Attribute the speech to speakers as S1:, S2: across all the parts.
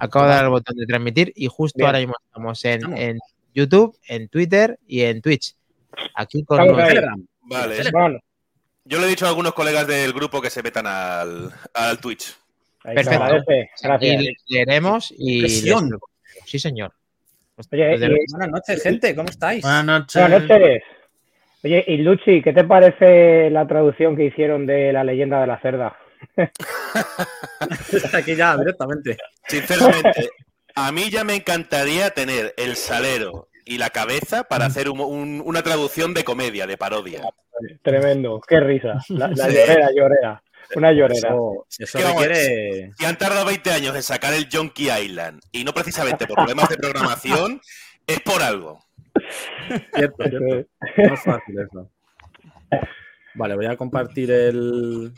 S1: Acabo de dar el botón de transmitir y justo
S2: Bien.
S1: ahora mismo estamos en, YouTube, en Twitter y en Twitch. Aquí con.
S2: Telegram.
S3: Vale.
S2: Telegram.
S3: Yo le he dicho a algunos colegas del grupo que se metan al, al Twitch.
S4: ahí
S1: Perfecto.
S4: agradece.
S1: Aquí
S4: Gracias.
S1: les leeremos y les- Sí, señor.
S4: Oye,
S1: pues
S4: y-
S2: Buenas noches, gente. ¿Cómo estáis?
S5: Buenas noches.
S4: Buenas noches. Oye, y Luchi, ¿qué te parece la traducción que hicieron de la leyenda de la cerda?
S2: Aquí ya, directamente.
S3: Sinceramente, a mí ya me encantaría tener el salero y la cabeza para hacer un- un- una traducción de comedia, de parodia.
S4: Tremendo, qué risa. La, la
S3: Sí.
S4: llorera, llorera. Una llorera.
S2: Eso, eso
S3: ¿Qué vamos a
S2: requiere.
S3: Si han tardado 20 años en sacar el Jonky Island y no precisamente por problemas de programación, es por algo.
S2: Cierto. No es fácil eso. Vale, voy a compartir el,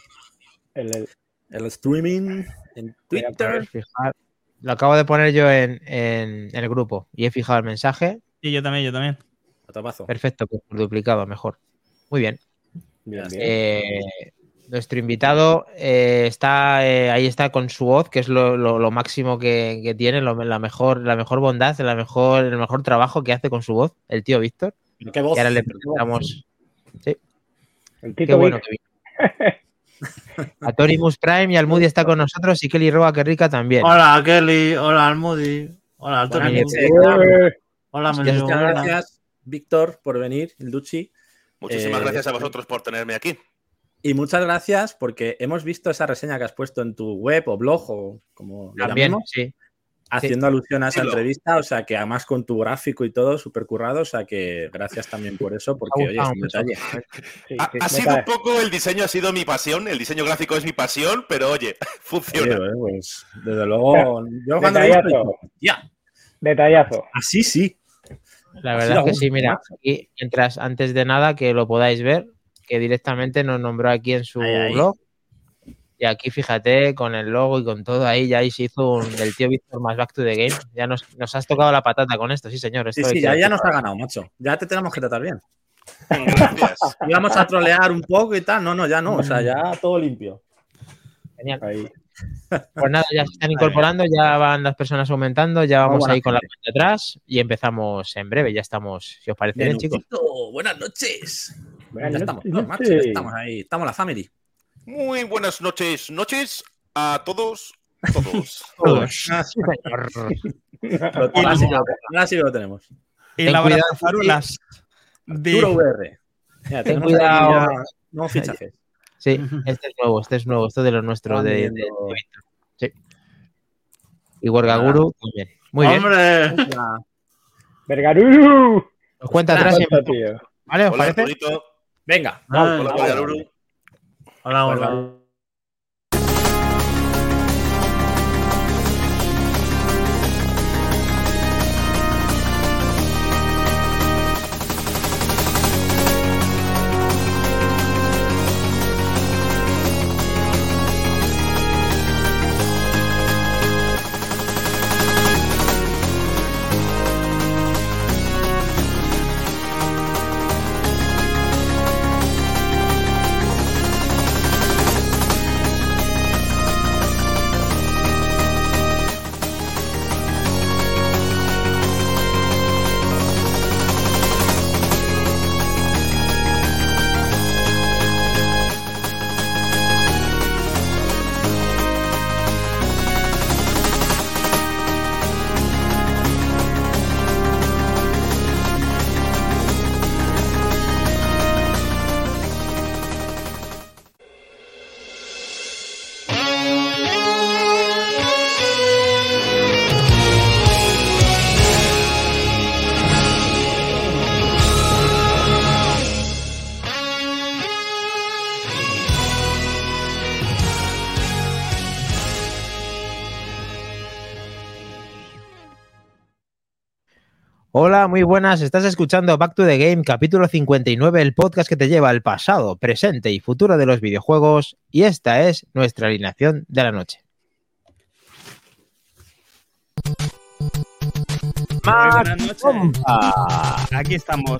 S4: El- el-
S2: el streaming en Twitter.
S1: fijar- Lo acabo de poner yo en, en- en el grupo y he fijado el mensaje.
S5: Y yo también, yo también.
S2: A tapazo.
S1: Perfecto, pues duplicado, mejor. Muy bien.
S4: bien, bien.
S1: Eh, nuestro invitado eh, está eh, ahí está con su voz, que es lo, lo- lo máximo que, que tiene, lo- la, mejor, la mejor bondad, la mejor, el mejor trabajo que hace con su voz, el tío Víctor.
S2: ¿Qué voz?
S1: Y ahora le presentamos.
S4: El
S1: Qué bueno
S4: Vic.
S1: que. A Torimus Prime y al Moody está con nosotros y Kelly Roa, que rica también.
S5: Hola, Kelly. Hola, Almudi. Hola.
S4: Eh,
S5: Hola.
S2: Muchas gracias, Víctor, por venir, el.
S3: Muchísimas
S2: Eh,
S3: gracias a vosotros por tenerme aquí.
S2: Y muchas gracias porque hemos visto esa reseña que has puesto en tu web o blog o como
S1: También, sí.
S2: Haciendo alusión a esa entrevista, o sea que además con tu gráfico y todo, súper currado, o sea que gracias también por eso, porque oye, es un detalle.
S4: sí,
S3: Ha, sido un poco, el diseño ha sido mi pasión, el diseño gráfico es mi pasión, pero oye, funciona.
S2: Oye, pues, desde luego, yo cuando
S4: Detallazo.
S2: ya,
S4: Detallazo.
S2: así sí.
S1: La verdad
S2: da
S1: es que sí, mira, aquí, mientras antes de nada que lo podáis ver, que directamente nos nombró aquí en su
S2: Ahí, ahí.
S1: Y aquí fíjate, con el logo y con todo ahí, ya ahí se hizo un del tío Víctor más Back to the Game. Ya nos, nos has tocado la patata con esto, sí señor.
S2: Sí,
S1: esto
S2: sí, ya, ya nos ha ganado, macho. Ya te tenemos que tratar bien.
S3: Gracias.
S2: Íbamos a trolear un poco y tal. No, no, ya no. O sea, ya todo limpio.
S1: Genial.
S4: Ahí.
S1: Pues nada, ya se están incorporando, ya van las personas aumentando, ya vamos ahí con la
S2: gente.
S1: cuenta atrás y empezamos en breve. Ya estamos, si os parece bien, chicos.
S2: Buenas noches.
S4: Buenas
S2: ya estamos, no, macho, ya estamos ahí. Estamos la family.
S3: Muy buenas noches, noches a todos, todos.
S1: Todos. Señor.
S2: Ahora sí, que lo- ahora sí lo tenemos.
S5: Y
S1: Ten
S5: la
S1: cuidado,
S5: farulas.
S2: Duro VR.
S1: Ten cuidado.
S2: ya nuevos fichajes.
S1: Sí, este es nuevo, este es nuevo, esto de lo nuestro de, de- de. Sí. Y Wargaguru también. Muy bien.
S5: Hombre.
S4: Vergaruru.
S1: Os cuenta atrás
S4: tío.
S1: ¿Vale? ¿Os
S3: Hola,
S1: parece?
S3: Arturito.
S2: Venga.
S5: Ay,
S3: Hola.
S5: Hola, hola.
S1: Hola, muy buenas. Estás escuchando Back to the Game, capítulo 59, el podcast que te lleva al pasado, presente y futuro de los videojuegos. Y esta es nuestra alineación de la noche.
S5: Buenas noches. Aquí estamos.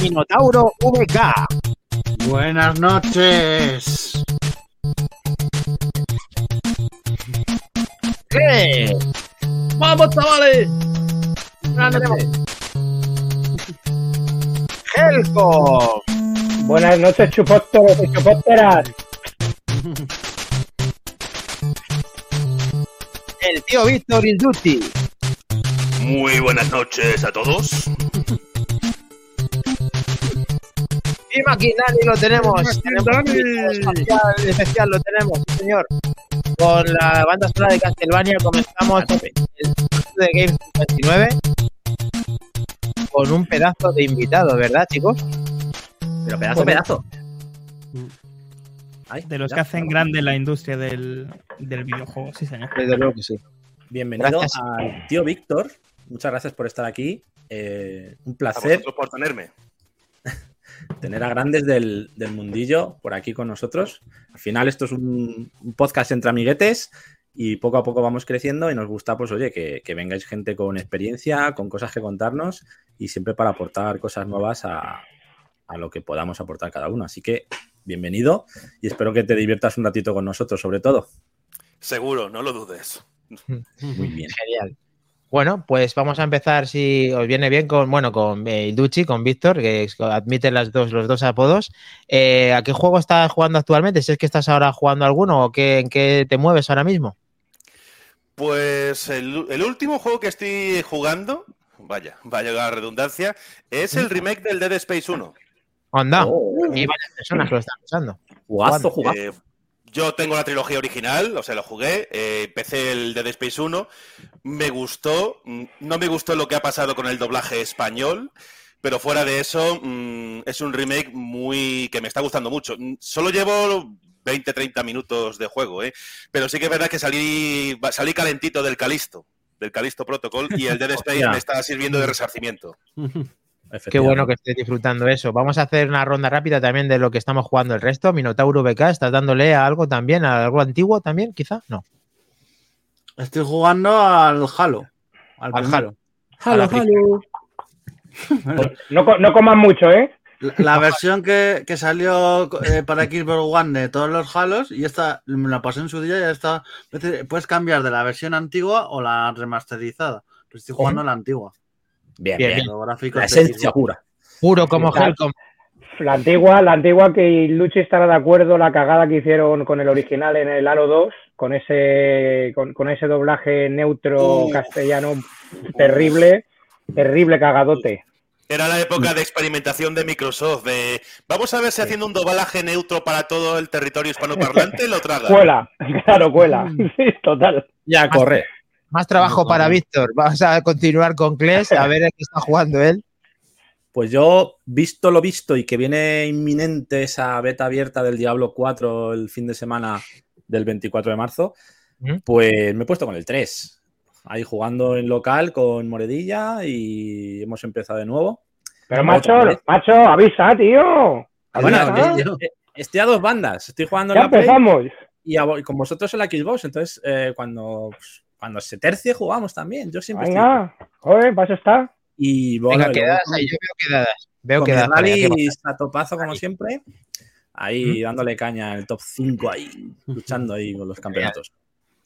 S1: Minotauro VK.
S5: Buenas noches.
S1: ¡Vamos, chavales! Noches. Helco.
S4: Buenas noches, chupósteros y chupósteras.
S1: El tío Víctor Ilduti.
S3: Muy buenas noches a todos.
S1: Y Maquinani lo tenemos. especial, especial, lo tenemos, señor. Con la banda sonora de Castlevania comenzamos el de Game 59 con un pedazo de invitado, ¿verdad, chicos?
S2: Pero pedazo, pedazo. Ay,
S5: De los
S2: ya.
S5: que hacen grande la industria del, del videojuego, sí, señor.
S1: Desde luego que sí.
S2: Bienvenido
S1: Gracias.
S2: al tío Víctor. Muchas gracias por estar aquí. Eh, un
S3: A
S2: placer
S3: vosotros por tenerme.
S2: tener a grandes del, del mundillo por aquí con nosotros. Al final esto es un, un podcast entre amiguetes y poco a poco vamos creciendo y nos gusta, pues oye, que, que vengáis gente con experiencia, con cosas que contarnos y siempre para aportar cosas nuevas a, a lo que podamos aportar cada uno. Así que bienvenido y espero que te diviertas un ratito con nosotros, sobre todo.
S3: Seguro, no lo dudes.
S2: Muy bien.
S1: Genial. Bueno, pues vamos a empezar, si os viene bien, con bueno, con eh, Ilducci, con Víctor, que es- admite las dos, los dos apodos. Eh, ¿A qué juego estás jugando actualmente? Si es que estás ahora jugando alguno o qué, en qué te mueves ahora mismo.
S3: Pues el, el último juego que estoy jugando, vaya, vaya la redundancia, es el remake del Dead Space 1.
S1: Anda.
S2: Oh,
S1: Y varias personas lo están usando.
S2: jugazo, jugazo.
S3: Eh, yo tengo la trilogía original, o sea, lo jugué, eh, empecé el Dead Space 1, me gustó, mm, no me gustó lo que ha pasado con el doblaje español, pero fuera de eso, mm, es un remake muy que me está gustando mucho. Mm, Solo llevo 20, 30 minutos de juego, ¿eh? pero sí que es verdad que salí, salí calentito del Calisto, del Calisto Protocol, y el Dead Space me está sirviendo de resarcimiento.
S1: Qué bueno que estés disfrutando eso. Vamos a hacer una ronda rápida también de lo que estamos jugando el resto. Minotauro BK, ¿estás dándole a algo también? ¿A algo antiguo también, quizá? No.
S5: Estoy jugando al Halo.
S1: Al
S5: primero.
S1: A la
S4: No, no coman mucho, ¿eh?
S5: La, la versión que, que salió eh, para Xbox One de todos los Halos y esta me la pasé en su día y ya está. Es decir, Puedes cambiar de la versión antigua o la remasterizada. Pero estoy jugando la antigua.
S2: Bien,
S1: Bien,
S2: bien.
S5: gráficos
S2: La esencia pura.
S1: Puro como
S4: Claro.
S1: Helcom.
S4: La antigua, la antigua que Luchi estará de acuerdo, la cagada que hicieron con el original en el Halo 2, con ese, con, con ese doblaje neutro
S3: Uf.
S4: castellano terrible, terrible cagadote.
S3: Era la época de experimentación de Microsoft, de vamos a ver si haciendo un doblaje neutro para todo el territorio hispanoparlante lo traga.
S4: Cuela, claro, cuela. Sí, total.
S2: Ya, corre.
S1: Más trabajo para Víctor. Vamos a continuar con Kles, a ver a qué está jugando él.
S2: Pues yo, visto lo visto y que viene inminente esa beta abierta del Diablo 4 el fin de semana del 24 de marzo,
S1: ¿Mm?
S2: pues me he puesto con el 3. Ahí jugando en local con Moredilla y hemos empezado de nuevo.
S4: Pero macho, macho, avisa, tío.
S2: Bueno,
S4: Avisa.
S2: yo- eh, estoy a dos bandas. Estoy jugando en
S4: ya
S2: la Play
S4: empezamos.
S2: y, a y con vosotros en la Xbox. Entonces, eh, cuando, pues, cuando se tercie, jugamos también. Yo siempre estoy.
S4: Venga, joder, para eso está.
S2: Y bueno,
S1: Venga,
S2: luego
S1: quedadas ahí. Yo veo quedadas. Veo quedadas. Vale, ¿qué
S2: rallies a topazo como siempre. Ahí
S1: ¿Mm?
S2: dándole caña el top 5 ahí, luchando ahí con los campeonatos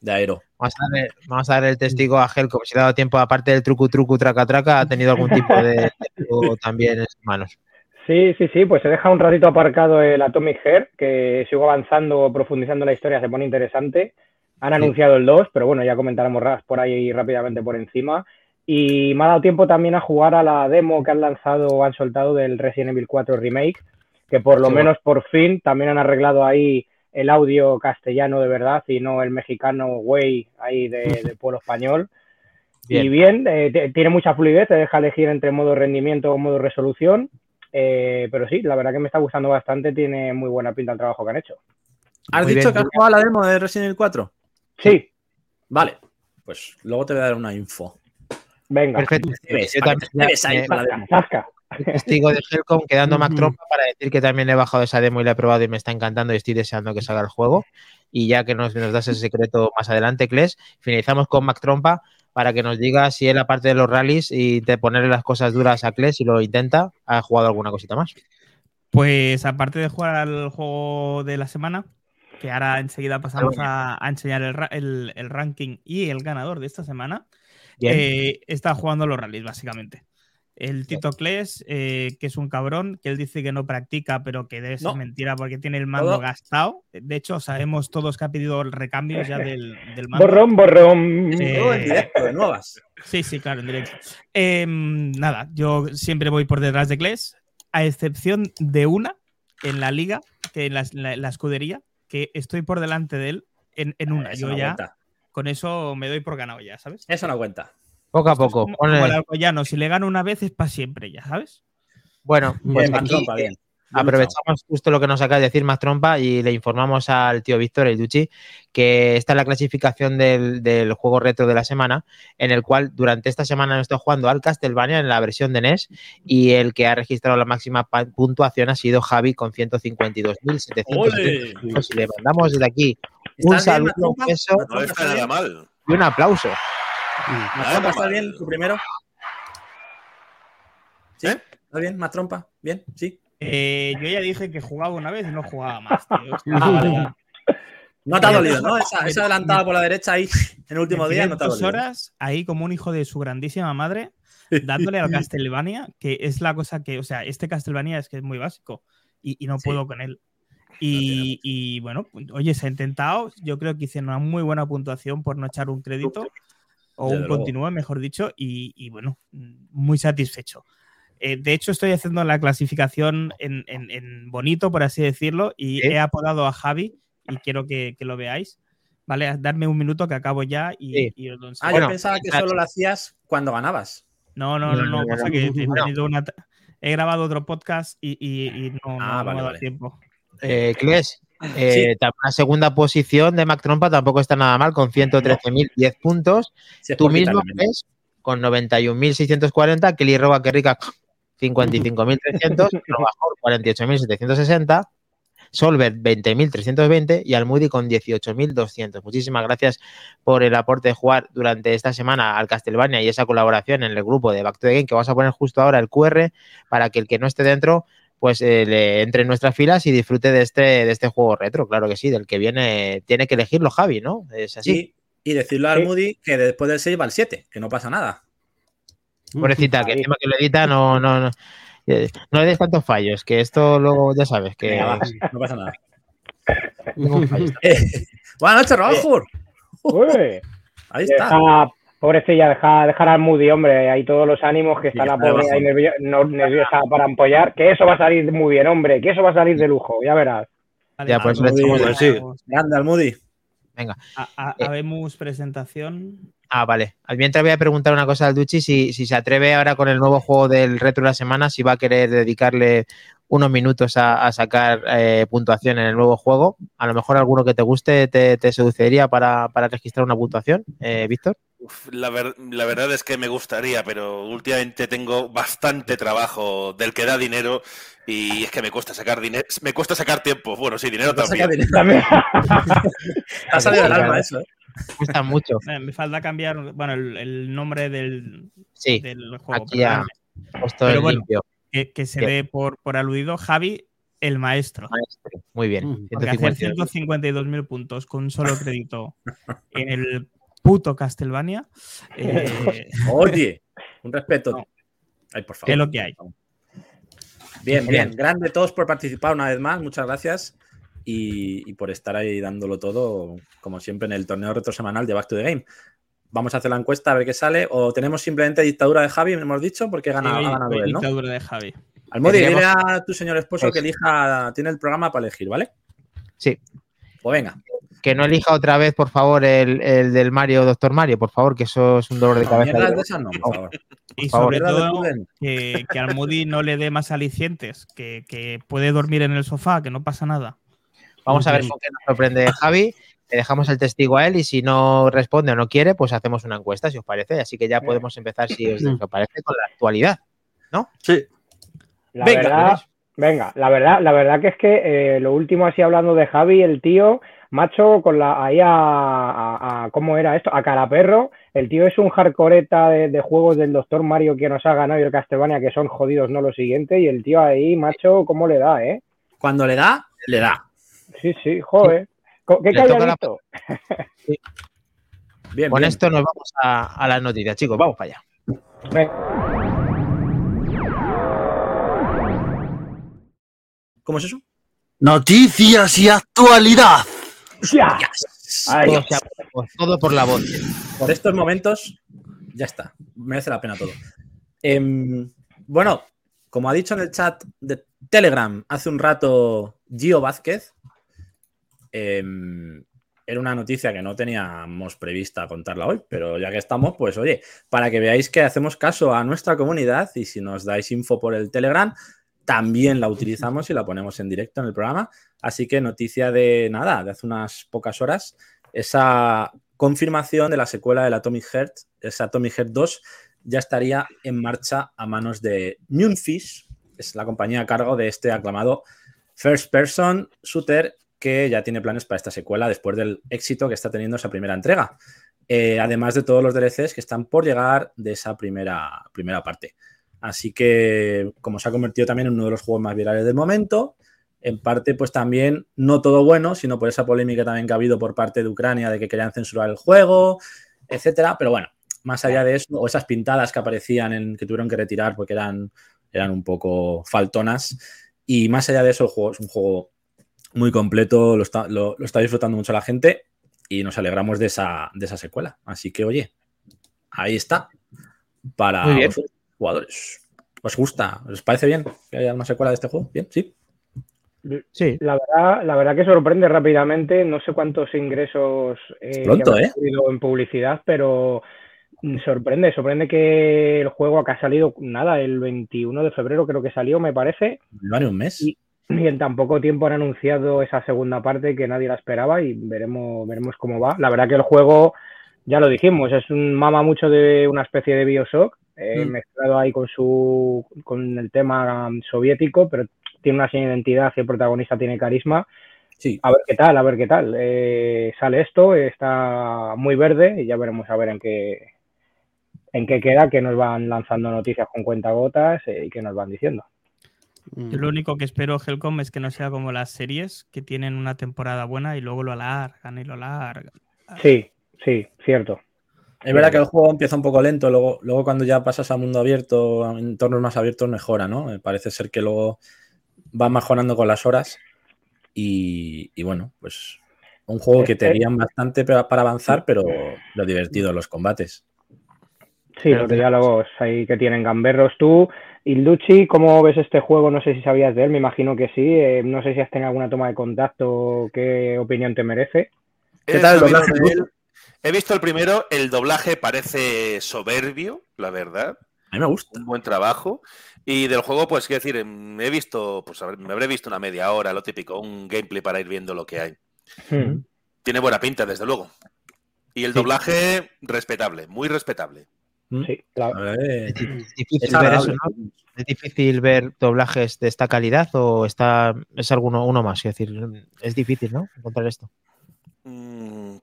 S2: de aero.
S1: Vamos a, vamos a dar el testigo a Helcom. Si le ha dado tiempo, aparte del truco, truco, traca, traca, ha tenido algún tipo de, de juego también en sus manos.
S4: Sí, sí, sí, pues se deja un ratito aparcado el Atomic Heart, que sigo avanzando, profundizando en la historia, se pone interesante. Han anunciado el 2, pero bueno, ya comentaremos ras- por ahí rápidamente por encima. Y me ha dado tiempo también a jugar a la demo que han lanzado o han soltado del Resident Evil 4 Remake, que por lo menos por fin también han arreglado ahí el audio castellano de verdad y no el mexicano güey ahí de, de pueblo español.
S1: Bien.
S4: Y bien, eh, tiene mucha fluidez, te deja elegir entre modo rendimiento o modo resolución. eh, pero sí, la verdad que me está gustando bastante, tiene muy buena pinta el trabajo que han hecho.
S2: ¿Has
S1: Muy
S2: dicho
S1: bien.
S2: que has jugado a la demo de Resident Evil 4?
S4: Sí,
S2: Vale, pues luego te voy a dar una info.
S4: venga,
S1: Perfecto. Yo
S2: para
S1: también
S2: ahí con la
S1: testigo de Helcom quedando Mac. Trompa para decir que también he bajado esa demo y la he probado y me está encantando y estoy deseando que salga el juego. Y ya que nos, nos das ese secreto más adelante, Kles, finalizamos con Mac Trompa para que nos diga si él, aparte de los rallies y de ponerle las cosas duras a Kles, si lo intenta, ha jugado alguna cosita más.
S6: Pues aparte de jugar al juego de la semana, que ahora enseguida pasamos a, a enseñar el, el- el ranking y el ganador de esta semana, eh, está jugando los rallies, básicamente. El Tito Kles, eh, que es un cabrón, que él dice que no practica, pero que debe ser
S2: No.
S6: mentira porque tiene el mando
S2: Todo-
S6: gastado. De hecho, sabemos todos que ha pedido recambios ya del, del mando.
S4: Borrón, borrón.
S6: Eh,
S2: Todo en directo, de nuevas.
S6: Sí, sí, claro, en directo. Em, nada, yo siempre voy por detrás de Kles, a excepción de una en la liga, que en la, la- la escudería, que estoy por delante de él en, en una.
S2: Eso
S6: Yo
S2: no
S6: ya
S2: cuenta.
S6: con eso me doy por ganado ya, ¿sabes?
S2: Eso no cuenta.
S1: Poco a
S6: Esto
S1: poco.
S6: como- como el si le gano una vez es para siempre ya, ¿sabes?
S1: Bueno, pues
S2: Bien,
S1: aquí
S2: bien.
S1: Aprovechamos justo lo que nos acaba de decir Mac Trompa y le informamos al tío Víctor, el Duchi, que está en la clasificación del, del juego retro de la semana, en el cual durante esta semana no estoy jugando al Castlevania en la versión de NES y el que ha registrado la máxima puntuación ha sido Javi con 152.700
S2: ¡Ole!
S1: puntos. Y le mandamos desde aquí un
S2: ¿Estás bien,
S1: saludo, un beso
S3: No está nada mal.
S1: y un aplauso.
S2: ¿Matrompa está bien? ¿Tu primero? ¿Sí?
S3: ¿Eh?
S2: ¿Está bien? ¿Más trompa? ¿Bien? ¿Sí?
S6: Eh, yo ya dije que jugaba una vez y no jugaba más, tío.
S2: Ah, vale, vale. No te ha
S6: Me-
S2: dolido, ¿no? Esa, esa adelantada por la derecha ahí en el último día no te ha
S6: dos
S2: dolido.
S6: horas ahí como un hijo de su grandísima madre dándole al Castlevania, que es la cosa que, o sea, este Castlevania es que es muy básico y, y no
S2: Sí.
S6: puedo con él. Y, y, bueno, pues, oye, se ha intentado. Yo creo que hice una muy buena puntuación por no echar un crédito o un
S2: luego.
S6: continúo, mejor dicho, y, y, bueno, muy satisfecho. Eh, de hecho, estoy haciendo la clasificación en, en- en bonito, por así decirlo, y
S1: Sí.
S6: he apodado a Javi y quiero que, que lo veáis. Vale, darme un minuto que acabo ya y,
S1: Sí.
S6: y os lo
S2: Ah.
S1: Bueno,
S2: yo pensaba que solo lo hacías cuando ganabas.
S6: No, no,
S1: No,
S6: no, pasa que he,
S1: Bueno.
S6: tenido una- he grabado otro podcast y, y- y no,
S2: Ah,
S6: no
S2: vale,
S6: me ha dado
S2: vale.
S6: tiempo.
S1: Eh, Cles, eh, tam- la segunda posición de Mac Trompa tampoco está nada mal, con 113.010 puntos. Tú mismo, Cles, con 91.640. Kelly Roba, que rica, 55.300. Robajor, 48.760. Solver, 20.320. Y Almudi con 18.200. Muchísimas gracias por el aporte de jugar durante esta semana al Castlevania y esa colaboración en el grupo de Back to the Game, que vamos a poner justo ahora el QR para que el que no esté dentro pues eh, le entre en nuestras filas y disfrute de este, de este juego retro. Claro que sí, del que viene, tiene que elegirlo Javi, ¿no? Es así.
S2: Sí, y decirle al
S4: Sí.
S2: Moody que después del 6 va el 7, que no pasa nada.
S1: Pobrecita, que encima que lo edita no, no, no, eh, no le des tantos fallos, que esto luego ya sabes que
S2: Venga, va, no pasa nada. Eh, buenas noches, Raúl.
S4: Uy,
S2: Ahí está.
S4: deja, pobrecilla, deja, dejar al Moody, hombre. Hay todos los ánimos que está la pobre ahí nervio- no- nerviosa para ampollar. Que eso va a salir muy bien, hombre. Que eso va a salir de lujo, ya verás.
S6: Vale,
S1: Ya, pues
S2: echamos-
S5: pues sí.
S2: Grande al Moody.
S6: A- a-
S1: Eh.
S6: habemos presentación.
S1: Ah, vale. Mientras voy a preguntar una cosa al Duchi, si, si se atreve ahora con el nuevo juego del retro de la semana, si va a querer dedicarle unos minutos a, a sacar eh, puntuación en el nuevo juego. A lo mejor alguno que te guste te, te seduciría para, para registrar una puntuación, eh, Víctor.
S3: La, ver- la verdad es que me gustaría, pero últimamente tengo bastante trabajo del que da dinero y es que me cuesta sacar dinero, me cuesta sacar tiempo. Bueno, sí, dinero también.
S2: dinero.
S4: También.
S2: Te ha salido del alma eso, ¿eh?
S1: Gusta mucho.
S6: Me falta cambiar bueno, el, el nombre del,
S1: Sí,
S6: del juego.
S1: aquí ya.
S6: Pero
S1: en
S6: bueno.
S1: limpio.
S6: Que, que se
S1: Bien.
S6: dé por, por aludido Javi, el maestro.
S1: Maestro. Muy bien.
S5: Mm.
S6: Porque hacer
S1: 152.
S6: 152.000 puntos con un solo crédito en el puto Castlevania eh,
S2: Oye, un respeto.
S6: No.
S2: Ay, por favor.
S6: es lo que hay.
S2: Bien, bien.
S1: Bien.
S2: Grande todos por participar una vez más. Muchas gracias. Y, y por estar ahí dándolo todo, como siempre, en el torneo retro semanal de Back to the Game. Vamos a hacer la encuesta a ver qué sale. O tenemos simplemente dictadura de Javi, hemos dicho, porque gana,
S6: Hoy-
S2: ha ganado él, ¿no?
S6: dictadura de Javi.
S2: Almodi, dile a tu señor esposo que elija, tiene el programa para elegir, ¿vale?
S1: Sí.
S2: Pues venga.
S1: Que no elija otra vez, por favor, el, el del Mario, Doctor Mario, por favor, que eso es un dolor de
S2: No,
S1: cabeza.
S2: de esas no, por favor.
S6: Y sobre todo que, que al Moody no le dé más alicientes, que, que puede dormir en el sofá, que no pasa nada.
S1: Vamos a ver con qué nos sorprende Javi. Le dejamos el testigo a él y si no responde o no quiere, pues hacemos una encuesta, si os parece. Así que ya podemos empezar, si os, os parece, con la actualidad.
S5: Sí.
S4: La
S1: Venga,
S4: verdad, venga, la verdad, la verdad que es que eh, lo último así hablando de Javi, el tío, macho, con la ahí a, a- a- ¿cómo era esto? A caraperro. El tío es un hardcoreta de, de juegos del Doctor Mario que nos ha ganado y el Castlevania que son jodidos, no lo siguiente. Y el tío ahí, macho, ¿cómo le da, eh?
S2: Cuando le da, le da.
S4: Sí, sí, joder. ¿Qué
S1: toca la-
S4: calladito?
S2: Bien,
S1: Con
S2: bien.
S1: esto nos vamos a, a las noticias, chicos. Vamos para allá.
S2: ¿Cómo es eso?
S5: Noticias y actualidad.
S4: ¡Ya! Ay,
S1: Todo, por la voz, todo por la voz.
S2: Por estos momentos, ya está. Merece la pena todo. Em, bueno, como ha dicho en el chat de Telegram hace un rato Gio Vázquez, em, era una noticia que no teníamos prevista contarla hoy, pero ya que estamos, pues oye, para que veáis que hacemos caso a nuestra comunidad y si nos dais info por el Telegram, también la utilizamos y la ponemos en directo en el programa. Así que noticia de nada, de hace unas pocas horas, esa confirmación de la secuela del Atomic Heart, esa Atomic Heart 2, ya estaría en marcha a manos de Moonfish, es la compañía a cargo de este aclamado First Person Shooter que ya tiene planes para esta secuela después del éxito que está teniendo esa primera entrega. Eh, además de todos los DLCs que están por llegar de esa primera, primera parte. Así que, como se ha convertido también en uno de los juegos más virales del momento, en parte, pues también no todo bueno, sino por esa polémica también que ha habido por parte de Ucrania de que querían censurar el juego, etcétera. Pero bueno, más allá de eso, o esas pintadas que aparecían en que tuvieron que retirar porque eran, eran un poco faltonas. Y más allá de eso, el juego es un juego muy completo, lo está, lo- lo está disfrutando mucho la gente y nos alegramos de esa, de esa secuela. Así que, oye, ahí está. Para jugadores. ¿Os gusta? ¿Os parece bien que haya una secuela de este juego? ¿Bien? ¿Sí?
S1: Sí.
S4: La verdad, la verdad que sorprende rápidamente. No sé cuántos ingresos eh,
S2: Pronto, ¿eh?
S4: tenido en publicidad, pero mm, sorprende, sorprende que el juego acá ha salido nada, el 21 de febrero creo que salió, me parece,
S2: No vale un mes.
S4: Y- y en tan poco tiempo han anunciado esa segunda parte que nadie la esperaba y veremos, veremos cómo va. La verdad que el juego, ya lo dijimos, es un mama mucho de una especie de Bioshock, eh,
S2: Mm.
S4: mezclado ahí con su con el tema um, soviético, pero tiene una seña de identidad y el protagonista tiene carisma.
S2: Sí.
S4: A ver qué tal, a ver qué tal. Eh, sale esto, está muy verde y ya veremos a ver en qué en qué queda, que nos van lanzando noticias con cuentagotas eh, y que nos van diciendo.
S6: Yo lo único que espero, Helcom, es que no sea como las series que tienen una temporada buena y luego lo alargan y lo alargan.
S4: Sí, sí, cierto.
S2: Es verdad que el juego empieza un poco lento, luego, luego cuando ya pasas a mundo abierto, a entornos más abiertos, mejora, ¿no? Eh, Parece ser que luego va mejorando con las horas. Y, y bueno, pues un juego que te
S4: Eh, eh.
S2: guían bastante para avanzar, pero lo divertido, los combates.
S4: Sí, los diálogos ahí que tienen gamberros. Tú, Ilducci, ¿cómo ves este juego? No sé si sabías de él, me imagino que sí. Eh, no sé si has tenido alguna toma de contacto, qué opinión te merece.
S2: ¿Qué
S3: He
S2: tal el doblaje?
S3: de él. He visto el primero, el doblaje parece soberbio, la verdad.
S2: A mí me gusta.
S3: Un buen trabajo. Y del juego, pues, quiero decir, em, he visto, pues, me habré visto una media hora, lo típico, un gameplay para ir viendo lo que hay.
S4: Hmm.
S3: Tiene buena pinta, desde luego. Y el
S1: Sí.
S3: doblaje, respetable, muy respetable.
S1: Es difícil
S2: es
S1: ver
S2: agradable.
S1: eso, ¿no? ¿Es difícil ver doblajes de esta calidad o está es alguno uno más? Es decir, es difícil, ¿no? Encontrar esto.
S3: Mm,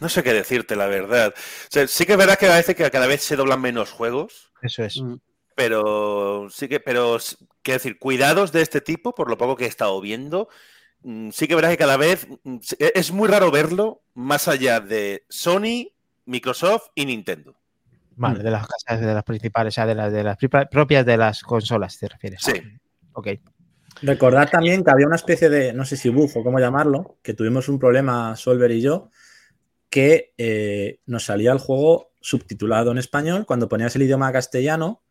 S3: no sé qué decirte, la verdad. O sea, sí que es verdad que parece que cada vez se doblan menos juegos,
S1: Eso es.
S5: Mm.
S3: pero sí que, pero quiero decir, cuidados de este tipo, por lo poco que he estado viendo, mm, sí que verás que cada vez e- es muy raro verlo más allá de Sony, Microsoft y Nintendo.
S1: Vale, de las casas de las principales, o sea, de las de las pri- propias de las consolas, ¿te refieres?
S3: Sí.
S1: Ok.
S2: Recordad también que había una especie de, no sé si bug o cómo llamarlo, que tuvimos un problema Solver y yo, que eh, nos salía el juego subtitulado en español cuando ponías el idioma castellano,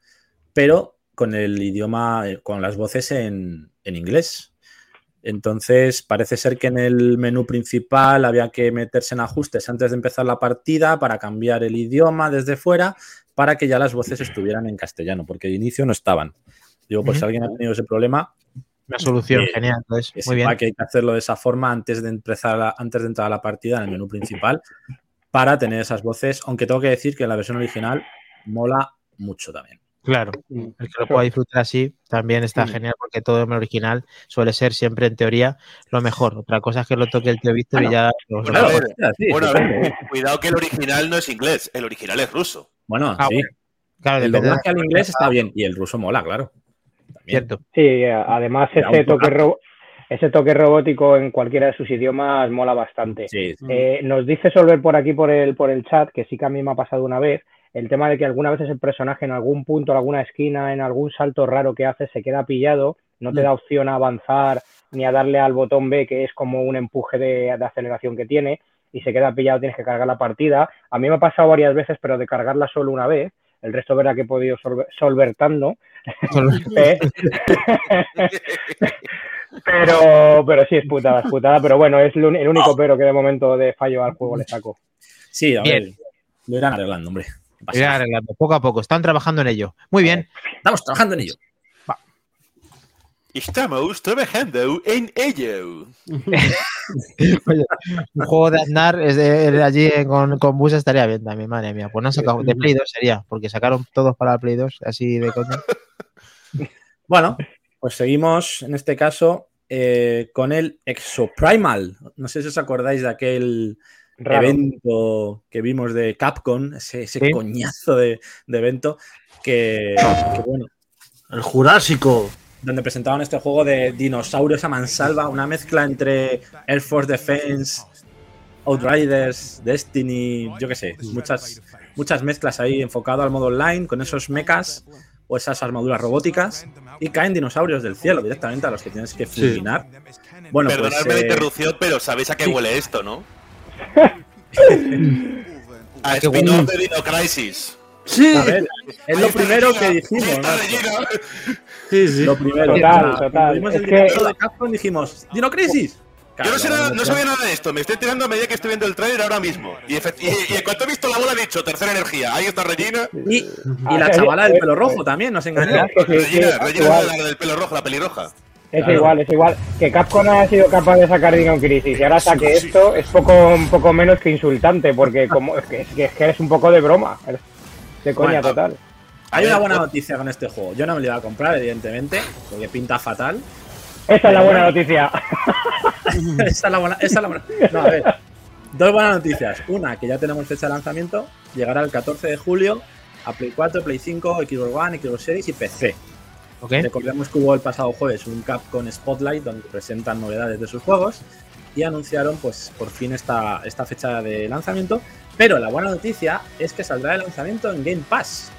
S2: pero con el idioma, eh, con las voces en, en inglés. Entonces, parece ser que en el menú principal había que meterse en ajustes antes de empezar la partida para cambiar el idioma desde fuera para que ya las voces estuvieran en castellano, porque de inicio no estaban. Digo, pues si alguien ha tenido ese problema,
S1: Una solución,
S2: Eh,
S1: genial. Entonces,
S2: que
S1: muy bien.
S2: que hay que hacerlo de esa forma antes de empezar a- antes de entrar a la partida en el menú principal para tener esas voces, aunque tengo que decir que la versión original mola mucho también.
S1: Claro. El que lo pueda disfrutar así también está genial porque todo el original suele ser siempre en teoría lo mejor. Otra cosa es que lo toque el tío Víctor
S2: Bueno,
S1: y ya. lo-
S3: bueno, a ver,
S2: Sí,
S3: Bueno, a
S2: sí.
S3: ver, cuidado que el original no es inglés, el original es ruso.
S2: Bueno,
S1: Ah,
S2: sí.
S1: claro,
S2: El doblaje al inglés está bien y el ruso mola, claro. También.
S1: Cierto.
S4: sí, además ese toque, ese toque robótico en cualquiera de sus idiomas mola bastante.
S2: Sí,
S4: Eh, nos dice Solver por aquí por el, por el chat, que sí que a mí me ha pasado una vez, el tema de que alguna vez el personaje en algún punto, en alguna esquina, en algún salto raro que hace, se queda pillado, no te da opción a avanzar ni a darle al botón B, que es como un empuje de, de aceleración que tiene, y se queda pillado, tienes que cargar la partida. A mí me ha pasado varias veces, pero de cargarla solo una vez. El resto verá que he podido solver- solvertando. Pero, pero sí, es putada, es putada. Pero bueno, es el único pero que de momento de fallo al juego le saco.
S2: Sí, a
S1: Bien.
S2: ver, lo irán arreglando, hombre.
S1: Arreglando poco a poco. Están trabajando en ello. Muy bien.
S2: Estamos trabajando en ello.
S3: Estamos trabajando en ello.
S1: Oye, un juego de Aznar es de, de allí en- con, con bus estaría bien también, madre mía. Pues no han sacado de Play 2 sería, porque sacaron todos para la Play 2, así de coña.
S2: Bueno, pues seguimos en este caso eh, con el Exoprimal. No sé si os acordáis de aquel
S4: Raro.
S2: evento que vimos de Capcom, ese, ese
S1: Sí.
S2: coñazo de, de evento que, que, bueno,
S5: El Jurásico.
S2: donde presentaban este juego de dinosaurios a mansalva, una mezcla entre Air Force Defense, Outriders, Destiny, yo qué sé, muchas, muchas mezclas ahí enfocado al modo online con esos mechas o esas armaduras robóticas y caen dinosaurios del cielo directamente a los que tienes que fulminar. Bueno, pues,
S3: Perdonadme la
S2: eh,
S3: interrupción, pero ¿sabéis a qué
S2: sí.
S3: huele esto, no? A spin-off de Dino Crisis.
S5: Sí,
S2: a ver, es lo primero
S3: Regina,
S2: que dijimos.
S3: Regina.
S5: sí, sí.
S2: Lo primero.
S4: Total,
S2: Cuando
S4: total.
S2: vimos
S4: Es
S2: el
S4: que-
S2: directo de Capcom dijimos, ¡Dino Crisis!
S3: Yo no, sé nada- no sabía nada de esto, me estoy enterando a medida que estoy viendo el trailer ahora mismo. Y, efect- y- y en cuanto he visto la bola he dicho, tercera energía, ahí está Regina.
S2: Y, y la chavala del pelo rojo también nos engañó.
S3: Regina, Regina la del pelo rojo, la pelirroja.
S4: Es
S2: Claro.
S4: igual, es igual. Que Capcom ha sido capaz de sacar Dino Crisis y ahora saque esto es poco, un poco menos que insultante, porque como es que, es que, es que eres un poco de broma. De coña
S2: Bueno,
S4: total.
S2: Hay una
S3: ver,
S2: buena
S3: pues-
S2: noticia con este juego. Yo no me lo iba a comprar, evidentemente, porque pinta fatal.
S4: Esa es la buena noticia.
S2: esa es la buena. Esa es la buena. No, a ver. Dos buenas noticias. Una, que ya tenemos fecha de lanzamiento. Llegará el 14 de julio a Play 4, Play 5, Xbox One, Xbox Series y PC. Recordemos que hubo el pasado jueves un Capcom Spotlight donde presentan novedades de sus juegos y anunciaron pues por fin esta, esta fecha de lanzamiento. Pero la buena noticia es que saldrá de lanzamiento en Game Pass.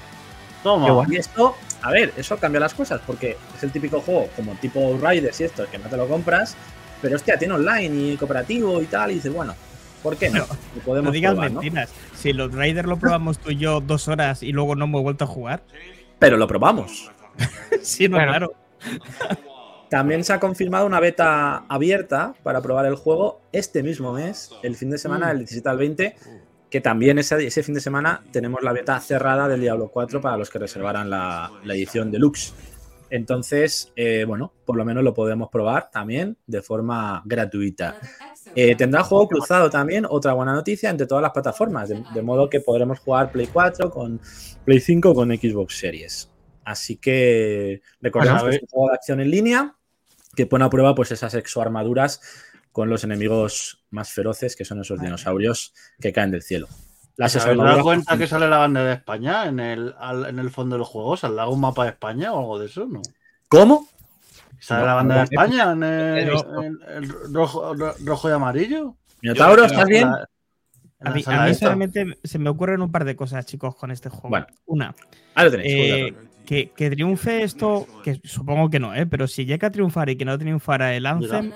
S5: Toma.
S2: Y esto, a ver, eso cambia las cosas porque es el típico juego como tipo Riders y esto, que no te lo compras, pero hostia, tiene online y cooperativo y tal, y dices, bueno, ¿por qué no? Lo podemos
S6: No digas
S2: probar, ¿no?
S6: mentiras. Si los Raiders lo probamos tú y yo dos horas y luego no hemos vuelto a jugar.
S2: Pero lo probamos.
S6: sí, no,
S1: Bueno.
S6: claro.
S2: También se ha confirmado una beta abierta para probar el juego este mismo mes, el fin de semana, del 17 al 20, que también ese, ese fin de semana tenemos la beta cerrada del Diablo 4 para los que reservaran la, la edición deluxe. Entonces, eh, bueno, por lo menos lo podemos probar también de forma gratuita. Eh, tendrá juego cruzado también, otra buena noticia, entre todas las plataformas, de, de modo que podremos jugar Play 4 con Play 5 con Xbox Series. Así que
S1: Bueno,
S2: que es un juego de acción en línea que pone a prueba pues esas exoarmaduras con los enemigos más feroces que son esos dinosaurios que caen del cielo. Las
S5: ¿Se habéis dado
S2: exoarmaduras
S5: cuenta que sale la bandera de España en el, al- en el fondo del juego? ¿Saldrá un mapa de España o algo de eso? ¿No?
S2: ¿Cómo?
S5: ¿Sale
S2: No,
S5: la bandera de España en el, en el rojo, ro- rojo y amarillo?
S2: Minotauro, ¿estás bien?
S5: La-
S6: A mí, a solamente se me ocurren un par de cosas, chicos, con este juego.
S2: Bueno.
S6: Una,
S2: Ahí lo tenéis.
S6: eh. Que, que triunfe esto, que supongo que no, ¿eh? pero si llega a triunfar y que no triunfara el Anthem,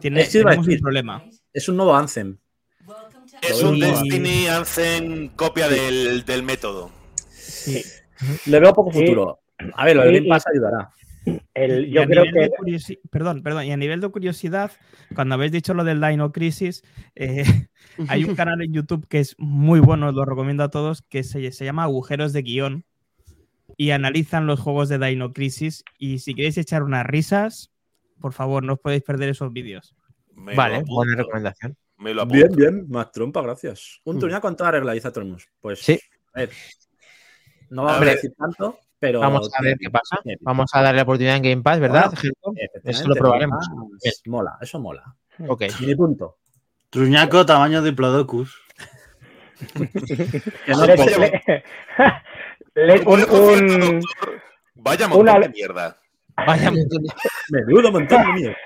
S6: tiene,
S2: a
S6: tenemos un problema.
S2: Es un nuevo Anthem.
S3: Es un. Destiny Anthem copia del, del método.
S6: Sí.
S2: Le veo poco
S4: Sí.
S2: futuro. A ver, lo de
S4: Sí,
S2: Game Pass ayudará.
S4: El,
S6: Y
S4: yo
S6: a
S4: creo
S6: nivel
S4: que
S6: curiosi- Perdón, perdón. Y a nivel de curiosidad, cuando habéis dicho lo del Dino Crisis, eh, hay un canal en YouTube que es muy bueno, os lo recomiendo a todos, que se, se llama Agujeros de Guión y analizan los juegos de Dino Crisis. Y si queréis echar unas risas, por favor, no os podéis perder esos vídeos.
S3: Me
S1: Vale, buena recomendación.
S3: Me lo apunto.
S2: Bien, bien, más trompa, gracias. Un
S5: Mm.
S2: turno con toda regla, dice Atromus. Pues,
S1: Sí.
S2: a ver. No vamos
S3: A
S2: a,
S3: ver.
S2: decir tanto, pero.
S1: Vamos a ver qué pasa. Vamos a darle la oportunidad en Game Pass, ¿verdad?
S2: Bueno,
S1: Eso lo probaremos.
S2: Mola, eso mola.
S1: Ok.
S2: Mini punto.
S5: Truñaco tamaño Diplodocus.
S2: Que no puedo.
S4: le- un, un-
S3: Vaya montón
S4: una-
S3: de mierda.
S1: Vaya montón de-
S2: Menudo montón de mierda.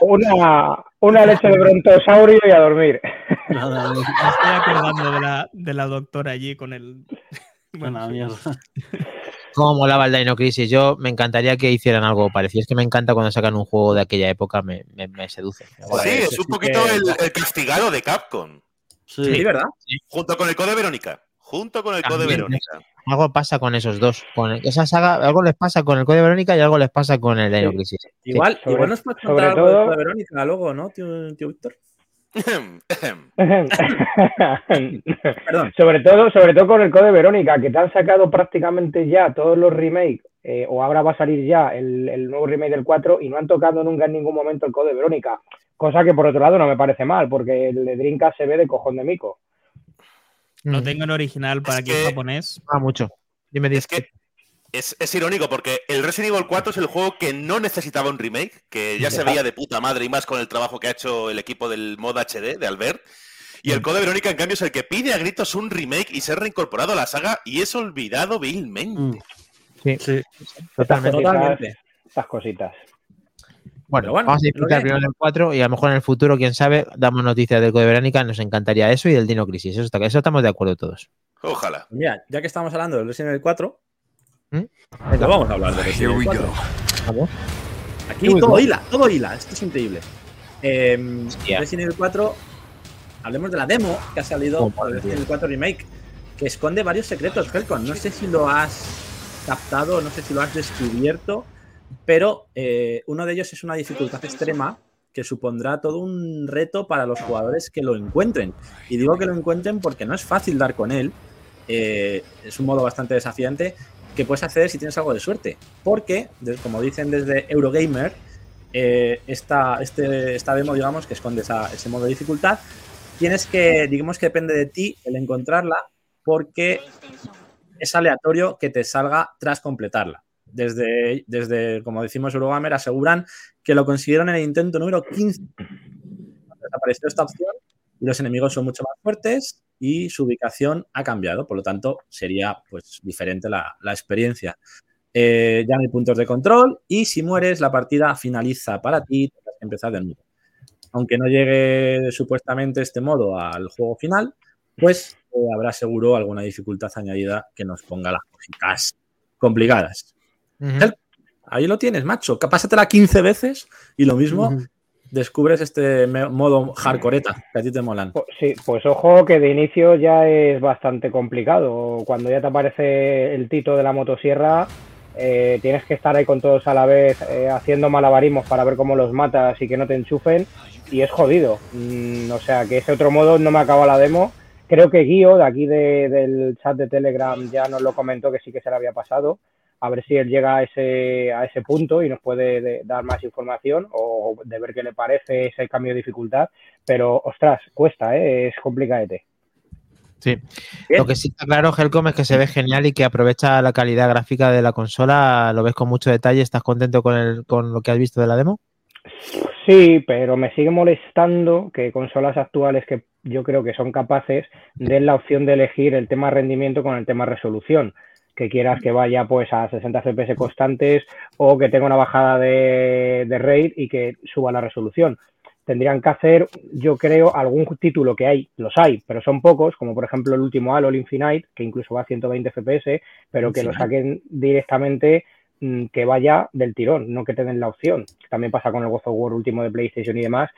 S4: Una, una leche de brontosaurio y a dormir.
S5: Nada,
S6: Me estoy acordando de la, de la doctora allí con el.
S5: Buena
S6: sí.
S5: mierda.
S1: Cómo molaba el Dino Crisis. Yo me encantaría que hicieran algo parecido. Es que me encanta cuando sacan un juego de aquella época, me, me- me seduce. Me.
S3: Sí,
S2: eso
S3: es un
S2: sí
S3: poquito
S2: que-
S3: el, el castigado de Capcom.
S2: Sí,
S5: Sí.
S2: ¿verdad?
S3: Junto con el Code Verónica. Junto con el Code Verónica.
S1: Algo pasa con esos dos. Con esa saga, algo les pasa con el Código Verónica y algo les pasa con el Dino
S4: Sí.
S1: Crisis.
S2: Igual,
S4: sobre-
S2: igual nos puedes contar algo de
S4: todo-
S2: Code Verónica luego, ¿no, tío, tío Víctor?
S4: Sobre todo, sobre todo con el Code Verónica, que te han sacado prácticamente ya todos los remakes, eh, o ahora va a salir ya el, el nuevo remake del 4 y no han tocado nunca en ningún momento el Code Verónica. Cosa que por otro lado no me parece mal, porque el de Dreamcast se ve de cojón de mico.
S6: Lo
S1: Mm,
S6: tengo en original para
S3: Es
S6: que es japonés.
S1: mola mucho. Dime,
S3: Es que es, es irónico porque el Resident Evil 4 es el juego que no necesitaba un remake, que ya se veía de puta madre y más con el trabajo que ha hecho el equipo del mod HD de Albert. Y el Code Verónica, en cambio, es el que pide a gritos un remake y ser reincorporado a la saga y es olvidado vilmente.
S5: Mm.
S1: Sí,
S5: Sí.
S1: totalmente.
S2: Totalmente.
S4: Estas cositas.
S1: Bueno,
S2: bueno,
S1: vamos a disfrutar primero del 4 y a lo mejor en el futuro, quién sabe, damos noticias del Código Verónica. Nos encantaría eso y del Dino Crisis. Eso, está, eso estamos de acuerdo todos.
S3: Ojalá.
S2: Mira, ya que estamos hablando del Resident Evil 4,
S1: ¿Mm?
S2: pues vamos a hablar del Resident Evil 4.
S1: Vamos.
S2: Aquí
S1: Here we
S2: todo
S1: go.
S2: hila, todo hila. Esto es increíble. Eh. Resident Evil 4, hablemos de la demo que ha salido
S1: Oh,
S2: para Resident Evil 4 Remake, que esconde varios secretos, Helcon. No sé si lo has captado, no sé si lo has descubierto, pero eh, uno de ellos es una dificultad extrema que supondrá todo un reto para los jugadores que lo encuentren. Y digo que lo encuentren porque no es fácil dar con él. eh, es un modo bastante desafiante que puedes acceder si tienes algo de suerte. Porque, como dicen desde Eurogamer, eh, esta, este, esta demo, digamos, que esconde ese modo de dificultad, tienes que, digamos que depende de ti el encontrarla porque es aleatorio que te salga tras completarla. Desde, desde como decimos Eurogamer, aseguran que lo consiguieron en el intento número 15. Desapareció esta opción y los enemigos son mucho más fuertes y su ubicación ha cambiado, por lo tanto sería pues diferente la, experiencia. Eh, ya no hay puntos de control y si mueres la partida finaliza para ti tendrás que empezar de nuevo. Aunque no llegue supuestamente este modo al juego final, pues eh, habrá seguro alguna dificultad añadida que nos ponga las cositas complicadas. Ahí lo tienes, macho. Pásatela 15 veces y lo mismo descubres este modo hardcoreta que a ti te molan.
S4: Pues, sí, pues ojo que de inicio ya es bastante complicado. Cuando ya te aparece el tito de la motosierra, eh, tienes que estar ahí con todos a la vez eh, haciendo malabarismos para ver cómo los matas y que no te enchufen. Y es jodido. Mm, o sea que ese otro modo no me acaba la demo. Creo que Guío, de aquí de- del chat de Telegram, ya nos lo comentó que sí que se le había pasado. A ver si él llega a ese, a ese punto y nos puede de- dar más información o de ver qué le parece ese cambio de dificultad. Pero, ostras, cuesta, ¿eh? es complicadete.
S1: Sí.
S2: Bien.
S1: Lo que sí está claro, Helcom, es que se ve genial y que aprovecha la calidad gráfica de la consola. Lo ves con mucho detalle. ¿Estás contento con, el, con lo que has visto de la demo?
S4: Sí, pero me sigue molestando que consolas actuales que yo creo que son capaces den la opción de elegir el tema rendimiento con el tema resolución. Que quieras que vaya pues a 60 FPS constantes o que tenga una bajada de, de rate y que suba la resolución. Tendrían que hacer, yo creo, algún título que hay, los hay, pero son pocos, como por ejemplo el último Halo el Infinite, que incluso va a 120 FPS, pero que lo saquen directamente mm, que vaya del tirón, no que te den la opción. También pasa con el God of War último de PlayStation y demás.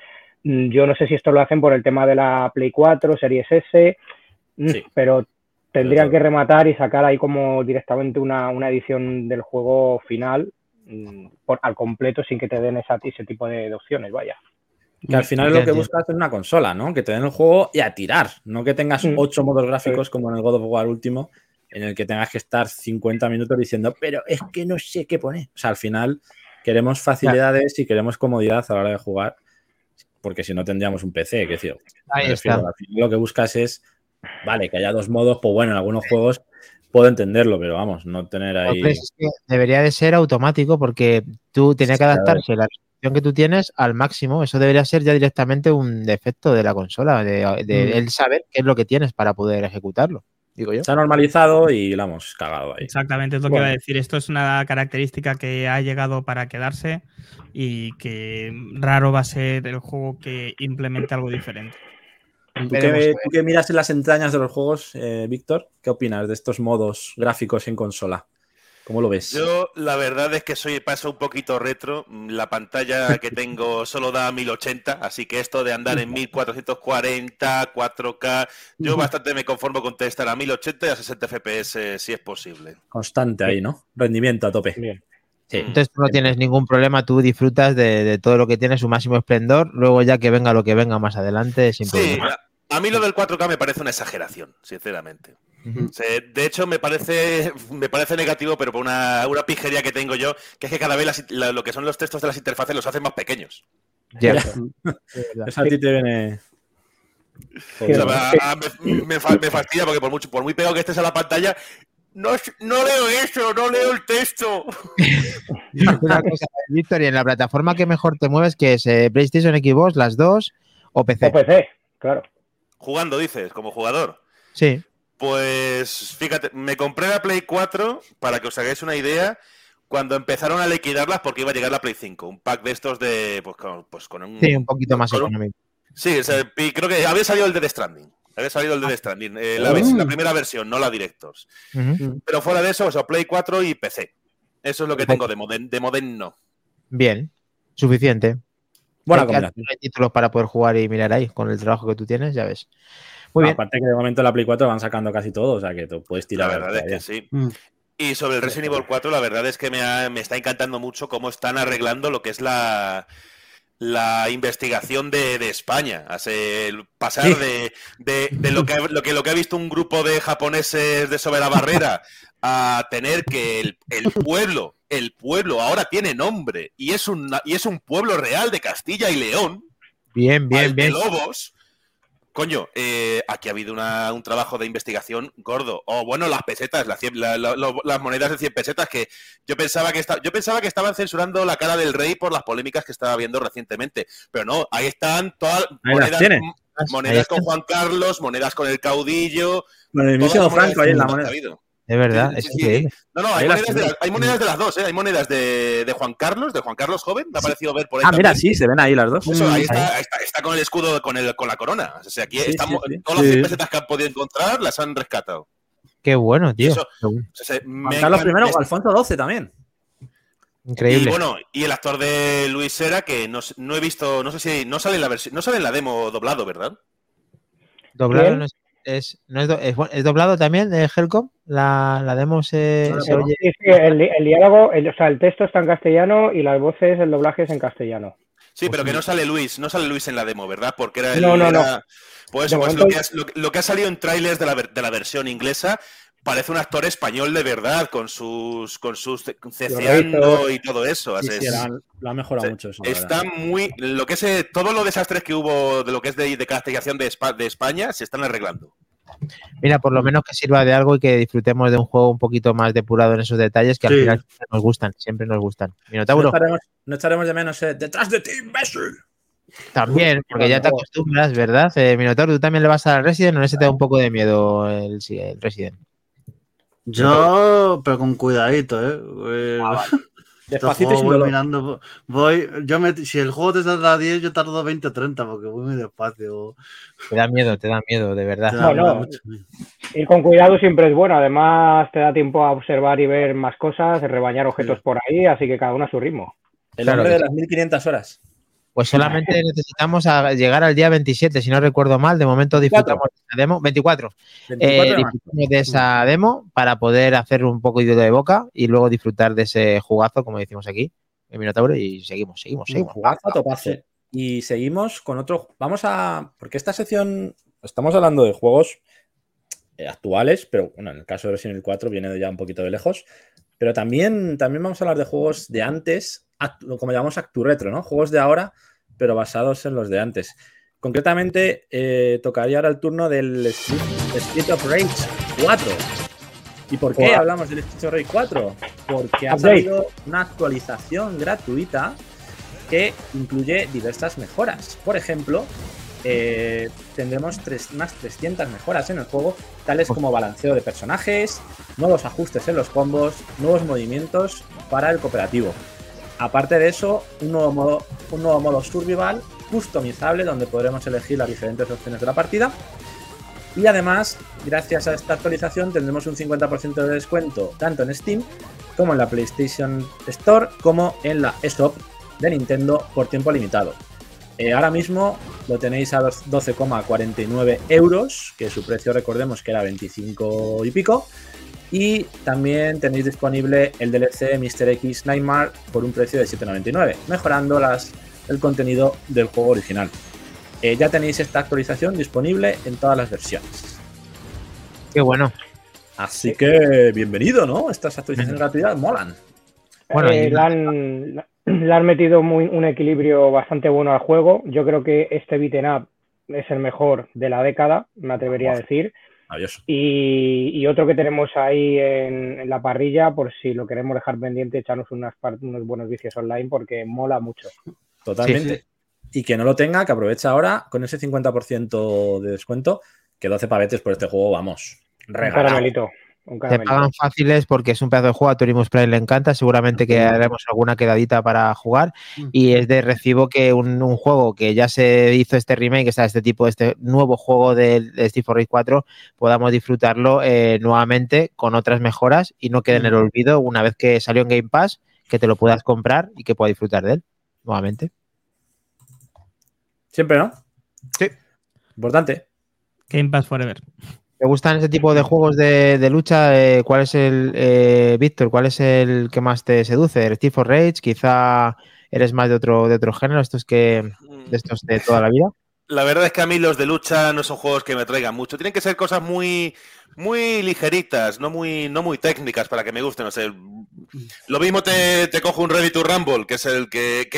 S4: Mm, Yo no sé si esto lo hacen por el tema de la Play 4, Series S, mm,
S2: Sí.
S4: pero tendrían que rematar y sacar ahí como directamente una, una edición del juego final mm, por, al completo sin que te den esa, ese tipo de, de opciones, vaya.
S2: Que al final es lo que buscas es una consola, ¿no? Que te den el juego y a tirar, no que tengas
S4: Mm.
S2: ocho modos gráficos como en el God of War último, en el que tengas que estar 50 minutos diciendo, pero es que no sé qué poner. O sea, al final queremos facilidades y queremos comodidad a la hora de jugar, porque si no tendríamos un PC, que decir,
S1: Ahí está.
S2: al final lo que buscas es, vale, que haya dos modos, pues bueno, en algunos juegos puedo entenderlo, pero vamos, no tener ahí...
S1: Hombre, es que debería de ser automático porque tú tienes que adaptarse la resolución que tú tienes al máximo. Eso debería ser ya directamente un defecto de la consola, de, de
S5: Mm.
S1: él saber qué es lo que tienes para poder ejecutarlo. digo yo.
S2: Se ha normalizado y la hemos cagado ahí.
S6: Exactamente, es lo
S4: Bueno.
S6: que iba a decir. Esto es una característica que ha llegado para quedarse y que raro va a ser el juego que implemente algo diferente.
S2: ¿Tú que, tú miras en las entrañas de los juegos, eh, Víctor, ¿qué opinas de estos modos gráficos en consola? ¿Cómo lo ves?
S3: Yo, la verdad es que soy paso un poquito retro. La pantalla que tengo solo da 1080, así que esto de andar en 1440, 4K, yo bastante me conformo con estar a 1080 y a 60 FPS si es posible.
S2: Constante ahí, ¿no? Rendimiento a tope.
S4: Bien.
S2: Sí.
S1: Entonces tú no tienes ningún problema, tú disfrutas de, de todo lo que tiene su máximo esplendor, luego ya que venga lo que venga más adelante, sin
S3: Sí,
S1: problema.
S3: A, mí lo del 4K me parece una exageración, sinceramente. De hecho, me parece, me parece negativo, pero por una, una pijería que tengo yo, que es que cada vez las- la- lo que son los textos de las interfaces los hacen más pequeños.
S2: Eso a ti te viene.
S3: O sea,
S4: Sí.
S3: a- a- me, me fa- me fastidia porque por mucho, por muy pegado que estés a la pantalla, no, no leo eso, no leo el texto.
S1: Una cosa, Víctor, y en la plataforma que mejor te mueves, que es eh, PlayStation, Xbox, las dos o PC.
S4: O PC, claro.
S3: Jugando, dices, como jugador.
S1: Sí.
S3: Pues fíjate, me compré la Play 4 para que os hagáis una idea cuando empezaron a liquidarlas porque iba a llegar la Play 5, un pack de estos de pues con, pues, con un
S1: Sí, un poquito más
S3: con un-
S1: económico.
S3: Sí, o sea, y creo que había salido el de The Stranding. Había salido el de The Stranding, eh, la, la primera versión, no la Directors.
S1: Ujú.
S3: Pero fuera de eso, o sea, Play 4 y PC. Eso es lo que tengo de, moden, de moderno.
S1: Bien, suficiente. Que-
S2: combinación.
S1: hay títulos para poder jugar y mirar ahí con el trabajo que tú tienes, ya ves. Muy bien.
S2: Aparte que de momento la Play 4 van sacando casi todo, o sea que tú puedes
S3: La
S2: tirar.
S3: verdad es que sí.
S5: Mm.
S3: Y sobre el Resident Evil 4, la verdad es que me, ha- me está encantando mucho cómo están arreglando lo que es la, la investigación de, de España. Hace el pasar
S2: Sí.
S3: de, de- de lo, que, ha- lo, que, lo que ha visto un grupo de japoneses de sobre la barrera a tener que el, el pueblo, el pueblo ahora tiene nombre y es, un, y es un pueblo real de Castilla y León.
S1: Bien, bien, bien.
S3: Lobos. Coño, eh, aquí ha habido una- un trabajo de investigación gordo. O bueno, las pesetas, las, cien- la- la- lo- las monedas de 100 pesetas que yo pensaba que esta- yo pensaba que estaban censurando la cara del rey por las polémicas que estaba viendo recientemente. Pero no, ahí están todas monedas,
S1: Ahí
S3: monedas
S1: está.
S3: con Juan Carlos, monedas con el caudillo.
S2: Con el Franco ahí en la moneda.
S1: De verdad,
S3: Sí,
S1: es
S3: sí. No, no, hay monedas, de las, hay monedas de las dos, ¿eh? Hay monedas de, de Juan Carlos, de Juan Carlos joven, me ha parecido ver por ahí.
S2: Ah, mira, sí, se ven ahí las dos.
S3: Eso, ahí
S2: Mm.
S3: está, ahí está, está con el escudo, con, el, con la corona. O sea, aquí
S2: Sí,
S3: estamos,
S2: sí, sí.
S3: todas las
S2: Sí.
S3: 100 pesetas que han podido encontrar las han rescatado.
S1: Qué bueno, tío.
S3: eso-. O sea,
S2: Juan Carlos I o Alfonso XII también.
S3: Y
S1: Increíble.
S3: bueno, y el actor de Luis Sera, que no, sé- no he visto, no sé si no sale en la versión, no sale en la demo doblado, ¿verdad?
S1: doblado no es, es- no es, do- es, bueno, ¿es doblado también de Helcom. La, la demo se,
S2: No,
S1: se
S2: no.
S1: oye.
S4: Sí, sí, el, di- el diálogo, el- o sea, el texto está en castellano y las voces, el doblaje es en castellano.
S3: Sí, pero que no sale Luis, no sale Luis en la demo, ¿verdad? Porque era el.
S4: No, no, no.
S3: Pues, pues
S4: momento-
S3: lo, que ha, lo, lo que ha salido en trailers de la, de la versión inglesa parece un actor español de verdad, con sus con sus ce- ceceando y todo eso.
S2: Sí, sí, lo han mejorado
S3: se-
S2: mucho eso.
S3: Está
S2: verdad.
S3: muy. Lo que es eh, todo lo desastres que hubo de lo que es de, de castigación de, Espa- de España se están arreglando.
S1: Mira, por lo menos que sirva de algo y que disfrutemos de un juego un poquito más depurado en esos detalles que al final siempre nos gustan, siempre nos gustan.
S2: No
S1: Minotauro,
S2: no echaremos de menos eh, detrás de ti, imbécil.
S1: también, porque ya te acostumbras, ¿verdad? Eh, Minotauro, tú también le vas al Resident o en ese te da un poco de miedo el Resident.
S5: Yo, pero con cuidadito, ¿eh? Este
S2: Despacito y
S5: voy
S2: dolor.
S5: mirando, voy, yo me, si el juego te tarda 10, yo tardo 20 o 30 porque voy muy despacio.
S1: Te da miedo, te da miedo, de verdad.
S4: Bueno,
S5: mucho.
S4: Ir con cuidado siempre es bueno. Además, te da tiempo a observar y ver más cosas, rebañar objetos por ahí, así que cada uno a su ritmo.
S2: El
S1: Claro
S2: hombre de las 1500 horas.
S1: Pues solamente necesitamos a llegar al día 27, si no recuerdo mal. De momento disfrutamos de esa demo. 24.
S2: 24
S1: Eh, disfrutamos de esa demo para poder hacer un poco de boca y luego disfrutar de ese jugazo, como decimos aquí, en Minotauro, y seguimos, seguimos, seguimos.
S2: jugazo a. Y seguimos con otro. Vamos a. Porque esta sección. Estamos hablando de juegos eh, actuales, pero bueno, en el caso de Resident Evil 4 viene ya un poquito de lejos. Pero también, también vamos a hablar de juegos de antes, como llamamos Actu Retro, ¿no? Juegos de ahora, pero basados en los de antes. Concretamente, eh, tocaría ahora el turno del Street, Street of Rage 4. ¿Y por qué
S4: Wow.
S2: hablamos del Street of Rage 4? Porque ha salido una actualización gratuita que incluye diversas mejoras. Por ejemplo, eh, tendremos tres, unas 300 mejoras en el juego, tales como balanceo de personajes, nuevos ajustes en los combos, nuevos movimientos para el cooperativo. Aparte de eso, un nuevo modo, un nuevo modo survival customizable donde podremos elegir las diferentes opciones de la partida. Y además, gracias a esta actualización, tendremos un 50% de descuento tanto en Steam como en la PlayStation Store como en la eShop de Nintendo por tiempo limitado. Eh, ahora mismo lo tenéis a 12,49 euros, que su precio recordemos que era 25 y pico. Y también tenéis disponible el DLC Mr. X Nightmare por un precio de 7,99, mejorando las, el contenido del juego original. Eh, ya tenéis esta actualización disponible en todas las versiones.
S1: Qué bueno.
S2: Así que bienvenido, ¿no? Estas actualizaciones gratuitas molan.
S4: Bueno, eh, la han, le han metido muy, un equilibrio bastante bueno al juego. Yo creo que este beaten up es el mejor de la década, me atrevería a decir. Y, y, otro que tenemos ahí en, la parrilla, por si lo queremos dejar pendiente, echarnos unas unos buenos vicios online porque mola mucho.
S2: Totalmente. Y que no lo tenga, que aproveche ahora con ese 50% de descuento, que 12 pavetes por este juego, vamos.
S4: Regalado.
S1: Te pagan fáciles porque es un pedazo de juego, a Turismo Play le encanta, seguramente que haremos alguna quedadita para jugar y es de recibo que un, juego que ya se hizo este remake, está este tipo, este nuevo juego de, de Steve Race 4, podamos disfrutarlo eh, nuevamente con otras mejoras y no quede en el olvido una vez que salió en Game Pass, que te lo puedas comprar y que puedas disfrutar de él nuevamente.
S2: Siempre, ¿no?
S1: Sí.
S2: Importante.
S6: Game Pass Forever.
S1: ¿Te gustan ese tipo de juegos de, lucha? Eh, ¿Cuál es el, eh, Víctor, cuál es el que más te seduce? ¿El Steve for Rage? ¿Quizá eres más de otro, de otro género, estos que, de estos de toda la vida?
S3: La verdad es que a mí los de lucha no son juegos que me traigan mucho. Tienen que ser cosas muy, muy ligeritas, no muy, no muy técnicas para que me gusten. O sea, lo mismo te, cojo un Ready to Rumble, que es el que,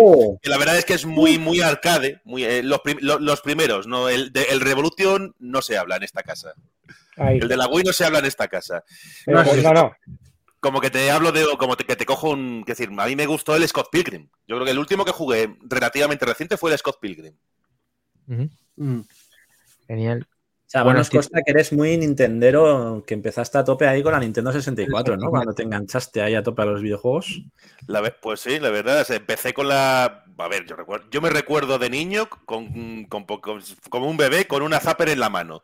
S3: oh. que, la verdad es que es muy, muy arcade. Muy, eh, los, los, primeros, ¿no? El, de, el Revolution no se habla en esta casa. El de la Wii no se habla en esta casa.
S4: No, no, no.
S3: Como que te hablo de, como que te cojo un, que decir, a mí me gustó el Scott Pilgrim. Yo creo que el último que jugué relativamente reciente fue el Scott Pilgrim.
S1: Mm. Genial.
S2: O sea, bueno, nos consta que eres muy Nintendero, que empezaste a tope ahí con la Nintendo 64, ¿no? Cuando te enganchaste ahí a tope a los videojuegos.
S3: La pues sí, la verdad, empecé con la... A ver, yo, recuerdo, yo me recuerdo de niño con, como un bebé con una zapper en la mano.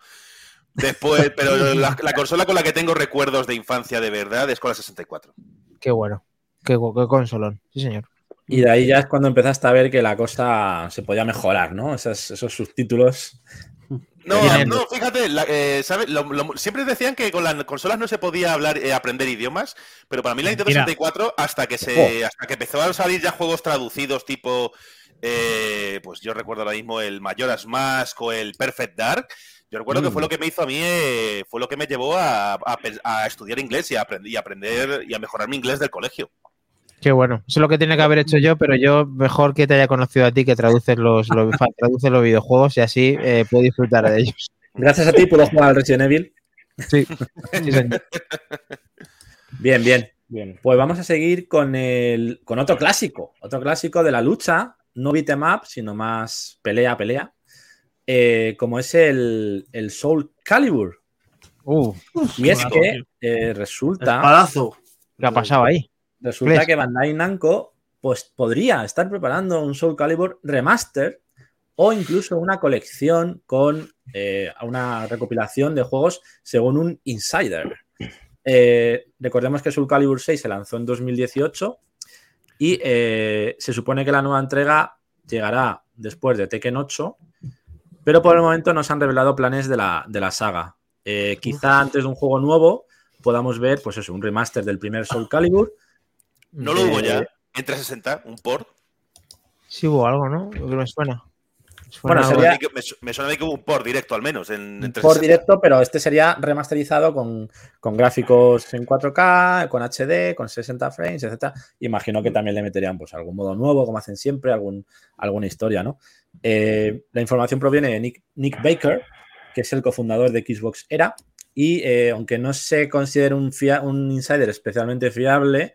S3: Después, pero la, consola con la que tengo recuerdos de infancia de verdad es con la 64.
S1: Qué bueno. Qué, qué consolón. Sí, señor.
S2: Y de ahí ya es cuando empezaste a ver que la cosa se podía mejorar, ¿no? Esos, subtítulos.
S3: No, no, fíjate, eh, siempre decían que con las consolas no se podía hablar, eh, aprender idiomas, pero para mí la Nintendo 64, hasta que se, hasta que empezaron a salir ya juegos traducidos tipo, eh, pues yo recuerdo ahora mismo el Majora's Mask o el Perfect Dark, yo recuerdo que fue mm. lo que me hizo a mí, fue lo que me llevó a, estudiar inglés y a, y aprender y a mejorar mi inglés del colegio.
S1: Qué bueno. Eso es lo que tiene que haber hecho yo, pero yo mejor que te haya conocido a ti que traduces los, los, los videojuegos y así eh, puedo disfrutar de ellos.
S2: Gracias a ti puedo jugar al Resident Evil.
S1: Sí,
S2: Bien, bien. Bien. Pues vamos a seguir con el con otro clásico, otro clásico de la lucha, no beat'em up, sino más pelea, pelea, eh, como es el, el Soul Calibur.
S1: Uh,
S2: y es que eh, resulta.
S5: Palazo.
S1: ¿Qué ha pasado ahí?
S2: Resulta que Bandai Namco pues, podría estar preparando un Soul Calibur remaster o incluso una colección con eh, una recopilación de juegos según un insider. Eh, recordemos que Soul Calibur 6 se lanzó en 2018 y eh, se supone que la nueva entrega llegará después de Tekken 8, pero por el momento no se han revelado planes de la, de la saga. quizá antes de un juego nuevo podamos ver pues eso, un remaster del primer Soul Calibur
S3: ¿No lo hubo ya? ¿En 360? ¿Un port?
S1: Sí hubo algo, ¿no? Lo que me suena.
S3: bueno, sería... me, suena que hubo un port directo al menos. En,
S2: en port directo, pero este sería remasterizado con, gráficos en 4K, con HD, con 60 frames, etc. Imagino que también le meterían pues algún modo nuevo, como hacen siempre, algún, alguna historia, ¿no? Eh, la información proviene de Nick, Nick, Baker, que es el cofundador de Xbox Era, y eh, aunque no se considere un, un insider especialmente fiable,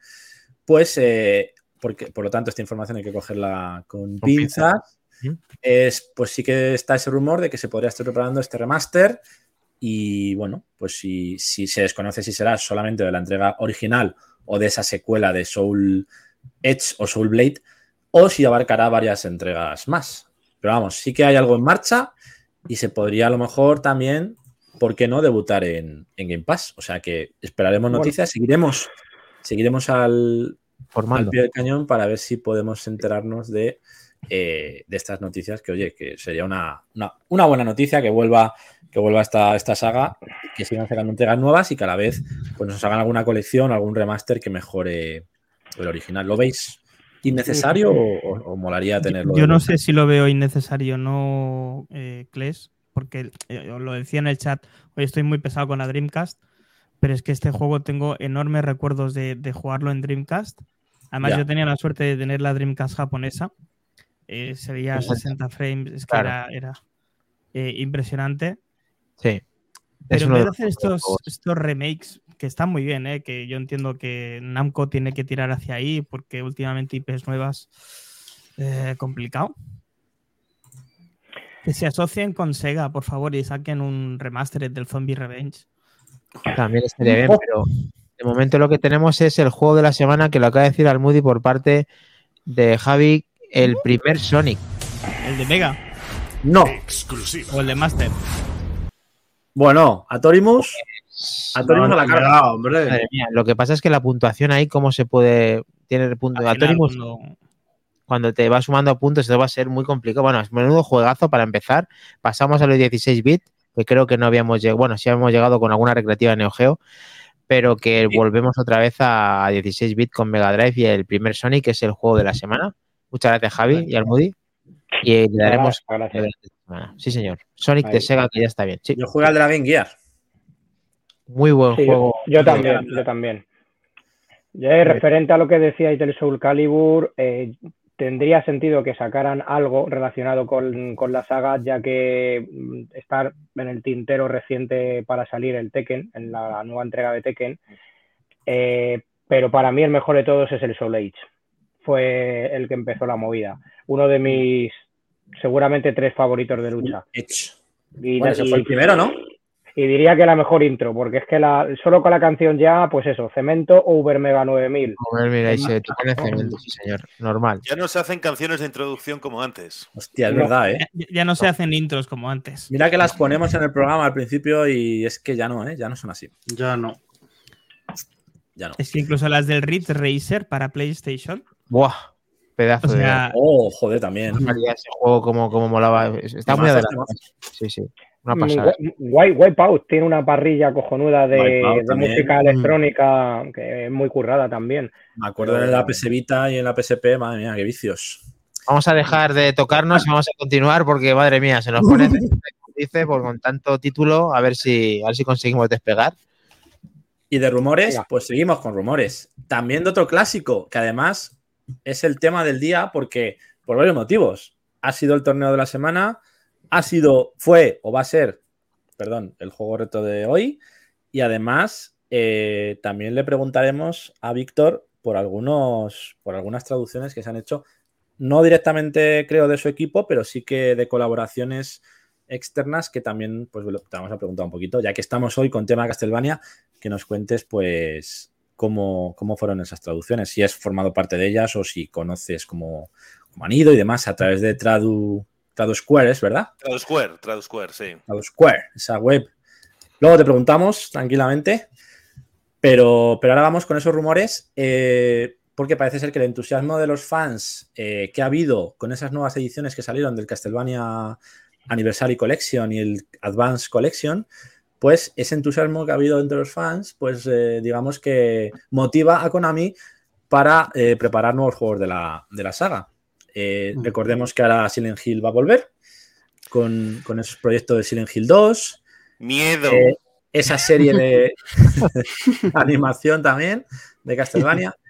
S2: pues, eh, porque, por lo tanto, esta información hay que cogerla con pinzas. es, pues sí que está ese rumor de que se podría estar preparando este remaster. Y bueno, pues si, si se desconoce si será solamente de la entrega original o de esa secuela de Soul Edge o Soul Blade, o si abarcará varias entregas más. Pero vamos, sí que hay algo en marcha y se podría a lo mejor también, ¿por qué no?, debutar en, en Game Pass. O sea que esperaremos noticias, seguiremos, seguiremos al, al pie del cañón para ver si podemos enterarnos de, eh, de estas noticias, que oye, que sería una, una, una, buena noticia que vuelva, que vuelva esta, esta saga, que sigan sacando entregas nuevas y que a la vez pues, nos hagan alguna colección, algún remaster que mejore el original. ¿Lo veis innecesario o, o molaría tenerlo?
S6: Yo no sé si lo veo innecesario, no, eh, Kles, porque eh, lo decía en el chat, hoy estoy muy pesado con la Dreamcast, pero es que este juego tengo enormes recuerdos de, de jugarlo en Dreamcast. Además, yo tenía la suerte de tener la Dreamcast japonesa. Eh, se veía 60 frames, es que claro. era, era eh, impresionante.
S1: Sí.
S6: Pero en vez de hacer estos, estos remakes que están muy bien, ¿eh? que yo entiendo que Namco tiene que tirar hacia ahí porque últimamente IPs nuevas eh, complicado. Que se asocien con Sega, por favor, y saquen un remaster del Zombie Revenge.
S1: También estaría bien, pero de momento lo que tenemos es el juego de la semana que lo acaba de decir Almudi por parte de Javi, el primer Sonic.
S6: ¿El de Mega?
S2: No.
S6: ¿O el de Master?
S2: Bueno, Atorimus. Atorimus no, a la carga, hombre.
S1: Madre mía, lo que pasa es que la puntuación ahí, ¿cómo se puede. Tiene el punto. Atorimus. No... Cuando te va sumando a puntos, esto va a ser muy complicado. Bueno, es menudo juegazo para empezar. Pasamos a los 16 bits, que creo que no habíamos llegado. Bueno, sí habíamos llegado con alguna recreativa de Neo Geo, pero que sí. volvemos otra vez a 16 bits con Mega Drive y el primer Sonic, que es el juego de la semana. Muchas gracias, Javi y Almudi. Y le daremos.
S4: Gracias.
S1: Sí, señor. Sonic Ahí. de Sega, que ya está bien. Sí.
S2: Yo juego al de la Game Gear.
S1: Muy buen
S4: sí,
S1: juego.
S4: Yo, yo también, yo también. Ya referente a lo que decíais del Soul Calibur, eh, tendría sentido que sacaran algo relacionado con, con, la saga, ya que mm, está en el tintero reciente para salir el Tekken, en la nueva entrega de Tekken. Eh, pero para mí el mejor de todos es el Soul Age. Fue el que empezó la movida. Uno de mis, seguramente, tres favoritos de lucha.
S2: Edge. Y, bueno, ese fue el primero, ¿no?
S4: Y diría que la mejor intro, porque es que la, solo con la canción ya, pues eso, Cemento o Uber Mega 9000.
S1: Uber Mega, ahí se tiene Cemento, sí señor, normal.
S3: Ya no se hacen canciones de introducción como antes.
S2: Hostia, es no, verdad, ¿eh?
S6: Ya, ya, no se hacen intros como antes.
S2: Mira que las ponemos en el programa al principio y es que ya no, ¿eh? Ya no son así.
S5: Ya no.
S2: Ya no.
S6: Es que incluso las del Ridge Racer para PlayStation.
S1: Buah, pedazo
S6: o sea,
S2: de. Oh, joder, también.
S1: Ese juego como, como molaba. Está muy adelantado. Sí, sí. Una pasada.
S4: Wipeout tiene una parrilla cojonuda de, de música electrónica que es muy currada también.
S2: Me acuerdo en la PS Vita y en la PSP, madre mía, qué vicios.
S1: Vamos a dejar de tocarnos y vamos a continuar porque, madre mía, se nos pone dice por con tanto título, a ver si, a ver si conseguimos despegar.
S2: Y de rumores, pues seguimos con rumores. También de otro clásico, que además es el tema del día porque, por varios motivos. Ha sido el torneo de la semana, ha sido, fue o va a ser, perdón, el juego reto de hoy. Y además, eh, también le preguntaremos a Víctor por algunos, por algunas traducciones que se han hecho, no directamente creo de su equipo, pero sí que de colaboraciones externas que también pues te vamos a preguntar un poquito, ya que estamos hoy con tema Castlevania, que nos cuentes pues cómo, cómo fueron esas traducciones, si has formado parte de ellas o si conoces cómo, cómo han ido y demás a través de Tradu, TraduSquare, ¿es verdad?
S3: TraduSquare, TraduSquare, sí.
S2: TraduSquare, esa web. Luego te preguntamos tranquilamente, pero, pero ahora vamos con esos rumores, eh, porque parece ser que el entusiasmo de los fans eh, que ha habido con esas nuevas ediciones que salieron del Castlevania Anniversary Collection y el Advance Collection, pues ese entusiasmo que ha habido entre los fans, pues eh, digamos que motiva a Konami para eh, preparar nuevos juegos de la, de la saga. Eh, mm. Recordemos que ahora Silent Hill va a volver con, con esos proyectos de Silent Hill 2.
S3: Miedo.
S2: esa serie de animación también de Castlevania.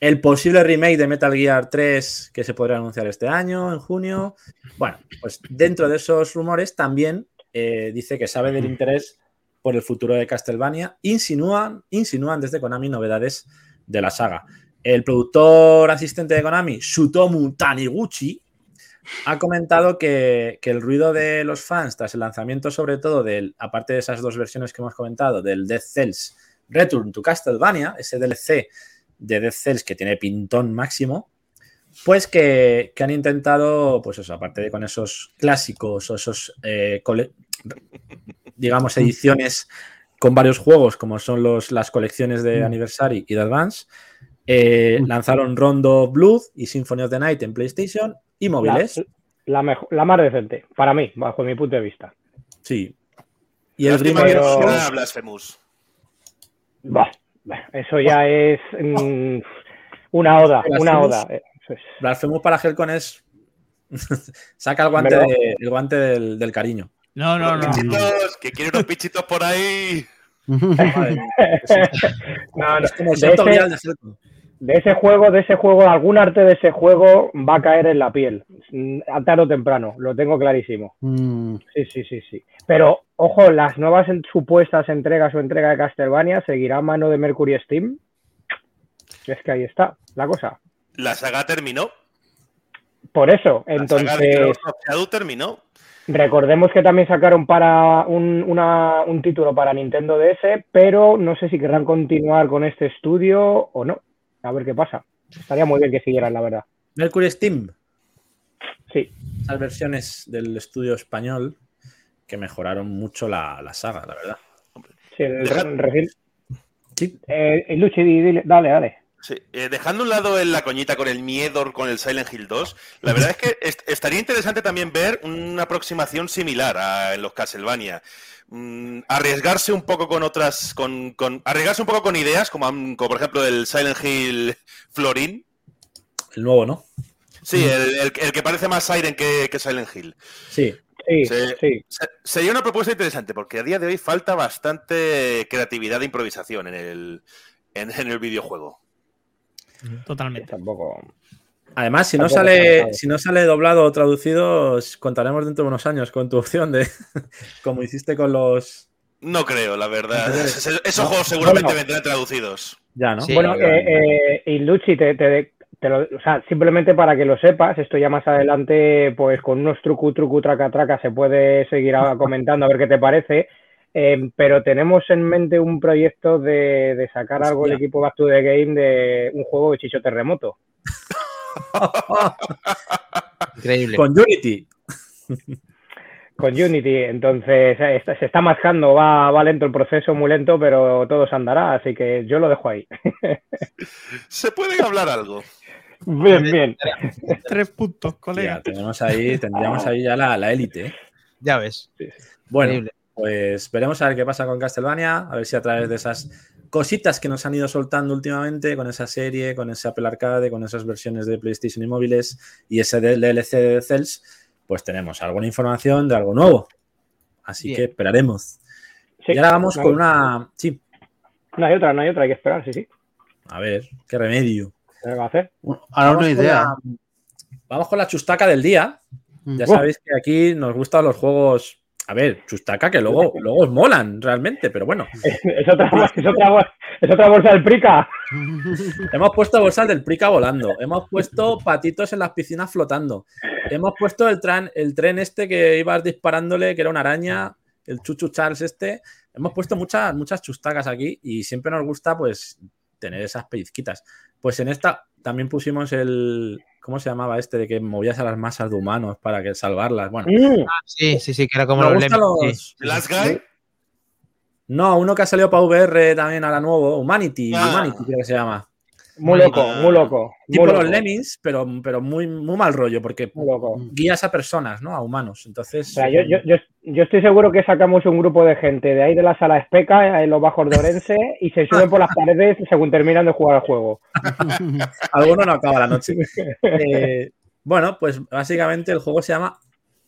S2: El posible remake de Metal Gear 3 que se podrá anunciar este año, en junio. Bueno, pues dentro de esos rumores también eh, dice que sabe del interés por el futuro de Castlevania. Insinúan, insinúan desde Konami novedades de la saga. El productor asistente de Konami, Shutomu Taniguchi, ha comentado que, que el ruido de los fans tras el lanzamiento, sobre todo, del, aparte de esas dos versiones que hemos comentado, del Death Cells Return to Castlevania, ese DLC de Death Cells que tiene pintón máximo, pues que, que han intentado, pues eso, aparte de con esos clásicos o esos, eh, cole- digamos, ediciones con varios juegos, como son los, las colecciones de
S4: Mm.
S2: Anniversary y de Advance, eh, lanzaron Rondo of Blood y Symphony of the Night en PlayStation y móviles.
S4: la, mejo- la más decente, para mí, bajo mi punto de vista.
S2: Sí. Y el
S3: Lástima
S2: remake-
S3: que no
S4: Pero-
S3: Blasphemous.
S4: Bah, bah, eso ya es mm, una oda, una oda. Eh, eso es-
S2: Blasphemous para Helcon es. Saca el guante, de- el guante del, del cariño.
S6: No, no, no.
S3: Pichitos, que quiere unos pichitos por ahí.
S2: Madre
S4: No, no,
S2: es como el
S4: de,
S2: grial de.
S4: De ese juego, de ese juego, algún arte de ese juego va a caer en la piel, mm, a tarde o temprano, lo tengo clarísimo.
S5: Mm,
S4: Sí, sí, sí, sí. Pero, ojo, las nuevas en- supuestas entregas o entrega de Castlevania seguirá a mano de Mercury Steam. Es que ahí está la cosa.
S3: La saga terminó.
S4: Por eso,
S3: La saga de
S4: entonces,
S3: of Shadow terminó.
S4: recordemos que también sacaron para un, una- un título para Nintendo DS, pero no sé si querrán continuar con este estudio o no. A ver qué pasa. Estaría muy bien que siguieran, la verdad.
S2: Mercury Steam.
S4: Sí,
S2: Esas versiones del estudio español que mejoraron mucho la, la saga, la verdad.
S4: sí, el, recién-
S2: Sí.
S4: eh, Luchi, dale, dale.
S3: Sí, eh, dejando a un lado en la coñita con el miedo con el Silent Hill 2, la verdad es que est- estaría interesante también ver una aproximación similar a en los Castlevania. Mm, arriesgarse un poco con otras, con, con- arriesgarse un poco con ideas, como, por ejemplo el Silent Hill Florin.
S2: El nuevo, ¿no?
S3: Sí, el, el- el que parece más Siren que, que Silent Hill.
S2: Sí.
S4: Sí,
S3: Sí.
S4: sí.
S3: Se- Sería una propuesta interesante, porque a día de hoy falta bastante creatividad e improvisación en el, en, en el videojuego.
S6: Totalmente.
S4: Tampoco.
S2: Además, si no sale, si no sale doblado o traducido, os contaremos dentro de unos años con tu opción de como hiciste con los.
S3: No creo, la verdad. Esos
S2: no,
S3: juegos seguramente
S4: bueno.
S3: vendrán traducidos.
S2: Ya, ¿no?
S1: Sí.
S4: Bueno, eh, eh, y Luchi, te, te- te lo- o sea, simplemente para que lo sepas, esto ya más adelante, pues con unos trucu, trucu, traca, traca, se puede seguir comentando a ver qué te parece. Eh, pero tenemos en mente un proyecto de, de sacar algo el equipo Back to the Game de un juego de Chicho Terremoto.
S1: Increíble.
S2: Con Unity.
S4: Con Unity, entonces eh, se está mascando, va, va lento el proceso, muy lento, pero todo se andará, así que yo lo dejo ahí.
S3: Se puede hablar algo.
S4: Bien, bien.
S6: Tres puntos,
S2: Ya,
S6: colega.
S2: tenemos ahí, tendríamos ahí ya la, la élite. ¿eh?
S1: Ya ves.
S2: Bueno,
S1: Increíble.
S2: Pues veremos a ver qué pasa con Castlevania, a ver si a través de esas cositas que nos han ido soltando últimamente, con esa serie, con ese Apple Arcade, con esas versiones de PlayStation y móviles y ese DLC de Cells, pues tenemos alguna información de algo nuevo. Así
S1: Bien.
S2: que esperaremos.
S4: Sí,
S2: y ahora vamos
S4: no
S2: con una... Sí,
S4: No hay otra, no hay otra, hay que esperar, sí, sí.
S2: a ver, qué remedio.
S4: ¿Qué va a hacer?
S5: Ahora
S2: Vamos
S5: una
S2: con
S5: idea.
S2: la- Vamos con la chustaca del día.
S5: Mm.
S2: Ya
S4: Oh.
S2: sabéis que aquí nos gustan los juegos. A ver, chustaca que luego, luego os molan realmente, pero bueno.
S4: Es otra, es otra, bol- es otra bolsa del Prica.
S2: Hemos puesto bolsas del Prica volando. Hemos puesto patitos en las piscinas flotando. Hemos puesto el, tran, el tren este que ibas disparándole, que era una araña, el Chuchu Charles este. Hemos puesto muchas, muchas chustacas aquí y siempre nos gusta, pues, tener esas pellizquitas. Pues en esta también pusimos el. ¿Cómo se llamaba este? De que movías a las masas de humanos para que salvarlas. Bueno,
S4: Mm,
S1: Sí, sí, sí, que era como los
S2: los-
S3: Last Guy,
S2: No, uno que ha salido para VR también ahora nuevo, Humanity,
S3: Ah.
S2: Humanity creo que se llama.
S4: Muy loco, muy loco. Muy
S2: Tipo
S4: loco,
S2: los Lemmings, pero, pero muy, muy mal rollo, porque
S4: loco.
S2: guías a personas, ¿no? A humanos. Entonces,
S4: O sea, yo, yo, yo, yo estoy seguro que sacamos un grupo de gente de ahí de la sala Especa, en los bajos de Orense, y se suben por las paredes según terminan de jugar al juego.
S2: alguno no acaba la noche. Eh, bueno, pues básicamente el juego se llama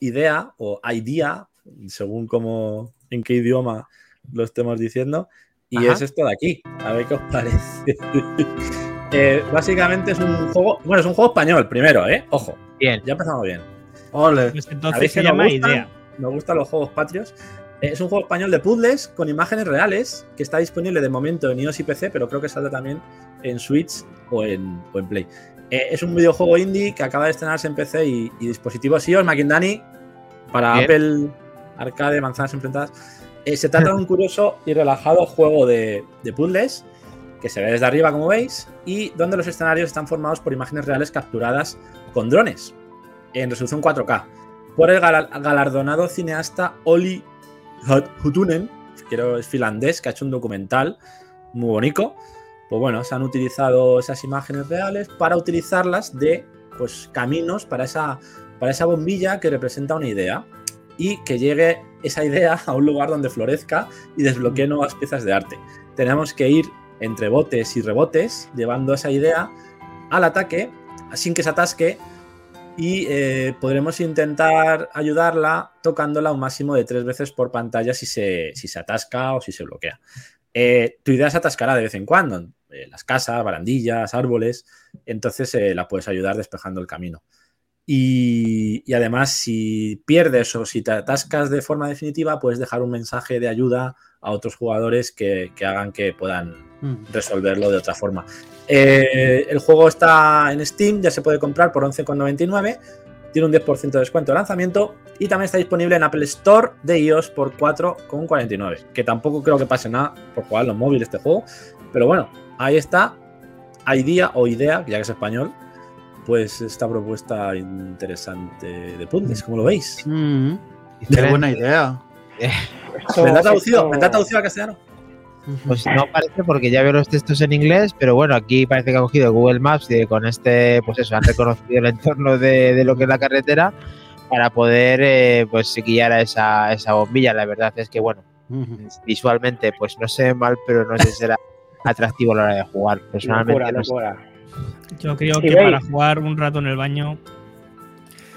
S2: Idea o Idea, según como en qué idioma lo estemos diciendo. Y
S1: Ajá.
S2: es esto de aquí. A ver qué os parece. Eh, básicamente es un juego. Bueno, es un juego español primero, ¿eh? Ojo,
S1: Bien.
S2: ya empezamos bien.
S5: Ole.
S6: Pues
S2: ¿Sabéis
S6: entonces se llama
S2: gustan?
S6: Idea.
S2: Nos gustan los juegos patrios. Eh, Es un juego español de puzzles con imágenes reales que está disponible de momento en iOS y PC, pero creo que saldrá también en Switch o en, o en Play. Eh, es un videojuego indie que acaba de estrenarse en PC y, y dispositivos iOS, Mackindani, para
S1: Bien.
S2: Apple Arcade, manzanas enfrentadas. Eh, se trata de un curioso y relajado juego de, de puzzles que se ve desde arriba, como veis, y donde los escenarios están formados por imágenes reales capturadas con drones en resolución 4K por el gal- galardonado cineasta Oli Hut- Hutunen, que es finlandés, que ha hecho un documental muy bonito. Pues bueno, se han utilizado esas imágenes reales para utilizarlas de pues, caminos para esa, para esa bombilla que representa una idea y que llegue esa idea a un lugar donde florezca y desbloquee nuevas piezas de arte. Tenemos que ir entre botes y rebotes llevando esa idea al ataque sin que se atasque y eh, podremos intentar ayudarla tocándola un máximo de tres veces por pantalla si se, si se atasca o si se bloquea. Eh, tu idea se atascará de vez en cuando, eh, las casas, barandillas, árboles, entonces la puedes ayudar despejando el camino. Y, además, si pierdes o si te atascas de forma definitiva, puedes dejar un mensaje de ayuda a otros jugadores que, que hagan que puedan. Resolverlo de otra forma. Eh, el juego está en Steam, ya se puede comprar por 11,99. Tiene un 10% de descuento de lanzamiento y también está disponible en Apple Store de iOS por 4,49. Que tampoco creo que pase nada por jugar en los móviles este juego. Pero bueno, ahí está. Idea o idea, ya que es español. Pues esta propuesta interesante de puzzles, como lo veis.
S5: Mm. Qué
S1: Diferente.
S5: buena idea.
S4: Esto-
S2: ¿Vendrá traducido?
S4: esto-
S2: ¿Vendrá traducido al castellano?
S1: Pues no parece porque ya veo los textos en inglés, pero bueno, aquí parece que ha cogido Google Maps y con este, pues eso, han reconocido el entorno de, de lo que es la carretera para poder eh, pues guiar a esa, esa bombilla. La verdad es que bueno, visualmente pues no ve mal, pero no sé si será atractivo a la hora de jugar. Personalmente
S4: Locura,
S1: no sé.
S4: locura.
S6: Yo creo que
S4: veis-
S6: para jugar un rato en el baño.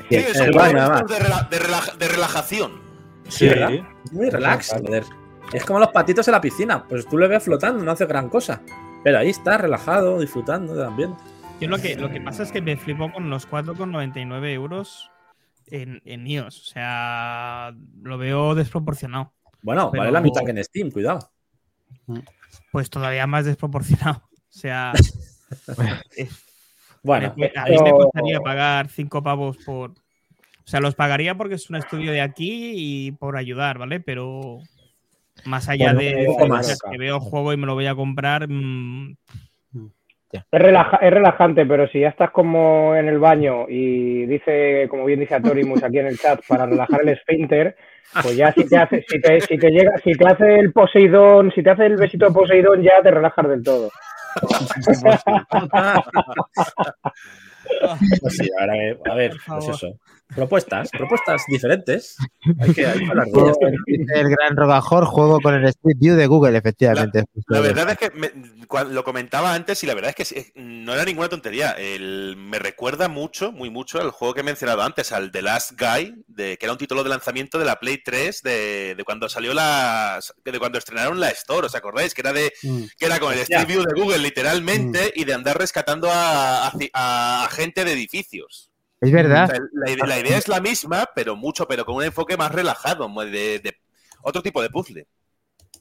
S3: Sí, juegos
S2: va.
S3: de, rela- de relaja- de relajación.
S2: Sí, ¿verdad? Muy relax, joder. Es como los patitos en la piscina. Pues tú le ves flotando, no hace gran cosa. Pero ahí está, relajado, disfrutando del ambiente.
S6: Yo lo que, lo que pasa es que me flipó con los 4,99 euros en, en iOS. O sea, lo veo desproporcionado.
S2: Bueno,
S6: Pero-
S2: vale la mitad que en Steam, cuidado.
S6: Pues todavía más desproporcionado. O sea, es-
S2: Bueno,
S6: a mí me costaría pagar 5 pavos por. O sea, los pagaría porque es un estudio de aquí y por ayudar, ¿vale? Pero más allá
S2: Bueno,
S6: de
S2: un poco más.
S6: que veo juego y me lo voy a comprar, mm,
S4: Es, relaja- es relajante, pero si ya estás como en el baño y dice, como bien dice Atorimus aquí en el chat, para relajar el esfínter, pues ya si te hace, si te, si te llega, si te hace el Poseidón, si te hace el besito de Poseidón, ya te relajas del todo.
S2: pues sí, ahora, eh, a ver, pues eso. Propuestas, propuestas diferentes. Hay que, hay que hablar de ellas.
S1: Dice el gran Rogajor, juego con el Street View de Google, efectivamente.
S3: La verdad es que me- lo comentaba antes y la verdad es que sí, no era ninguna tontería. El- me recuerda mucho, muy mucho al juego que he mencionado antes, al The Last Guy, de, que era un título de lanzamiento de la Play 3 de, de cuando salió la. de cuando estrenaron la Store, ¿os acordáis? Que era de
S5: Mm.
S3: que era con el Street View de Google, literalmente, y de andar rescatando a, a, a gente de edificios.
S1: Es
S3: O
S1: verdad.
S3: la, ide- la idea es la misma, pero mucho, pero con un enfoque más relajado, de, de otro tipo de puzzle.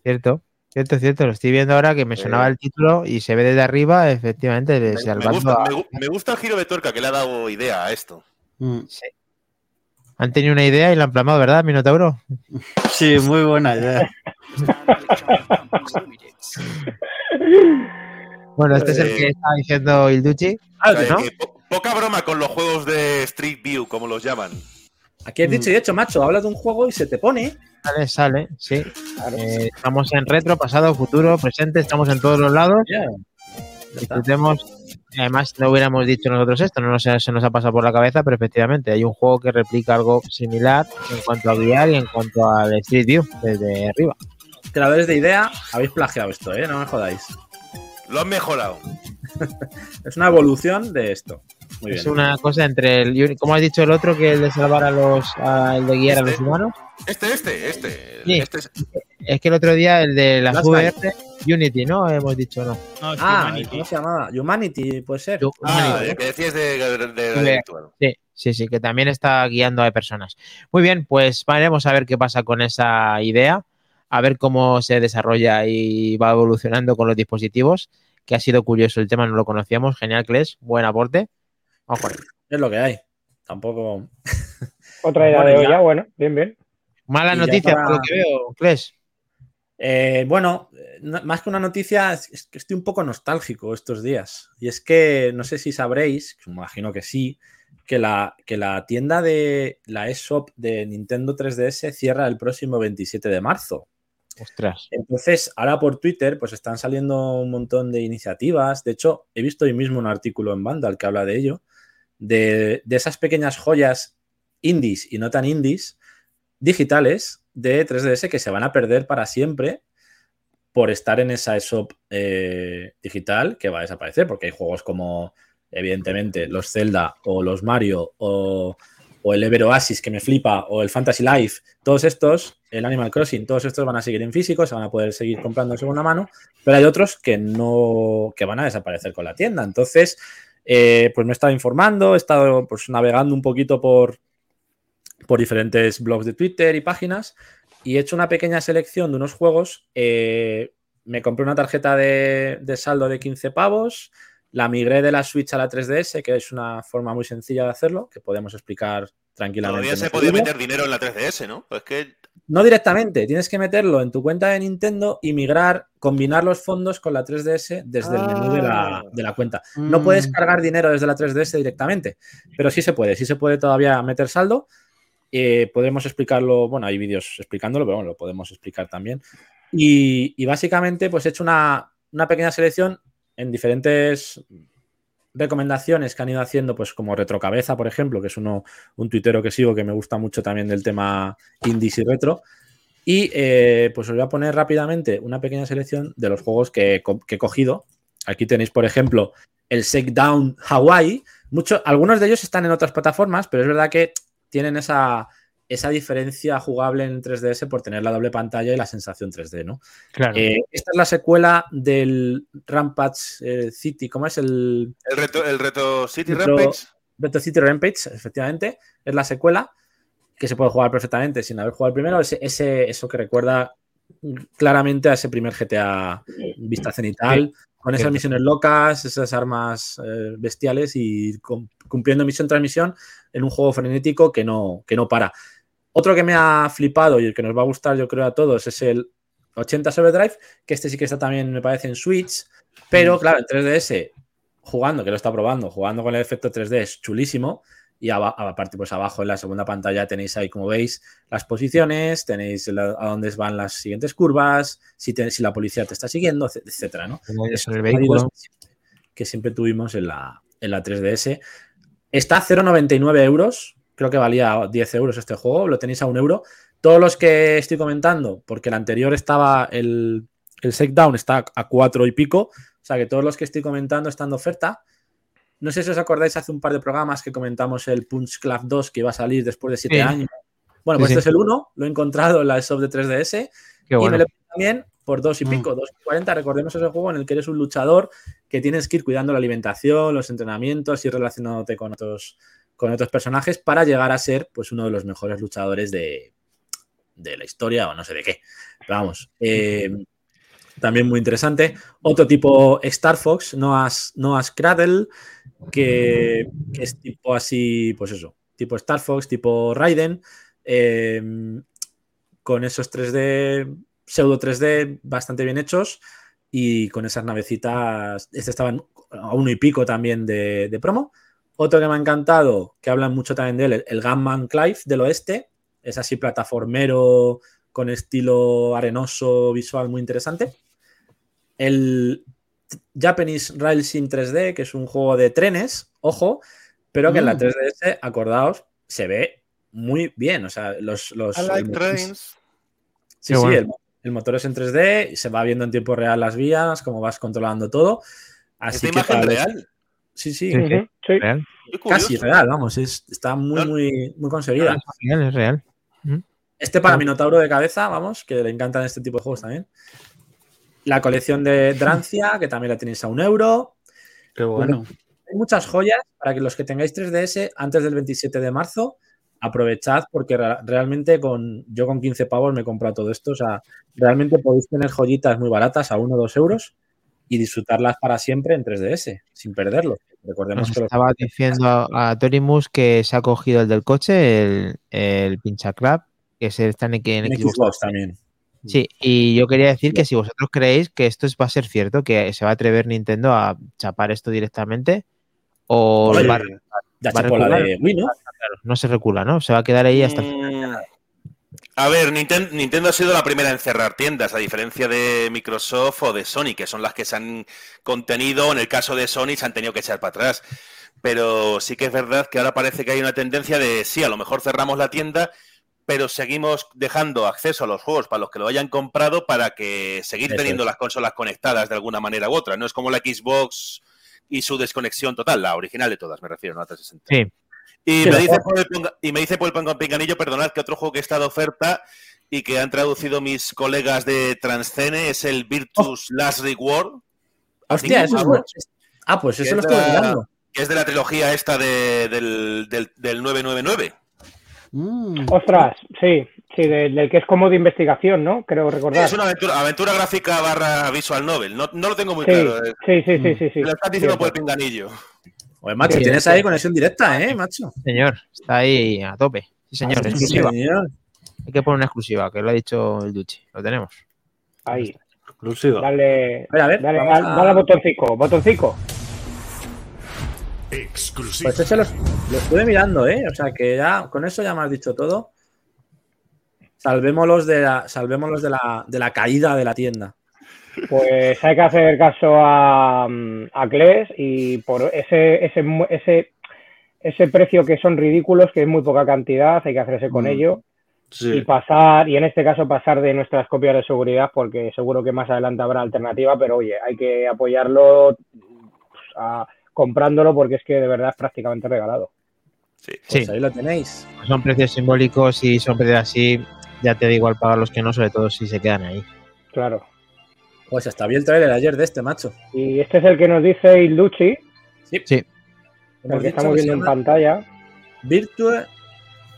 S1: Cierto, cierto, cierto. Lo estoy viendo ahora que me sonaba el título y se ve desde arriba, efectivamente, de
S3: Me, me gusta,
S1: a-
S3: me gu- me gusta el giro de tuerca que le ha dado idea a esto.
S5: Mm.
S1: Han tenido una idea y la han plamado, ¿verdad, Minotauro?
S5: Sí, muy buena idea.
S1: Bueno, este es el
S3: Eh,
S1: que estaba diciendo Ilducci.
S2: Ah,
S1: ¿no?
S3: Poca broma con los juegos de Street View, como los llaman.
S2: Aquí has dicho y hecho, macho, hablas de un juego y se te pone.
S1: Sale, sale, sí.
S4: Claro.
S1: Eh, estamos en retro, pasado, futuro, presente, estamos en todos los lados.
S2: Está.
S1: Disfrutemos. Además, no hubiéramos dicho nosotros esto, no nos, se nos ha pasado por la cabeza, pero efectivamente hay un juego que replica algo similar en cuanto a guiar y en cuanto al Street View desde arriba.
S2: Creadores de idea, habéis plagiado esto, ¿eh? No me jodáis.
S3: Lo han mejorado.
S2: Es una evolución de esto. Muy
S1: Es
S2: bien.
S1: una cosa entre el, como has dicho el otro, que el de salvar a los, a- el de guiar a los
S3: Este.
S1: humanos.
S3: Este, este, este.
S1: Sí.
S3: este es-
S1: Es que el otro día el de las
S2: Last
S1: VR, Unity, ¿no? Hemos dicho, ¿no?
S6: no, es
S2: Ah,
S6: Humanity.
S2: ¿cómo se llamaba? Humanity, puede ser.
S3: Ah,
S1: Humanity.
S3: el que decías de, de, de-
S1: Sí.
S3: de virtual.
S1: Sí, sí, sí, que también está guiando a personas. Muy bien, pues veremos a ver qué pasa con esa idea, a ver cómo se desarrolla y va evolucionando con los dispositivos, que ha sido curioso el tema, no lo conocíamos. Genial, Kles, buen aporte. Vamos con él.
S2: Es lo que hay. Tampoco.
S4: Otra idea
S2: Bueno,
S4: de
S2: ya.
S4: olla, bueno, bien, bien.
S1: Mala
S2: Y ya
S1: noticia
S2: para-
S1: por lo que veo, ¿crees?
S2: Eh, bueno, eh, no- más que una noticia, es es que estoy un poco nostálgico estos días. Y es que no sé si sabréis, que me imagino que sí, que la, que la tienda de la eShop de Nintendo 3DS cierra el próximo 27 de marzo.
S1: Ostras.
S2: Entonces, ahora por Twitter, pues están saliendo un montón de iniciativas. De hecho, he visto hoy mismo un artículo en Vandal que habla de ello, de, de esas pequeñas joyas indies y no tan indies digitales de 3DS que se van a perder para siempre por estar en esa eShop eh, digital que va a desaparecer, porque hay juegos como, evidentemente, los Zelda o los Mario o, o el Ever Oasis que me flipa o el Fantasy Life, todos estos, el Animal Crossing, todos estos van a seguir en físico, se van a poder seguir comprando en segunda mano, pero hay otros que no, que van a desaparecer con la tienda. Entonces, eh, pues me he estado informando, he estado pues navegando un poquito por, por diferentes blogs de Twitter y páginas y he hecho una pequeña selección de unos juegos. eh, me compré una tarjeta de, de saldo de 15 pavos, la migré de la Switch a la 3DS, que es una forma muy sencilla de hacerlo, que podemos explicar tranquilamente.
S3: Todavía se podía meter dinero en la 3DS, ¿no? Pues que
S2: No directamente, tienes que meterlo en tu cuenta de Nintendo y migrar, combinar los fondos con la 3DS desde el menú de la, de la cuenta. No puedes
S5: Mm.
S2: cargar dinero desde la 3DS directamente, pero sí se puede, sí se puede todavía meter saldo. Eh, podemos explicarlo, bueno, hay vídeos explicándolo, pero bueno, lo podemos explicar también. Y, y básicamente, pues he hecho una, una pequeña selección en diferentes recomendaciones que han ido haciendo, pues como Retrocabeza, por ejemplo, que es uno, un tuitero que sigo que me gusta mucho también del tema indies y retro. Y eh, pues os voy a poner rápidamente una pequeña selección de los juegos que, que he cogido. Aquí tenéis, por ejemplo, el Shakedown Hawaii. Mucho, algunos de ellos están en otras plataformas, pero es verdad que tienen esa, esa diferencia jugable en 3DS por tener la doble pantalla y la sensación 3D, ¿no?
S1: Claro.
S2: Eh, esta es la secuela del Rampage eh, City, ¿cómo es el
S3: el reto, el reto City
S2: Retro-
S3: Rampage.
S2: Retro City Rampage? Efectivamente, es la secuela que se puede jugar perfectamente sin haber jugado el primero. Ese, ese- eso que recuerda claramente a ese primer GTA vista cenital, con esas misiones locas, esas armas eh, bestiales y cum- cumpliendo misión tras misión en un juego frenético que no, que no para. Otro que me ha flipado y el que nos va a gustar, yo creo, a todos es el 80 Overdrive, que este sí que está también, me parece, en Switch, pero claro, en 3DS, jugando, que lo está probando, jugando con el efecto 3D es chulísimo. Y aparte, pues abajo en la segunda pantalla tenéis ahí, como veis, las posiciones, tenéis la- a dónde van las siguientes curvas, si, te- si la policía te está siguiendo, etc- etcétera, ¿no?
S1: En el vehículo.
S2: añadidos que siempre- que siempre tuvimos en la, en la 3DS. Está a 0,99 euros. Creo que valía 10 euros este juego. Lo tenéis a un euro. Todos los que estoy comentando, porque el anterior estaba, el, el Shakedown está a 4 y pico. O sea que todos los que estoy comentando están de oferta. No sé si os acordáis hace un par de programas que comentamos el Punch Club 2 que iba a salir después de 7
S1: Sí.
S2: años. Bueno, pues
S1: sí.
S2: este es el 1. Lo he encontrado en la shop de 3DS.
S1: Qué
S2: Y
S1: bueno.
S2: me lo también por dos y
S5: Mm.
S2: pico, 2,40. Recordemos ese juego en el que eres un luchador que tienes que ir cuidando la alimentación, los entrenamientos y relacionándote con otros, con otros personajes para llegar a ser pues, uno de los mejores luchadores de, de la historia o no sé de qué. Pero vamos, eh, también muy interesante. Otro tipo Star Fox, Noah's, Noah's Cradle, que, es tipo así, pues eso, tipo Star Fox, tipo Raiden. eh, con esos 3D, pseudo 3D bastante bien hechos y con esas navecitas, este estaba en- a uno y pico también de, de promo. Otro que me ha encantado, que hablan mucho también de él, el Gunman Clive del oeste, es así plataformero con estilo arenoso visual muy interesante. El Japanese Rail Sim 3D, que es un juego de trenes, ojo, pero que en la
S5: Mm.
S2: 3DS, acordaos, se ve muy bien. O sea, los, los,
S3: I like
S2: el motor es-
S3: trains.
S2: Sí,
S1: Qué
S2: sí,
S1: bueno.
S2: el, el motor es en 3D y se va viendo en tiempo real las vías, cómo vas controlando todo.
S3: Es
S2: Así
S3: de
S2: que
S3: imagen real.
S2: Sí, sí,
S1: Sí, sí.
S4: Ujú, sí.
S1: Real.
S2: Casi real, vamos, es- está muy, muy, muy conseguida.
S1: Es real, es real.
S2: Este para
S1: No.
S2: Minotauro de cabeza, vamos, que le encantan este tipo de juegos también. La colección de Drancia, que también la tenéis a un euro.
S5: Qué bueno.
S2: Hay muchas joyas para que los que tengáis 3DS antes del 27 de marzo, aprovechad porque realmente con yo con 15 pavos me he comprado todo esto. O sea, realmente podéis tener joyitas muy baratas a 1 o 2 euros y disfrutarlas para siempre en 3DS, sin perderlo. Recordemos
S1: Nos
S2: que los-
S1: estaba diciendo a, a Torimus que se ha cogido el del coche, el, el Pinchaclap, que se está en, en
S2: en
S1: Xbox.
S2: Xbox también.
S1: Sí, y yo quería decir que si vosotros creéis que esto es- va a ser cierto, que se va a atrever Nintendo a chapar esto directamente, o
S2: Oye,
S1: va-
S2: la de Wii, ¿no?
S1: no se recula, ¿no? Se va a quedar ahí hasta el final.
S3: A ver, Ninten- Nintendo ha sido la primera en cerrar tiendas, a diferencia de Microsoft o de Sony, que son las que se han contenido. En el caso de Sony se han tenido que echar para atrás. Pero sí que es verdad que ahora parece que hay una tendencia de, sí, a lo mejor cerramos la tienda, pero seguimos dejando acceso a los juegos para los que lo hayan comprado para que seguir
S2: Eso
S3: teniendo
S2: es.
S3: las consolas conectadas de alguna manera u otra. No es como la Xbox y su desconexión total, la original de todas, me refiero, no la 360.
S1: Sí,
S3: Y,
S2: Sí,
S3: me dice por el Ponga- y me dice por el Ponga Pinganillo, perdonad, que otro juego que está de oferta y que han traducido mis colegas de Transcene es el Virtus Last Reward,
S2: Hostia, eso es
S3: Cinco
S2: bueno. Ah, pues eso lo
S3: es
S2: estuve
S3: de la-
S2: mirando.
S3: que es de la trilogía esta de- del, del, del 999.
S5: Mm.
S4: Ostras, sí, sí, del, del que es como de investigación, ¿no? Creo recordar.
S3: Es una aventura, aventura gráfica barra visual novel. No, no lo tengo muy
S4: Sí,
S3: claro. eh.
S4: sí, sí, sí, sí, sí.
S3: Me lo estás diciendo
S4: Cierto.
S3: por el pinganillo.
S2: Oye, macho,
S1: Sí,
S2: tienes ahí conexión directa, ¿eh, macho?
S1: señor, está ahí a tope. Sí, señor,
S2: Sí,
S1: exclusiva.
S2: señor.
S1: Hay que poner una exclusiva, que lo ha dicho el Duchi. Lo tenemos.
S4: Ahí,
S5: Exclusivo.
S4: dale,
S2: A ver, a ver,
S4: dale, dale,
S2: a-
S4: dale al botoncico, botoncico.
S7: Exclusivo.
S2: Pues ese los, lo estuve mirando, ¿eh? O sea que ya, con eso ya me has dicho todo. Salvémoslos de la, salvémoslos de la, de la caída de la tienda.
S4: Pues hay que hacer caso a, a Kles y por ese, ese, ese, ese precio que son ridículos, que es muy poca cantidad, hay que hacerse con
S5: Mm.
S4: ello y pasar, y en este caso pasar de nuestras copias de seguridad, porque seguro que más adelante habrá alternativa, pero oye, hay que apoyarlo pues, a- comprándolo porque es que de verdad es prácticamente regalado.
S3: Sí.
S2: Pues
S1: Sí.
S2: ahí lo tenéis.
S1: Son precios simbólicos y son precios así. Ya te da igual pagar los que no, sobre todo si se quedan ahí.
S4: Claro.
S2: Pues hasta vi el trailer ayer de este, macho.
S4: Y este es el que nos dice Ilducci,
S1: Sí,
S4: el que estamos viendo en pantalla.
S2: Virtue...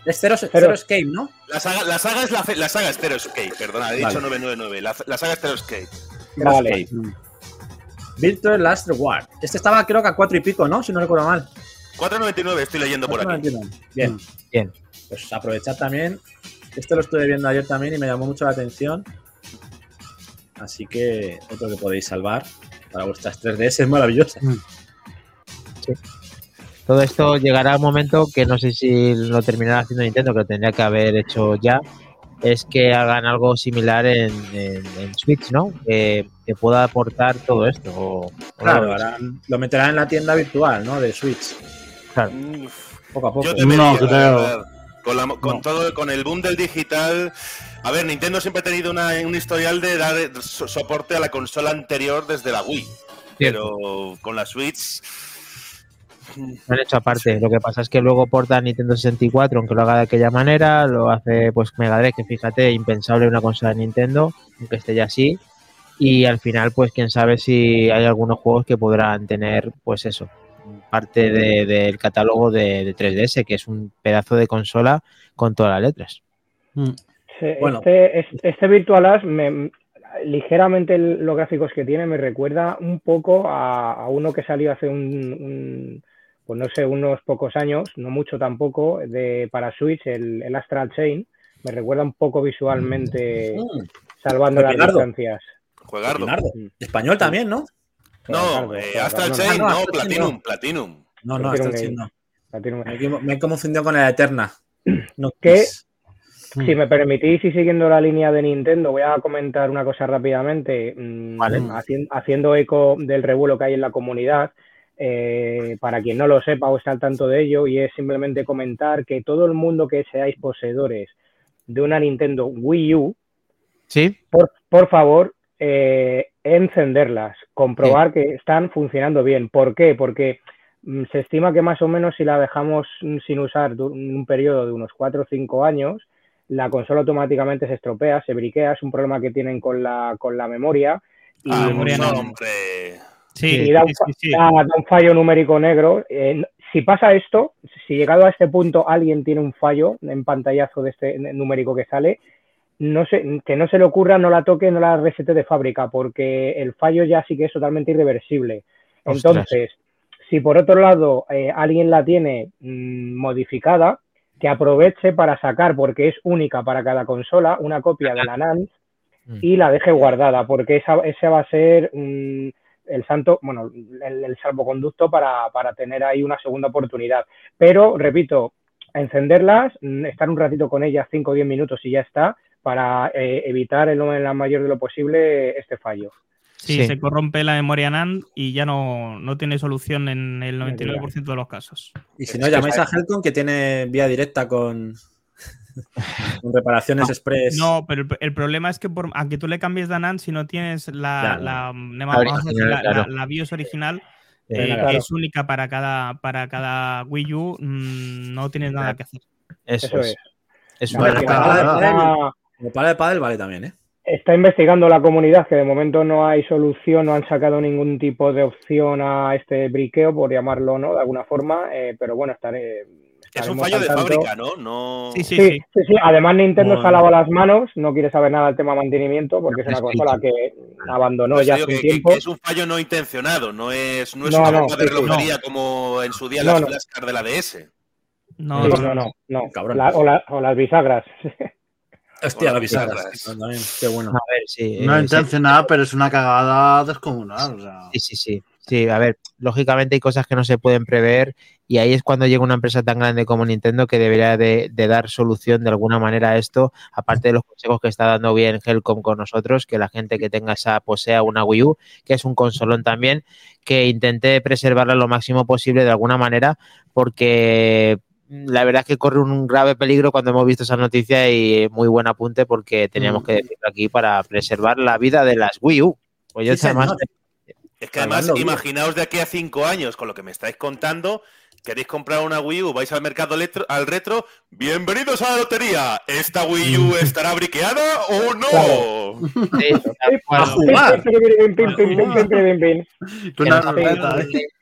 S2: Es Zero,
S4: Zero.
S2: Zero Escape, ¿no?
S3: La saga, la saga es la, fe- la saga es Zero Escape, perdona, he dicho
S2: Vale.
S3: 999. La, la saga es Zero Escape.
S4: Vale.
S2: Escape. Virtue Last Reward. Este estaba creo que a cuatro y pico, ¿no? Si no recuerdo mal.
S3: 499 estoy leyendo por aquí.
S2: 4,99. Bien.
S1: Bien.
S2: Pues aprovechad también. Este lo estuve viendo ayer también y me llamó mucho la atención. Así que otro que podéis salvar para vuestras 3DS es maravillosa.
S1: Todo esto llegará un momento que no sé si lo terminará haciendo Nintendo, que lo tendría que haber hecho ya. Es que hagan algo similar en, en- en Switch, ¿no? Que, que pueda aportar todo esto. o- o
S2: Claro, harán- lo meterán en la tienda virtual, ¿no? De Switch.
S1: Claro.
S3: Mm,
S2: Poco a poco.
S3: Yo te
S5: No, creo.
S3: Con, la- con
S2: No.
S3: todo, con el boom del digital. A ver, Nintendo siempre ha tenido una- un historial de dar so- soporte a la consola anterior desde la Wii. Pero con la Switch.
S1: Lo han hecho aparte. Lo que pasa es que luego porta Nintendo 64, aunque lo haga de aquella manera, lo hace pues Mega Drive, que fíjate, impensable una consola de Nintendo, aunque esté ya así. Y al final, pues quién sabe si hay algunos juegos que podrán tener, pues eso, parte de- del catálogo de, de 3DS, que es un pedazo de consola con todas las letras.
S5: Mm.
S4: Se-
S2: Bueno.
S4: Este, es- este Virtual As, me- ligeramente los gráficos que tiene me recuerda un poco a, a uno que salió hace un, un- pues no sé, unos pocos años, no mucho tampoco, de, para Switch, el, el Astral Chain. Me recuerda un poco visualmente,
S2: Mm,
S4: salvando las distancias.
S3: Juegardo.
S2: Español también, ¿no?
S3: No, eh, Astral Chain,
S2: no,
S3: no,
S2: Astral Chain
S3: Platinum,
S2: no.
S3: Platinum.
S2: No, no, chin
S4: game.
S2: no. Me, he- me he confundido con la Eterna. No.
S4: Si me permitís y siguiendo la línea de Nintendo, voy a comentar una cosa rápidamente, mm,
S1: Vale.
S4: haci- haciendo eco del revuelo que hay en la comunidad. eh, para quien no lo sepa o está al tanto de ello, y es simplemente comentar que todo el mundo que seáis poseedores de una Nintendo Wii U,
S1: ¿Sí?
S4: por, por favor, eh, encenderlas, comprobar que están funcionando bien. ¿Por qué? Porque mm, se estima que más o menos si la dejamos mm, sin usar un periodo de unos 4 o 5 años, la consola automáticamente se estropea, se briquea, es un problema que tienen con la, con la memoria. Y,
S3: Ah,
S6: memoria no.
S3: hombre.
S6: Sí,
S4: y da, un,
S6: sí,
S4: fa-
S6: sí, sí.
S4: da- da un fallo numérico negro. Eh, si pasa esto, si llegado a este punto alguien tiene un fallo en pantallazo de este numérico que sale, no se, que no se le ocurra, no la toque, no la resete de fábrica, porque el fallo ya sí que es totalmente irreversible.
S1: Ostras.
S4: Entonces, si por otro lado eh, alguien la tiene mm, modificada, que aproveche para sacar, porque es única para cada consola, una copia de la NAND
S1: Mm.
S4: y la deje guardada, porque esa, ese va a ser mm, el santo, bueno, el, el salvoconducto para, para tener ahí una segunda oportunidad. Pero, repito, encenderlas, mm, estar un ratito con ellas, 5 o 10 minutos y ya está, para eh, evitar en, lo- en la mayor de lo posible este fallo.
S6: Sí,
S1: Sí.
S6: se corrompe la memoria NAND y ya no, no tiene solución en el 99% de los casos.
S2: Y si no, llamáis a Helcon que tiene vía directa con, con reparaciones express.
S6: No, pero el, el problema es que por, aunque tú le cambies de NAND, si no tienes la,
S2: Claro.
S6: la,
S1: La
S6: vamos a decir,
S1: original,
S6: la-
S1: claro.
S6: la- la BIOS original,
S1: Sí,
S6: eh,
S4: claro.
S6: que es única para cada, para cada Wii U, mm, no tienes nada que hacer.
S1: Eso,
S4: Eso
S1: es.
S4: es.
S1: Es una
S4: que está-
S2: Como para el pádel vale también, ¿eh?
S4: Está investigando la comunidad que de momento no hay solución, no han sacado ningún tipo de opción a este briqueo, por llamarlo, ¿no? De alguna forma, eh, pero bueno, estaré.
S3: Es un fallo
S4: al
S3: de
S4: tanto.
S3: fábrica, ¿no? no...
S6: Sí, sí,
S4: Sí,
S6: sí.
S4: sí, sí. Además, Nintendo se ha
S5: Bueno.
S4: lavado las manos, no quiere saber nada del tema mantenimiento, porque es una consola que abandonó
S3: Pues
S4: ya tiempo.
S3: que es un fallo no intencionado, no es, no es
S4: No,
S3: una
S4: no,
S3: de relojería como en su día
S4: No,
S3: las
S4: no.
S3: flashcards de la DS.
S6: No,
S4: Sí,
S6: no,
S4: no, no, no.
S2: Cabrón.
S4: La- o, la- o las bisagras.
S2: Hostia, la bisagra. Qué bueno.
S1: A ver, sí.
S5: No
S1: eh, sí.
S5: intencionada, pero es una cagada descomunal. O sea.
S1: Sí, sí, sí. Sí, a ver, lógicamente hay cosas que no se pueden prever y ahí es cuando llega una empresa tan grande como Nintendo que debería de, de dar solución de alguna manera a esto, aparte de los consejos que está dando bien Helcom con nosotros, que la gente que tenga esa posea una Wii U, que es un consolón también, que intente preservarla lo máximo posible de alguna manera, porque la verdad es que corre un grave peligro cuando hemos visto esa noticia y muy buen apunte porque teníamos
S2: Mm.
S1: que decirlo aquí para preservar la vida de las Wii U. Pues yo
S2: Sí,
S1: además
S2: señor.
S3: Es que además, imaginaos de aquí a cinco años, con lo que me estáis contando, queréis comprar una Wii U, vais al mercado letro- al retro, bienvenidos a la lotería. ¿Esta Wii U estará briqueada o no?
S1: Cual.
S5: jugar. ¿eh?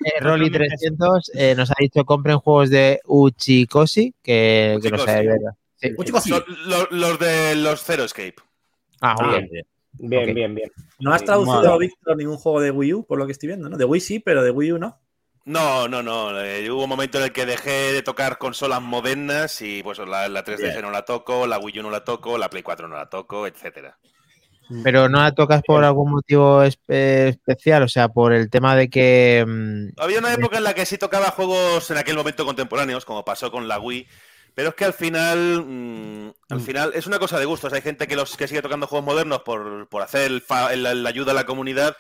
S1: eh, Rolly 300 eh, nos ha dicho compren juegos de Uchikoshi que, que no
S3: Uchikoshi.
S1: sabe verdad. Sí.
S2: Uchikoshi.
S3: Son los de los Zero Escape.
S1: Ah,
S2: Ah,
S1: bien.
S2: bien.
S4: Bien, bien, bien.
S2: No has traducido,
S5: madre.
S2: Víctor, ningún juego de Wii U, por lo que estoy viendo, ¿no? De Wii sí, pero de Wii U no.
S3: No, no, no. eh, hubo un momento en el que dejé de tocar consolas modernas y pues la, la 3DS
S2: Bien.
S3: no la toco, la Wii U no la toco, la Play 4 no la toco, etcétera.
S1: Pero no la tocas por algún motivo espe- especial, o sea, por el tema de que. mm,
S3: Había una época en la que sí tocaba juegos en aquel momento contemporáneos, como pasó con la Wii, pero es que al final, mm, al final es una cosa de gustos. Hay gente que los que sigue tocando juegos modernos por, por hacer el fa- el- la ayuda a la comunidad,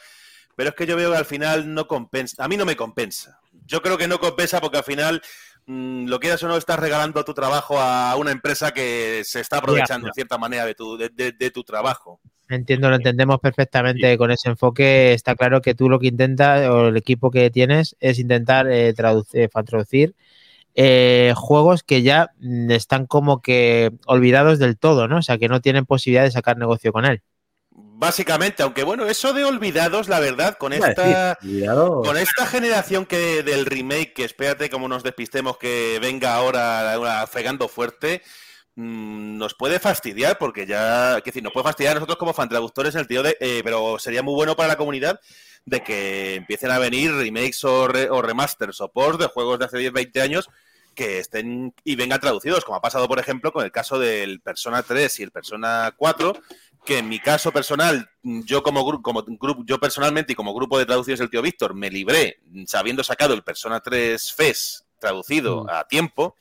S3: pero es que yo veo que al final no compensa. A mí no me compensa. Yo creo que no compensa porque al final, mm, lo quieras o no, estás regalando tu trabajo a una empresa que se está aprovechando en cierta manera de tu, de- de- de tu trabajo.
S1: Entiendo, lo entendemos perfectamente con ese enfoque. Está claro que tú lo que intentas, o el equipo que tienes, es intentar eh, traducir, fa- traducir eh, juegos que ya mm, están como que olvidados del todo, ¿no? O sea, que no tienen posibilidad de sacar negocio con él.
S3: Básicamente, aunque bueno, eso de olvidados, la verdad, con esta... Con esta generación que del remake, que espérate como nos despistemos que venga ahora fregando fuerte, mm, nos puede fastidiar, porque ya, es decir, nos puede fastidiar a nosotros como fan traductores en el tío de, eh, pero sería muy bueno para la comunidad de que empiecen a venir remakes o, re- o remasters o ports de juegos de hace 10, 20 años que estén y vengan traducidos, como ha pasado, por ejemplo, con el caso del Persona 3 y el Persona 4, que en mi caso personal, yo como grupo, como yo personalmente y como grupo de traducciones del tío Víctor, me libré sabiendo sacado el Persona 3 FES traducido
S2: Mm.
S3: a tiempo,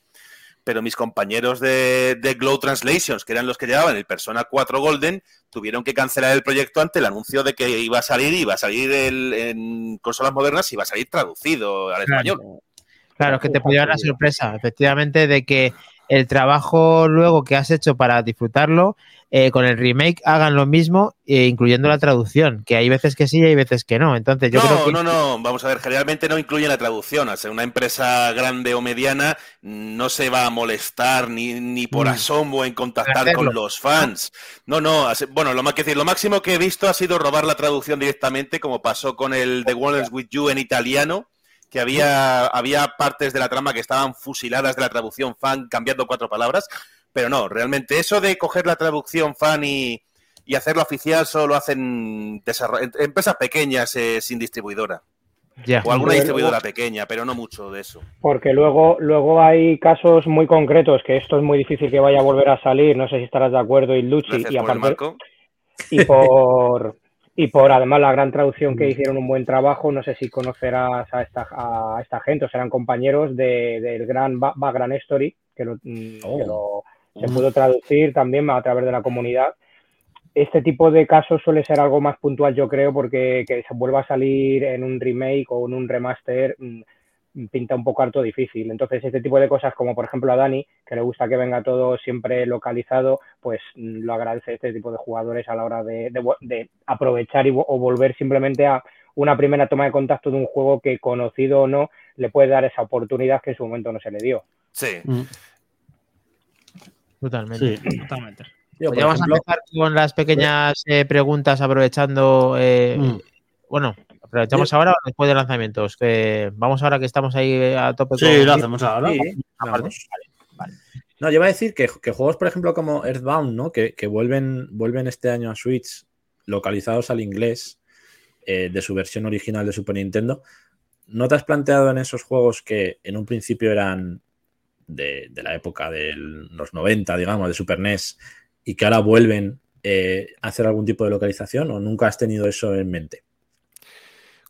S3: pero mis compañeros de, de Glow Translations, que eran los que llevaban el Persona 4 Golden, tuvieron que cancelar el proyecto ante el anuncio de que iba a salir, iba a salir el- en consolas modernas, iba a salir traducido al
S1: Claro.
S3: español.
S1: Claro, es que te puede dar la sorpresa, efectivamente, de que el trabajo luego que has hecho para disfrutarlo, eh, con el remake hagan lo mismo, eh, incluyendo la traducción, que hay veces que sí y hay veces que no. Entonces, yo
S3: no,
S1: creo que
S3: no, no, vamos a ver, generalmente no incluye la traducción. Ser una empresa grande o mediana, no se va a molestar ni, ni por
S1: Mm.
S3: asomo en contactar con los fans. No, no, bueno, lo, más que decir, lo máximo que he visto ha sido robar la traducción directamente, como pasó con el The Wonders With You en italiano, que había, había partes de la trama que estaban fusiladas de la traducción fan, cambiando cuatro palabras. Pero no, realmente eso de coger la traducción fan y, y hacerlo oficial solo hacen em- empresas pequeñas eh, sin distribuidora.
S1: Ya.
S3: O alguna
S4: Luego-
S3: distribuidora pequeña, pero no mucho de eso.
S4: Porque luego, luego hay casos muy concretos que esto es muy difícil que vaya a volver a salir. No sé si estarás de acuerdo, Luchi.
S3: Gracias
S4: Y
S3: por el
S4: aparte,
S3: marco.
S4: y por y por además la gran traducción que hicieron un buen trabajo. No sé si conocerás a esta, a esta gente o serán compañeros de- del gran Ba- Background Story, que, lo, mm,
S2: Oh.
S4: que lo- se pudo traducir también a través de la comunidad. Este tipo de casos suele ser algo más puntual, yo creo, porque que se vuelva a salir en un remake o en un remaster mm, pinta un poco harto difícil. Entonces, este tipo de cosas, como por ejemplo a Dani, que le gusta que venga todo siempre localizado, pues mm, lo agradece este tipo de jugadores a la hora de, de vo- de aprovechar y, o volver simplemente a una primera toma de contacto de un juego que, conocido o no, le puede dar esa oportunidad que en su momento no se le dio.
S3: Sí.
S5: Mm,
S1: Totalmente.
S5: Sí.
S6: Totalmente.
S1: Pues vamos a empezar con las pequeñas eh, preguntas aprovechando. eh,
S5: Mm.
S1: Bueno, aprovechamos ahora o después de lanzamientos. Que vamos ahora que estamos ahí eh, a tope
S5: Sí,
S1: con-
S5: lo hacemos ahora.
S2: sí. No, yo iba a decir que, que juegos, por ejemplo, como Earthbound, ¿no? Que, que vuelven, vuelven este año a Switch localizados al inglés eh, de su versión original de Super Nintendo. ¿No te has planteado en esos juegos que en un principio eran de, de la época de los 90, digamos, de Super NES, y que ahora vuelven eh, a hacer algún tipo de localización? ¿O nunca has tenido eso en mente?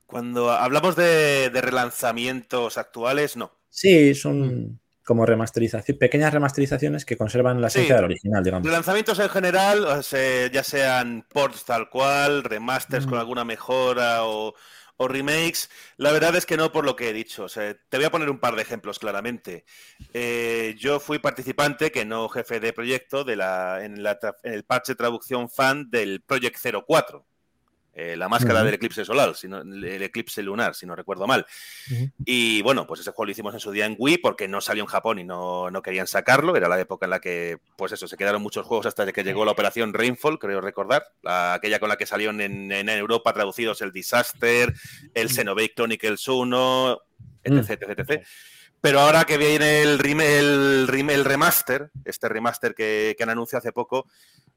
S3: Cuando hablamos de, de relanzamientos actuales, no.
S2: Sí, son como remasterización, pequeñas remasterizaciones que conservan la esencia
S3: Sí.
S2: del original, digamos.
S3: Relanzamientos en general, o sea, ya sean ports tal cual, remasters con alguna mejora o, o remakes, la verdad es que no por lo que he dicho. O sea, te voy a poner un par de ejemplos claramente. Eh, yo fui participante, que no jefe de proyecto, de la, en, la en el parche traducción fan del Project 04. Eh, la máscara del eclipse solar, el eclipse lunar, si no recuerdo mal. Y bueno, pues ese juego lo hicimos en su día en Wii porque no salió en Japón y no, no querían sacarlo. Era la época en la que, pues eso, se quedaron muchos juegos hasta que llegó la operación Rainfall, creo recordar. la- aquella con la que salieron en, en Europa traducidos el Disaster, el Xenoblade Chronicles 1, etc, etc, etc. Pero ahora que viene el, el, el remaster, este remaster que, que han anunciado hace poco,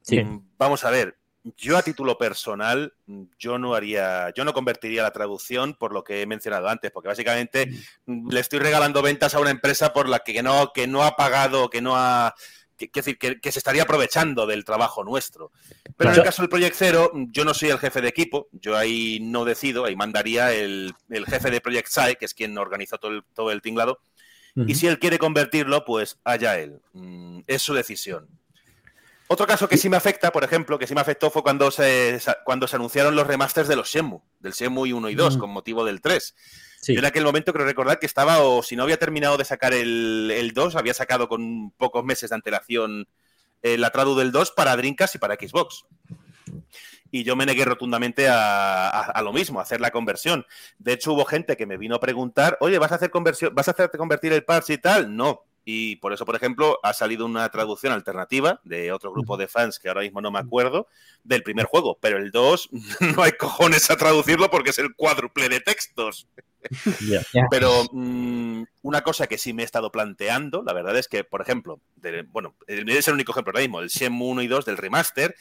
S2: Sí.
S3: mm, vamos a ver. Yo a título personal, yo no haría, yo no convertiría la traducción por lo que he mencionado antes, porque básicamente mm, le estoy regalando ventas a una empresa por la que no, que no ha pagado, que no ha, que, que, que se estaría aprovechando del trabajo nuestro. Pero en el caso del Project Zero, yo no soy el jefe de equipo, yo ahí no decido, ahí mandaría el, el jefe de Project Sai, que es quien organizó todo el, todo el tinglado, y si él quiere convertirlo, pues allá él. Mm, Es su decisión. Otro caso que sí me afecta, por ejemplo, que sí me afectó fue cuando se, cuando se anunciaron los remasters de los Shenmue, del Shenmue 1 y 2,
S5: Mm.
S3: con motivo del 3.
S2: Sí.
S3: Yo en aquel momento creo recordar que estaba, o si no había terminado de sacar el, el 2, había sacado con pocos meses de antelación eh, la tradu del 2 para Dreamcast y para Xbox. Y yo me negué rotundamente a, a- a lo mismo, a hacer la conversión. De hecho, hubo gente que me vino a preguntar, oye, ¿vas a hacer conversión, vas a hacerte convertir el parche y tal? No. Y por eso, por ejemplo, ha salido una traducción alternativa de otro grupo de fans que ahora mismo no me acuerdo, del primer juego. Pero el 2 no hay cojones a traducirlo porque es el cuádruple de textos. Pero mm, una cosa que sí me he estado planteando, la verdad es que, por ejemplo, de- bueno, es el único ejemplo ahora mismo, el Shenmue 1 y 2 del remaster,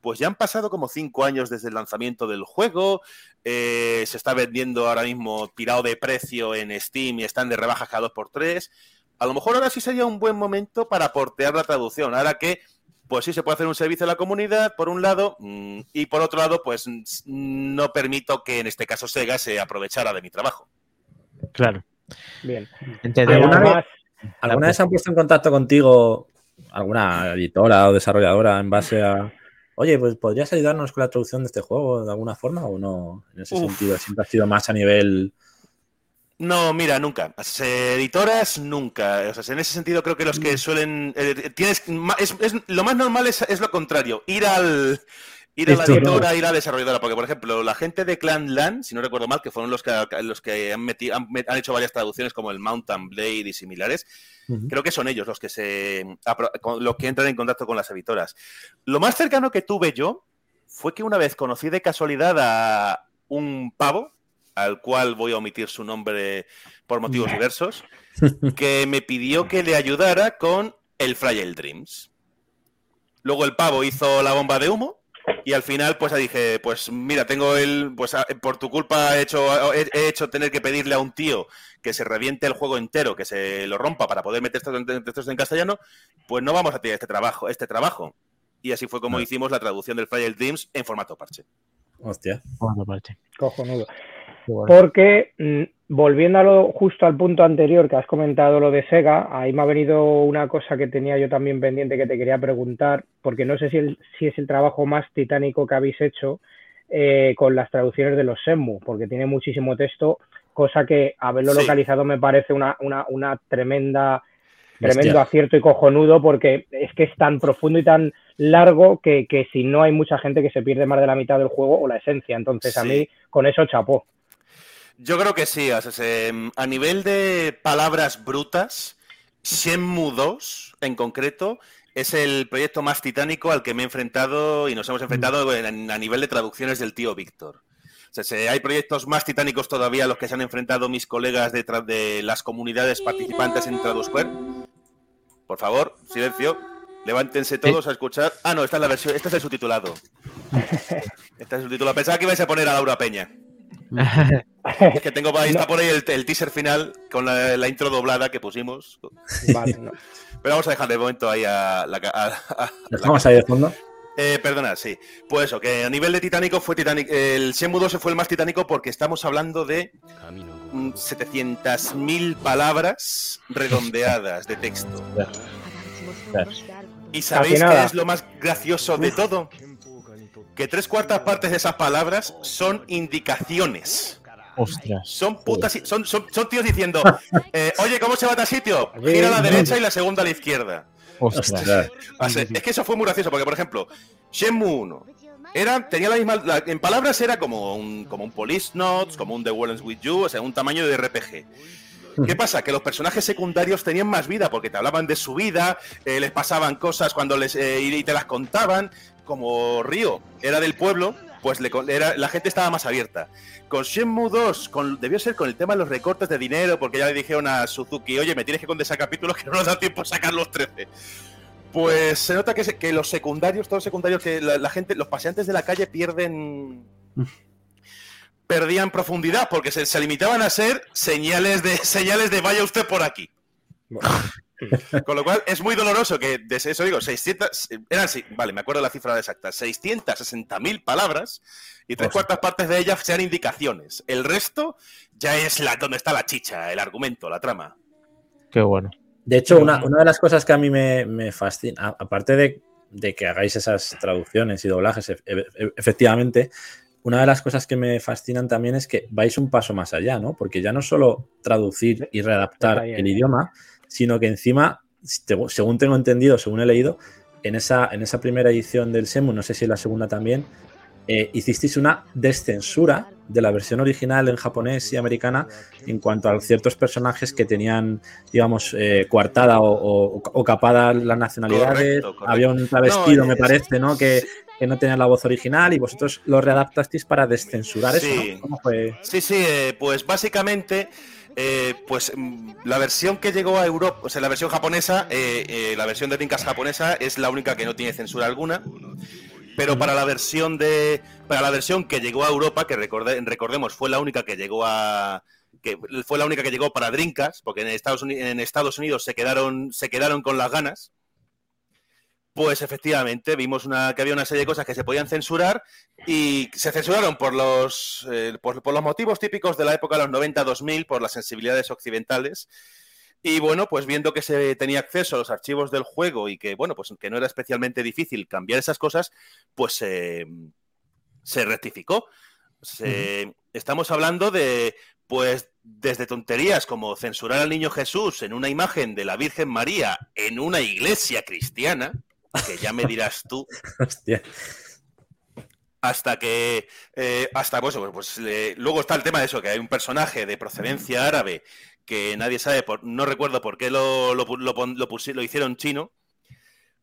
S3: pues ya han pasado como cinco años desde el lanzamiento del juego, eh, se está vendiendo ahora mismo tirado de precio en Steam y están de rebajas cada 2x3. A lo mejor ahora sí sería un buen momento para portear la traducción, ahora que pues sí se puede hacer un servicio a la comunidad, por un lado, mm, y por otro lado, pues mm, no permito que en este caso Sega se aprovechara de mi trabajo.
S1: Claro.
S4: Bien.
S2: ¿Alguna ¿Alguna vez se han puesto en contacto contigo alguna editora o desarrolladora en base a, oye, pues podrías ayudarnos con la traducción de este juego de alguna forma o no? En ese
S3: Uf.
S2: sentido, siempre ha sido más a nivel...
S3: No, mira, nunca. Editoras, nunca. O sea, en ese sentido creo que los que suelen... eh, tienes, ma- es, es- lo más normal es, es lo contrario. Ir al... Ir a la editora, ir a la desarrolladora, porque por ejemplo, la gente de Clan Land, si no recuerdo mal, que fueron los que, los que han, meti- han, hecho varias traducciones como el Mountain Blade y similares, creo que son ellos los que se los que entran en contacto con las editoras. Lo más cercano que tuve yo fue que una vez conocí de casualidad a un pavo, al cual voy a omitir su nombre por motivos diversos, que me pidió que le ayudara con el Fragile Dreams. Luego el pavo hizo la bomba de humo Y al final, pues dije, pues mira, tengo el, pues por tu culpa he hecho, he, hecho tener que pedirle a un tío que se reviente el juego entero, que se lo rompa para poder meter textos en castellano, pues no vamos a tener este trabajo, este trabajo. Y así fue como hicimos la traducción del Fire Dreams en formato parche.
S2: Hostia.
S1: Formato parche.
S4: Cojonudo. Porque mm, volviendo justo al punto anterior que has comentado lo de Sega, ahí me ha venido una cosa que tenía yo también pendiente que te quería preguntar, porque no sé si, si es el trabajo más titánico que habéis hecho eh, con las traducciones de los SEMU, porque tiene muchísimo texto, cosa que haberlo localizado me parece una, una, una tremenda tremendo acierto y cojonudo porque es que es tan profundo y tan largo que, que, si no hay mucha gente que se pierde más de la mitad del juego o la esencia. Entonces a mí con eso chapó.
S3: Yo creo que sí. a nivel de palabras brutas, Shenmue 2 en concreto es el proyecto más titánico al que me he enfrentado y nos hemos enfrentado mm. a nivel de traducciones del tío Víctor. O sea, hay proyectos más titánicos todavía a los que se han enfrentado mis colegas de, de las comunidades participantes en TraduSquare. Por favor, silencio. Levántense todos a escuchar. Ah, no, esta es la versión, este es el subtitulado. Este es el subtitulado. Pensaba que ibais a poner a Laura Peña. Es que tengo ahí, está por ahí el, teaser final con la, intro doblada que pusimos. Pero vamos a dejar de momento ahí a la. A,
S2: ¿Dejamos ahí de fondo?
S3: Eh, perdona, sí. Pues eso, que a nivel de titánico fue titánico. El Shenmue 2 fue el más titánico porque estamos hablando de 700.000 palabras redondeadas de texto. ¿Y sabéis qué es lo más gracioso de todo? que tres cuartas partes de esas palabras son indicaciones.
S1: Ostras.
S3: Son putas, son, son, tíos diciendo, eh, oye, ¿cómo se va a tal sitio? Gira a la derecha y la segunda a la izquierda.
S1: Ostras.
S3: Es que eso fue muy gracioso, porque por ejemplo, Shenmue 1 era, tenía la misma, en palabras era como un, como un Police Notes, como un The World With You, o sea, un tamaño de RPG. ¿Qué pasa? Que los personajes secundarios tenían más vida porque te hablaban de su vida, eh, les pasaban cosas cuando les eh, y te las contaban como Río era del pueblo, pues le, era, la gente estaba más abierta. Con Shenmue 2, con, debió ser con el tema de los recortes de dinero, porque ya le dijeron a Suzuki, oye, me tienes que condensar capítulos que no nos da tiempo a sacar los 13. Pues se nota que, que los secundarios, todos los secundarios, que la, gente, los paseantes de la calle pierden. perdían profundidad, porque se, se, limitaban a ser señales de señales de vaya usted por aquí. Con lo cual es muy doloroso que, de eso digo, 600, eran, vale, me acuerdo la cifra exacta, 660.000 palabras y tres cuartas partes de ellas sean indicaciones. El resto ya es la, donde está la chicha, el argumento, la trama.
S1: Qué bueno.
S2: De hecho, una, de las cosas que a mí me, fascina, aparte de, que hagáis esas traducciones y doblajes, e, e, efectivamente, una de las cosas que me fascinan también es que vais un paso más allá, ¿no? Porque ya no solo traducir y readaptar el idioma, sino que encima, según tengo entendido, según he leído, en esa, en esa primera edición del SEMU, no sé si en la segunda también, eh, hicisteis una descensura de la versión original en japonés y americana en cuanto a ciertos personajes que tenían, digamos, eh, coartada o, capada las nacionalidades. Había un travestido, me parece, ¿no? Que, no tenía la voz original y vosotros lo readaptasteis para descensurar eso. ¿Cómo fue?
S3: Sí, sí, eh, pues básicamente eh, pues mm, la versión que llegó a Europa, o sea, la versión japonesa, eh, eh, la versión de Dreamcast japonesa es la única que no tiene censura alguna. Pero para la versión de, para la versión que llegó a Europa, que recordemos fue la única que llegó a, que fue la única que llegó para Dreamcast, porque en Estados Unidos, en Estados Unidos se quedaron, se quedaron con las ganas. Pues efectivamente, vimos una, que había una serie de cosas que se podían censurar y se censuraron por los, eh, por, los motivos típicos de la época de los 90-2000, por las sensibilidades occidentales. Y bueno, pues viendo que se tenía acceso a los archivos del juego y que, bueno, pues que no era especialmente difícil cambiar esas cosas, pues se rectificó. Estamos hablando de, pues, desde tonterías como censurar al niño Jesús en una imagen de la Virgen María en una iglesia cristiana, que ya me dirás tú. Hasta que, eh, hasta pues, pues luego está el tema de eso, que hay un personaje de procedencia árabe que nadie sabe, por, no recuerdo por qué lo, lo, lo, hicieron chino,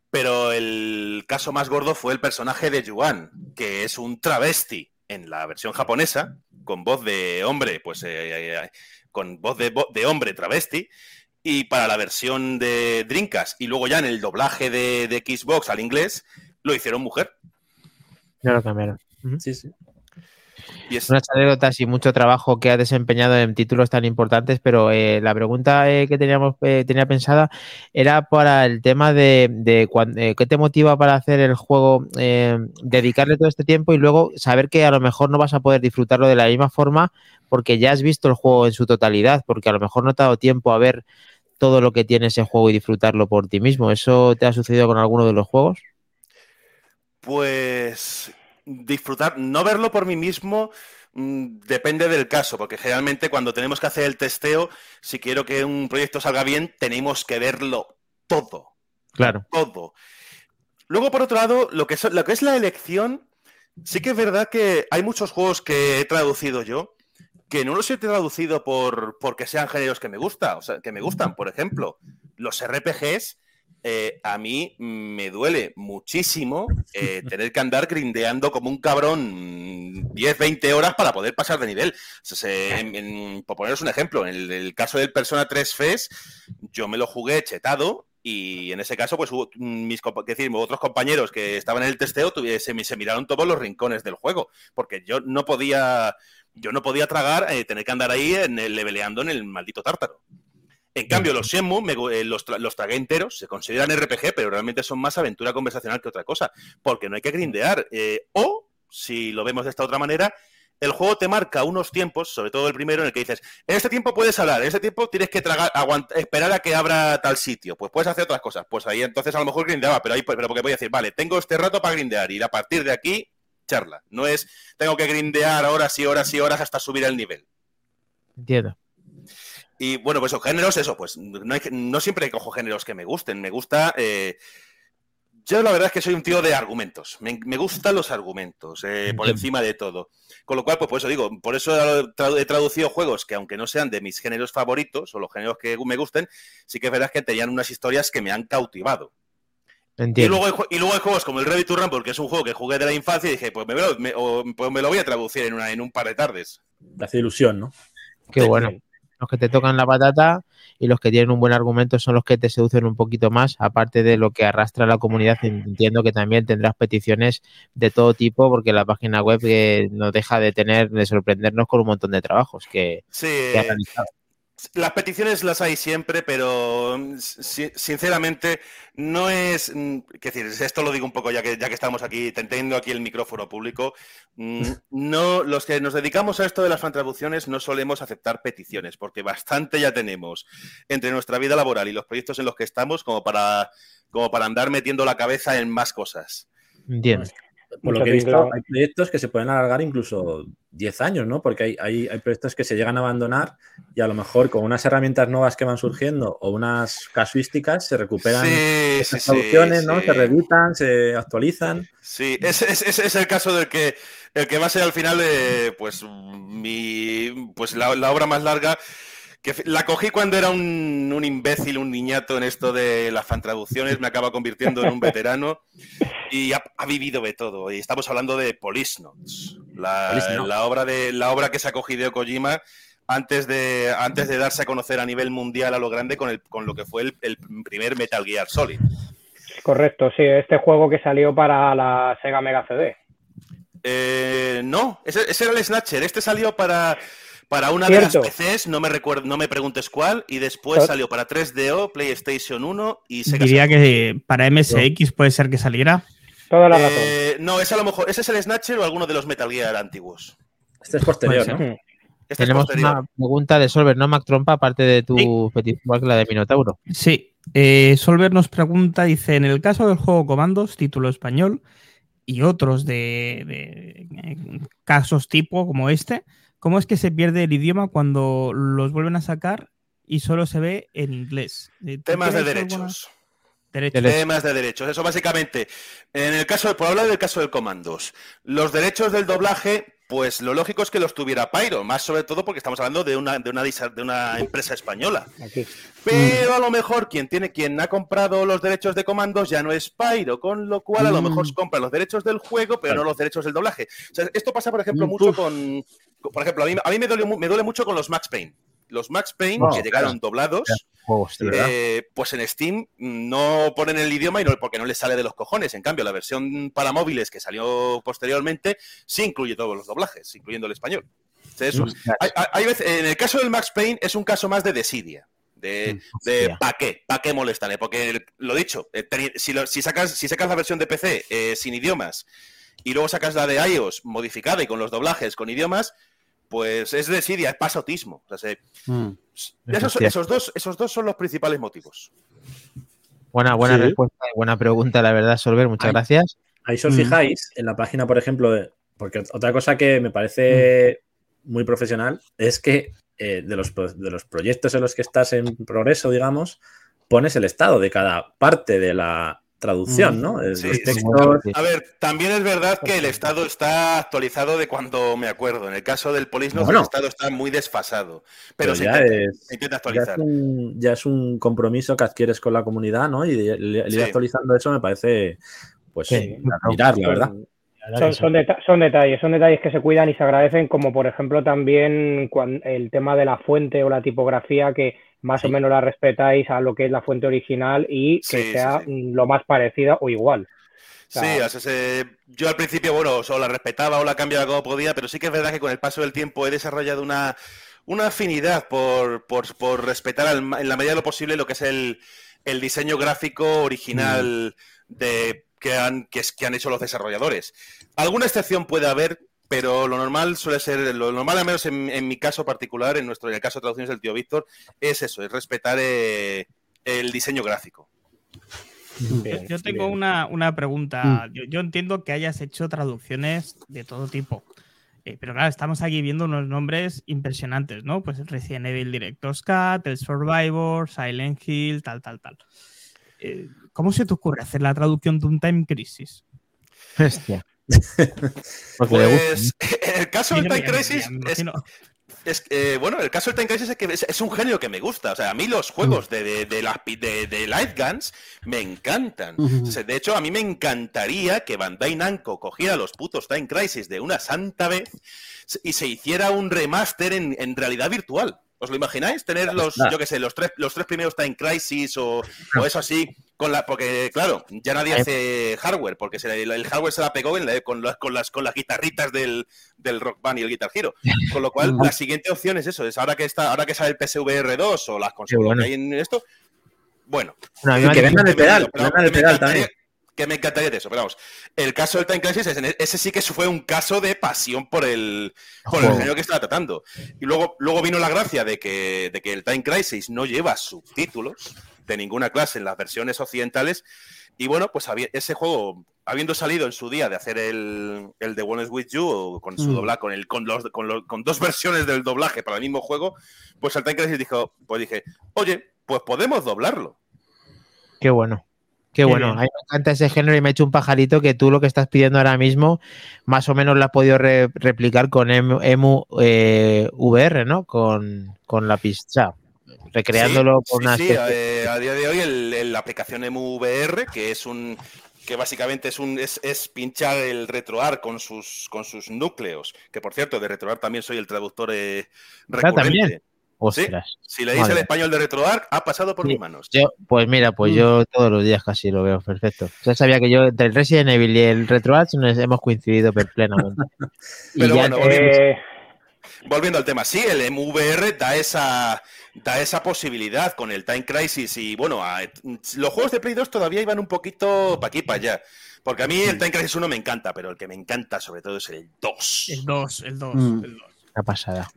S3: pero el caso más gordo fue el personaje de Yuan, que es un travesti en la versión japonesa, con voz de hombre, pues eh, eh, con voz de, de hombre travesti, y para la versión de Dreamcast y luego ya en el doblaje de, Xbox al inglés lo hicieron mujer.
S1: Ya lo cambiaron. Ujú.
S2: Sí, sí.
S3: Y es-
S1: Unas anécdotas y mucho trabajo que ha desempeñado en títulos tan importantes, pero eh, la pregunta eh, que teníamos eh, tenía pensada era para el tema de, de cuan- eh, qué te motiva para hacer el juego, eh, dedicarle todo este tiempo y luego saber que a lo mejor no vas a poder disfrutarlo de la misma forma porque ya has visto el juego en su totalidad, porque a lo mejor no te ha dado tiempo a ver todo lo que tiene ese juego y disfrutarlo por ti mismo. ¿Eso te ha sucedido con alguno de los juegos?
S3: Pues disfrutar, no verlo por mí mismo mm, depende del caso, porque generalmente cuando tenemos que hacer el testeo, si quiero que un proyecto salga bien, tenemos que verlo todo,
S1: Claro.
S3: todo. Luego, por otro lado, lo que, so- lo que es la elección, sí que es verdad que hay muchos juegos que he traducido yo que no los he traducido por porque sean géneros que me gusta, o sea, que me gustan. Por ejemplo, los RPGs eh, a mí me duele muchísimo eh, tener que andar grindeando como un cabrón 10, 20 horas para poder pasar de nivel. O sea, se- en- en- por poneros un ejemplo, en el, el caso del Persona 3 FES, yo me lo jugué chetado y en ese caso, pues hubo, mm, mis decir, otros compañeros que estaban en el testeo se, se miraron todos los rincones del juego, porque yo no podía, yo no podía tragar eh, tener que andar ahí en el, leveleando en el maldito tártaro. En cambio, los Shenmue me eh, los, tra- los tragué enteros, se consideran RPG, pero realmente son más aventura conversacional que otra cosa, porque no hay que grindear. eh, o, si lo vemos de esta otra manera, el juego te marca unos tiempos, sobre todo el primero, en el que dices, en este tiempo puedes hablar, en este tiempo tienes que tragar, esperar a que abra tal sitio, pues puedes hacer otras cosas. Pues ahí entonces a lo mejor grindeaba, pero ahí pero porque voy a decir, vale, tengo este rato para grindear y a partir de aquí, charla. No es, tengo que grindear horas y horas y horas hasta subir el nivel.
S1: Entiendo.
S3: Y bueno, pues esos géneros, eso, pues no, hay no siempre cojo géneros que me gusten. Me gusta. eh, yo la verdad es que soy un tío de argumentos. Me, me gustan los argumentos eh, por encima de todo. Con lo cual, pues por eso digo, por eso he traducido juegos que, aunque no sean de mis géneros favoritos o los géneros que me gusten, sí que es verdad que tenían unas historias que me han cautivado. Y luego, hay, y luego hay juegos como el Ready to Rumble, que es un juego que jugué de la infancia, y dije, pues me, lo- me- o- pues me lo voy a traducir en, una, en un par de tardes.
S2: Te hace ilusión, ¿no?
S1: Qué bueno. Los que te tocan la patata y los que tienen un buen argumento son los que te seducen un poquito más, aparte de lo que arrastra la comunidad. Entiendo que también tendrás peticiones de todo tipo, porque la página web eh, no deja de tener, de sorprendernos con un montón de trabajos que,
S3: Sí,
S1: que ha realizado.
S3: Las peticiones las hay siempre, pero mm, si- sinceramente no es. mm, qué decir, esto lo digo un poco ya que, ya que estamos aquí, teniendo aquí el micrófono público. mm, No, los que nos dedicamos a esto de las fantraducciones no solemos aceptar peticiones, porque bastante ya tenemos entre nuestra vida laboral y los proyectos en los que estamos como para, como para andar metiendo la cabeza en más cosas.
S1: Entiendo.
S2: Por lo que he visto,
S4: tinglado.
S2: hay proyectos que se pueden alargar incluso 10 años, ¿no? Porque hay, hay, hay proyectos que se llegan a abandonar y a lo mejor con unas herramientas nuevas que van surgiendo o unas casuísticas se recuperan
S3: Sí,
S2: esas
S3: sí,
S2: traducciones,
S3: sí,
S2: ¿no?
S3: sí.
S2: Se reeditan, se actualizan.
S3: Sí, ese, ese- ese es el caso del que, el que va a ser al final, eh, pues, mi, pues la, la obra más larga, que la cogí cuando era un, un imbécil, un niñato en esto de las fantraducciones, me acaba convirtiendo en un veterano y ha, ha vivido de todo. Y estamos hablando de la,
S2: Police
S3: la obra de la obra que sacó Hideo Kojima antes de, antes de darse a conocer a nivel mundial a lo grande con, el, con lo que fue el, el primer Metal Gear Solid.
S4: Correcto, sí, este juego que salió para la Sega Mega CD.
S3: Eh, no, ese, ese era el Snatcher. Este salió para, para una de las PCs, no me recuerdo, no me preguntes cuál, y después
S4: Tot-
S3: salió para 3DO, PlayStation 1 y Sega
S6: Diría
S3: Saturn.
S6: que para MSX puede ser que saliera.
S4: Toda la razón.
S3: Eh, no, ese a lo mejor, ese es el Snatcher o alguno de los Metal Gear antiguos.
S2: Este es posterior, ¿no?
S3: Este
S1: Tenemos
S3: es
S1: una pregunta de Solver, ¿no, Mac Trompa? Aparte de tu
S3: Sí.
S1: petición, igual que la de Minotauro.
S6: Sí, eh, Solver nos pregunta, dice, en el caso del juego Comandos, título español, y otros de, de, eh, casos tipo como este, ¿cómo es que se pierde el idioma cuando los vuelven a sacar y solo se ve en inglés? Eh, ¿tú
S3: Temas de
S6: alguna-.
S3: Derechos. Temas de derechos. Eso básicamente, en el caso, por hablar del caso del Comandos, los derechos del doblaje, pues lo lógico es que los tuviera Pyro, más sobre todo porque estamos hablando de una, de una, disa- de una empresa española.
S4: Aquí.
S3: Pero a lo mejor quien tiene, quien ha comprado los derechos de comandos ya no es Pyro, con lo cual a lo mejor
S1: Mm.
S3: compra los derechos del juego, pero
S2: Claro.
S3: no los derechos del doblaje. O sea, esto pasa, por ejemplo,
S1: Mm,
S3: mucho
S1: uf.
S3: con. Por ejemplo, a mí, a mí me, duele, me duele mucho con los Max Payne. Los Max Payne, que llegaron
S1: claro.
S3: doblados,
S1: Juegos,
S3: eh, pues en Steam no ponen el idioma y no, porque no les sale de los cojones. En cambio, la versión para móviles que salió posteriormente sí incluye todos los doblajes, incluyendo el español. Hay- hay- veces- en el caso del Max Payne es un caso más de desidia. De, de
S1: Hostia.
S3: ¿para qué? ¿Para qué molestarle? Porque el- lo dicho, eh, si, lo- si sacas, si sacas la versión de PC eh, sin idiomas y luego sacas la de iOS modificada y con los doblajes con idiomas, pues es desidia, es pasotismo. O sea, se-
S5: Mm.
S3: esos, esos dos, esos dos son los principales motivos.
S1: Buena, buena
S2: Sí.
S1: respuesta y buena pregunta, la verdad, Solver. Muchas gracias.
S2: Ahí si os
S5: Mm.
S2: fijáis, en la página, por ejemplo, de- porque otra cosa que me parece muy profesional es que eh, de, los, de los proyectos en los que estás en progreso, digamos, pones el estado de cada parte de la traducción. ¿no?
S3: Sí,
S2: los
S3: sí.
S2: textos,
S1: Sí.
S3: A ver, también es verdad que el estado está actualizado de cuando me acuerdo. En el caso del Polisnos,
S2: Bueno.
S3: el estado está muy desfasado. Pero,
S2: pero
S3: se,
S2: ya
S3: intenta,
S2: es,
S3: se intenta
S2: ya,
S3: actualizar.
S2: es un, ya es un compromiso que adquieres con la comunidad, ¿no? Y el, el ir
S3: Sí.
S2: actualizando eso me parece, pues, mirar, la verdad.
S4: Son, son deta- son detalles, son detalles que se cuidan y se agradecen, como por ejemplo también cuan- el tema de la fuente o la tipografía, que más
S2: Sí.
S4: o menos la respetáis a lo que es la fuente original y que
S3: Sí,
S4: sea
S3: sí.
S4: mm, lo más parecida o igual.
S3: Sí,
S4: sea-
S3: o sea, se- yo al principio, bueno, o la respetaba o la cambiaba como podía, pero sí que es verdad que con el paso del tiempo he desarrollado una, una afinidad por, por, por respetar al en la medida de lo posible lo que es el, el diseño gráfico original de, que, han, que, es- que han hecho los desarrolladores. Alguna excepción puede haber, pero lo normal suele ser, lo normal al menos en, en mi caso particular, en nuestro en el caso de traducciones del tío Víctor, es eso, es respetar eh, el diseño gráfico.
S6: Yo,
S4: Bien,
S6: yo tengo una, una pregunta. Yo, yo entiendo que hayas hecho traducciones de todo tipo. Eh, pero claro, estamos aquí viendo unos nombres impresionantes, ¿no? Pues Resident Evil Director's Cut, el Survivor, Silent Hill, tal, tal, tal. Eh, ¿Cómo se te ocurre hacer la traducción de un Time Crisis?
S1: Hostia.
S3: Pues en el caso del Time Crisis es, es- eh, bueno, el caso del Time Crisis es que es, es un género que me gusta. O sea, a mí los juegos de, de, de, las de, de Light Guns me encantan.
S5: Ujú.
S3: O sea, de hecho, a mí me encantaría que Bandai Namco cogiera los putos Time Crisis de una santa vez y se hiciera un remaster en, en realidad virtual. ¿Os lo imagináis? Tener los, yo qué sé, los tres, los tres primeros Time Crisis o, o eso así. Con la, porque, claro, ya nadie
S1: Ahí-
S3: hace hardware, porque se el hardware se la pegó en la- con, las, con, las, con las guitarritas del, del Rock Band y el Guitar Hero. Con lo cual, la siguiente opción es eso, es ahora que está, ahora que sale el PSVR 2 o las consolas
S1: bueno.
S3: que hay en esto, bueno,
S2: que vengan el pedal,
S3: pero
S2: vengan
S3: que me
S2: pedal
S3: encantaría-
S2: también.
S3: Que me encantaría de eso, pero vamos. El caso del Time Crisis, ese, ese sí que fue un caso de pasión por el, por el género que estaba tratando. Y luego, luego vino la gracia de que, de que el Time Crisis no lleva subtítulos de ninguna clase en las versiones occidentales. Y bueno, pues había- ese juego, habiendo salido en su día de hacer el, el The One is With You, o con su
S5: Mm.
S3: doblaje, con, el, con, los, con, los- con dos versiones del doblaje para el mismo juego, pues el Time Crisis dijo, pues dije, oye, pues podemos doblarlo.
S1: Qué bueno. Qué bueno. A mí me encanta ese género y me ha hecho un pajarito que tú lo que estás pidiendo ahora mismo, más o menos lo has podido re- replicar con Emu, Emu, eh, VR, ¿no? Con, con la pista. Recreándolo
S3: Sí,
S1: con
S3: sí,
S1: una
S3: sí,
S1: especie-
S3: eh, a día de hoy la aplicación EmuVR, que es un que básicamente es un es, es pinchar el RetroArch con sus con sus núcleos, que por cierto de RetroArch también soy el traductor eh,
S1: Ah, ¿también?
S3: recurrente.
S1: Ostras.
S3: Si le dice el español de RetroArch, ha pasado por
S1: Sí.
S3: mis manos.
S1: Yo, pues mira, pues
S5: Mm.
S1: yo todos los días casi lo veo perfecto. Ya sabía que yo entre el Resident Evil y el RetroArch nos hemos coincidido plenamente.
S3: Pero bueno, volviendo,
S4: Eh,
S3: volviendo al tema, sí, el EmuVR da esa da esa posibilidad con el Time Crisis y bueno, a- los juegos de Play 2 todavía iban un poquito para aquí para allá. Porque a mí el Time Crisis 1 me encanta, pero el que me encanta sobre todo es el 2.
S6: El 2, el 2,
S5: Mm.
S6: el 2.
S1: una pasada.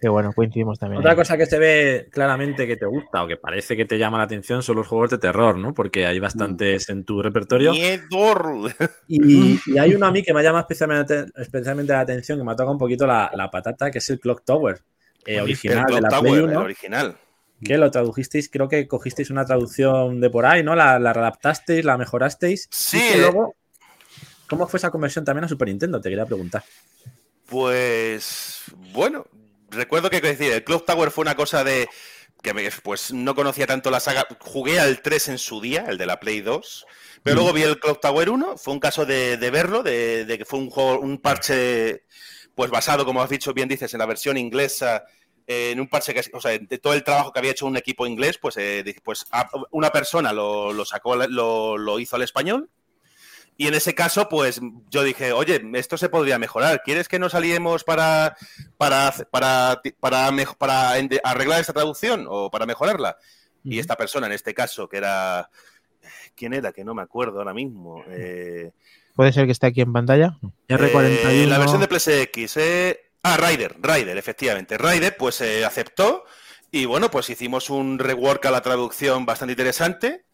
S1: Qué bueno, coincidimos también.
S2: Otra
S1: ahí.
S2: cosa que se ve claramente que te gusta o que parece que te llama la atención son los juegos de terror, ¿no? Porque hay bastantes en tu repertorio.
S3: Miedo.
S2: Y, y hay uno a mí que me llama especialmente, especialmente la atención, que me ha tocado un poquito la, la patata, que es el Clock Tower, eh,
S3: El
S2: original de
S3: Clock
S2: la
S3: Tower,
S2: Play
S3: el
S2: 1,
S3: original.
S2: que lo tradujisteis, creo que cogisteis una traducción de por ahí, ¿no? La, la adaptasteis, la mejorasteis.
S3: Sí,
S2: Y
S3: eh.
S2: luego, ¿cómo fue esa conversión también a Super Nintendo? Te quería preguntar.
S3: Pues bueno, recuerdo que decir, el Clock Tower fue una cosa de que me- pues no conocía tanto la saga. Jugué al 3 en su día, el de la Play 2, pero luego vi el Clock Tower 1, fue un caso de, de verlo, de, de que fue un juego, un parche pues basado, como has dicho bien dices, en la versión inglesa en un parche que, o sea, de todo el trabajo que había hecho un equipo inglés, pues, eh, pues una persona lo, lo sacó, lo, lo, hizo al español. Y en ese caso, pues yo dije, oye, esto se podría mejorar. ¿Quieres que nos aliemos para, para, para, para, para arreglar esta traducción o para mejorarla? Y esta persona, en este caso, que era. ¿Quién era? Que no me acuerdo ahora mismo. Eh,
S1: ¿Puede ser que esté aquí en pantalla?
S3: R41. Eh, la versión de PSX. Eh, Ah, Ryder, Ryder, efectivamente. Ryder, pues se aceptó y bueno, pues hicimos un rework a la traducción bastante interesante.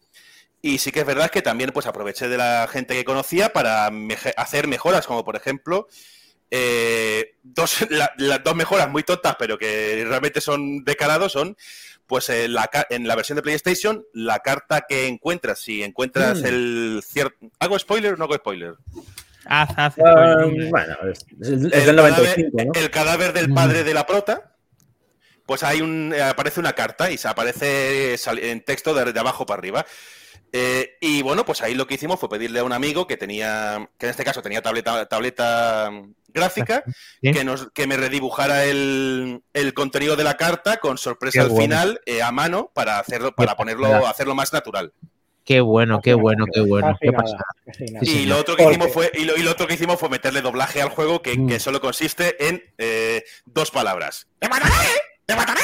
S3: Y sí que es verdad que también pues aproveché de la gente que conocía para hacer mejoras, como por ejemplo, eh, dos, las dos mejoras muy tontas, pero que realmente son de calado, son pues en la, en la versión de PlayStation, la carta que encuentras, si encuentras mm. el cierto... ¿Hago spoiler o no hago spoiler?
S6: Haz,
S2: ah, bueno, es, el, del 95,
S3: cadáver, el cadáver del padre de la prota, pues hay un, eh, aparece una carta y se aparece en texto de, abajo para arriba. Eh, y bueno, pues ahí lo que hicimos fue pedirle a un amigo que tenía, que en este caso tenía tableta, tableta gráfica, que, nos, que me redibujara el, el, contenido de la carta con sorpresa al final eh, a mano para hacerlo, para ponerlo, hacerlo más natural.
S1: Qué bueno, qué bueno, qué bueno.
S3: y, lo otro que hicimos fue, y lo, otro que hicimos fue meterle doblaje al juego que, que mm. solo consiste en eh, dos palabras. ¡Te mataré! ¡Te mataré!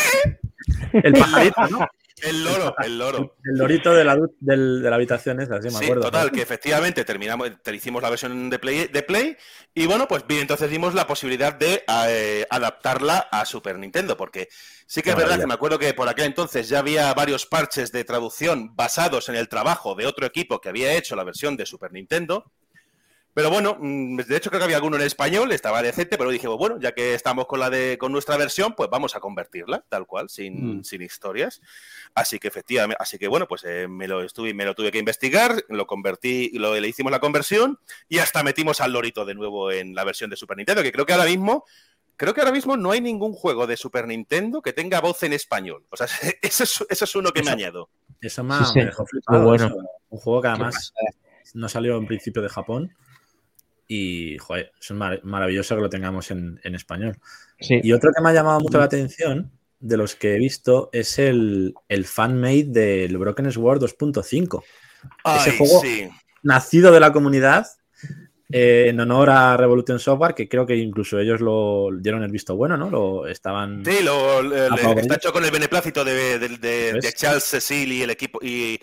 S2: El pajarito, ¿no?
S3: El loro, el loro.
S2: El lorito de la, de la habitación esa, sí, me acuerdo.
S3: Total, que efectivamente terminamos, te hicimos la versión de Play, de Play y bueno, pues bien, entonces dimos la posibilidad de eh, adaptarla a Super Nintendo, porque sí que es verdad que me acuerdo que por aquel entonces ya había varios parches de traducción basados en el trabajo de otro equipo que había hecho la versión de Super Nintendo. Pero bueno, mm, de hecho creo que había alguno en español, estaba decente, pero dije, bueno, ya que estamos con la de con nuestra versión, pues vamos a convertirla, tal cual, sin, mm. sin historias. Así que efectivamente, así que bueno, pues eh, me lo estuve, me lo tuve que investigar, lo convertí, lo, le hicimos la conversión y hasta metimos al lorito de nuevo en la versión de Super Nintendo, que creo que ahora mismo creo que ahora mismo no hay ningún juego de Super Nintendo que tenga voz en español. O sea, ese es, uno que me añado.
S2: Eso me, dejó flipado. Bueno. Un juego que además no salió en principio de Japón y, joder, es maravilloso que lo tengamos en, español. Y otro que me ha llamado mucho la atención de los que he visto es el, el fan-made del Broken Sword 2.5. Ese juego nacido de la comunidad eh, en honor a Revolution Software, que creo que incluso ellos lo dieron el visto bueno, ¿no? Lo estaban.
S3: Sí, lo, está hecho con el beneplácito de, Charles Cecil y el equipo y,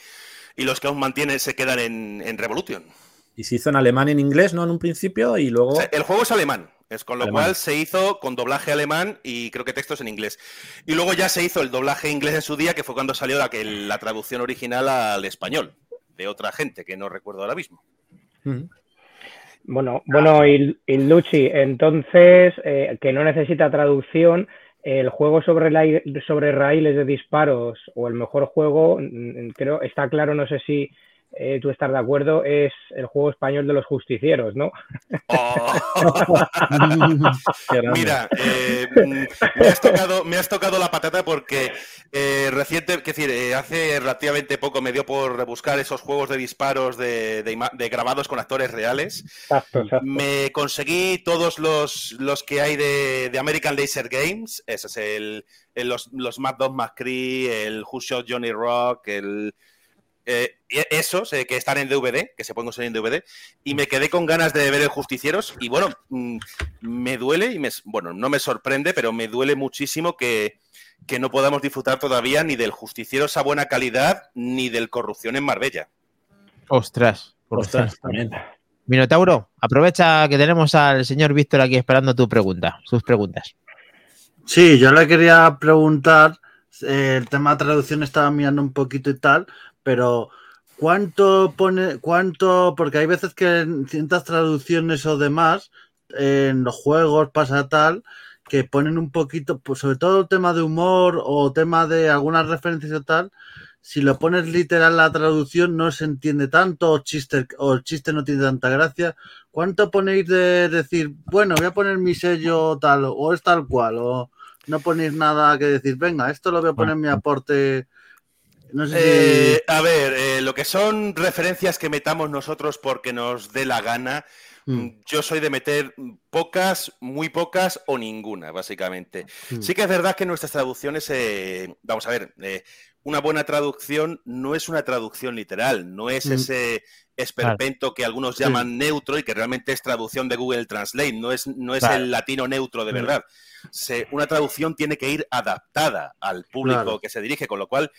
S3: los que aún mantienen se quedan en, en Revolution.
S2: Y se hizo en alemán y en inglés, ¿no? En un principio y luego...
S3: el juego es alemán, es con lo cual se hizo con doblaje alemán y creo que textos en inglés. Y luego ya se hizo el doblaje inglés en su día, que fue cuando salió la, que, la traducción original al español, de otra gente, que no recuerdo ahora mismo.
S4: Bueno, bueno, y, Luchi, entonces, eh, que no necesita traducción, el juego sobre, sobre raíles de disparos o el mejor juego, mm, creo, está claro, no sé si eh, tú estás de acuerdo, es el juego español de los justicieros, ¿no? Oh.
S3: Mira, eh, me, has tocado, me, has tocado, la patata porque eh, reciente, que decir, hace relativamente poco me dio por buscar esos juegos de disparos de, grabados con actores reales. Me conseguí todos los, los que hay de, American Laser Games, ese es el, los, los Mad Dog McCree, el Who Shot Johnny Rock, el eh, esos que están en DVD, que se pueden conseguir en DVD, y me quedé con ganas de ver el Justicieros. Y bueno, mm, me duele y me, bueno, no me sorprende, pero me duele muchísimo que, no podamos disfrutar todavía ni del Justicieros a buena calidad, ni del Corrupción en Marbella.
S1: Ostras, ostras, también. Minotauro, aprovecha que tenemos al señor Víctor aquí esperando tu pregunta, sus preguntas.
S5: Sí, yo le quería preguntar, eh, el tema de traducción estaba mirando un poquito y tal, pero ¿cuánto pone, cuánto, porque hay veces que en ciertas traducciones o demás, en los juegos pasa tal, que ponen un poquito, pues sobre todo el tema de humor o tema de algunas referencias o tal, si lo pones literal la traducción no se entiende tanto o, chiste, o el chiste no tiene tanta gracia. ¿Cuánto ponéis de decir, bueno, voy a poner mi sello tal o es tal cual? O no ponéis nada que decir, venga, esto lo voy a poner mi aporte
S3: eh, a ver, eh, lo que son referencias que metamos nosotros porque nos dé la gana, Mm, Yo soy de meter pocas, muy pocas o ninguna, básicamente.
S5: Mm.
S3: Sí que es verdad que nuestras traducciones, eh, vamos a ver, una buena traducción no es una traducción literal, no es
S5: Mm.
S3: ese esperpento que algunos llaman neutro y que realmente es traducción de Google Translate, no es, no es
S1: Claro.
S3: el latino neutro de
S5: Mm.
S3: verdad. Se- una traducción tiene que ir adaptada al público
S5: Claro.
S3: que se dirige, con lo cual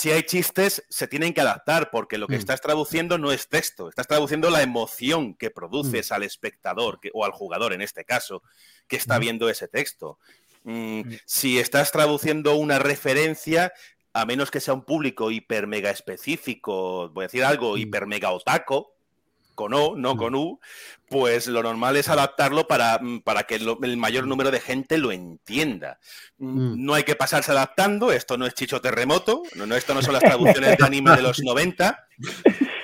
S3: si hay chistes, se tienen que adaptar, porque lo que
S5: Mm.
S3: estás traduciendo no es texto, estás traduciendo la emoción que produces al espectador que- o al jugador, en este caso, que está viendo ese texto. Mm, si estás traduciendo una referencia, a menos que sea un público hiper mega específico, voy a decir algo, hiper mega otaco, con O, no con U, pues lo normal es adaptarlo para, mm, para que lo- el mayor número de gente lo entienda. Mm,
S5: Mm.
S3: No hay que pasarse adaptando, esto no es Chicho Terremoto, no, no, esto no son las traducciones de anime de los 90,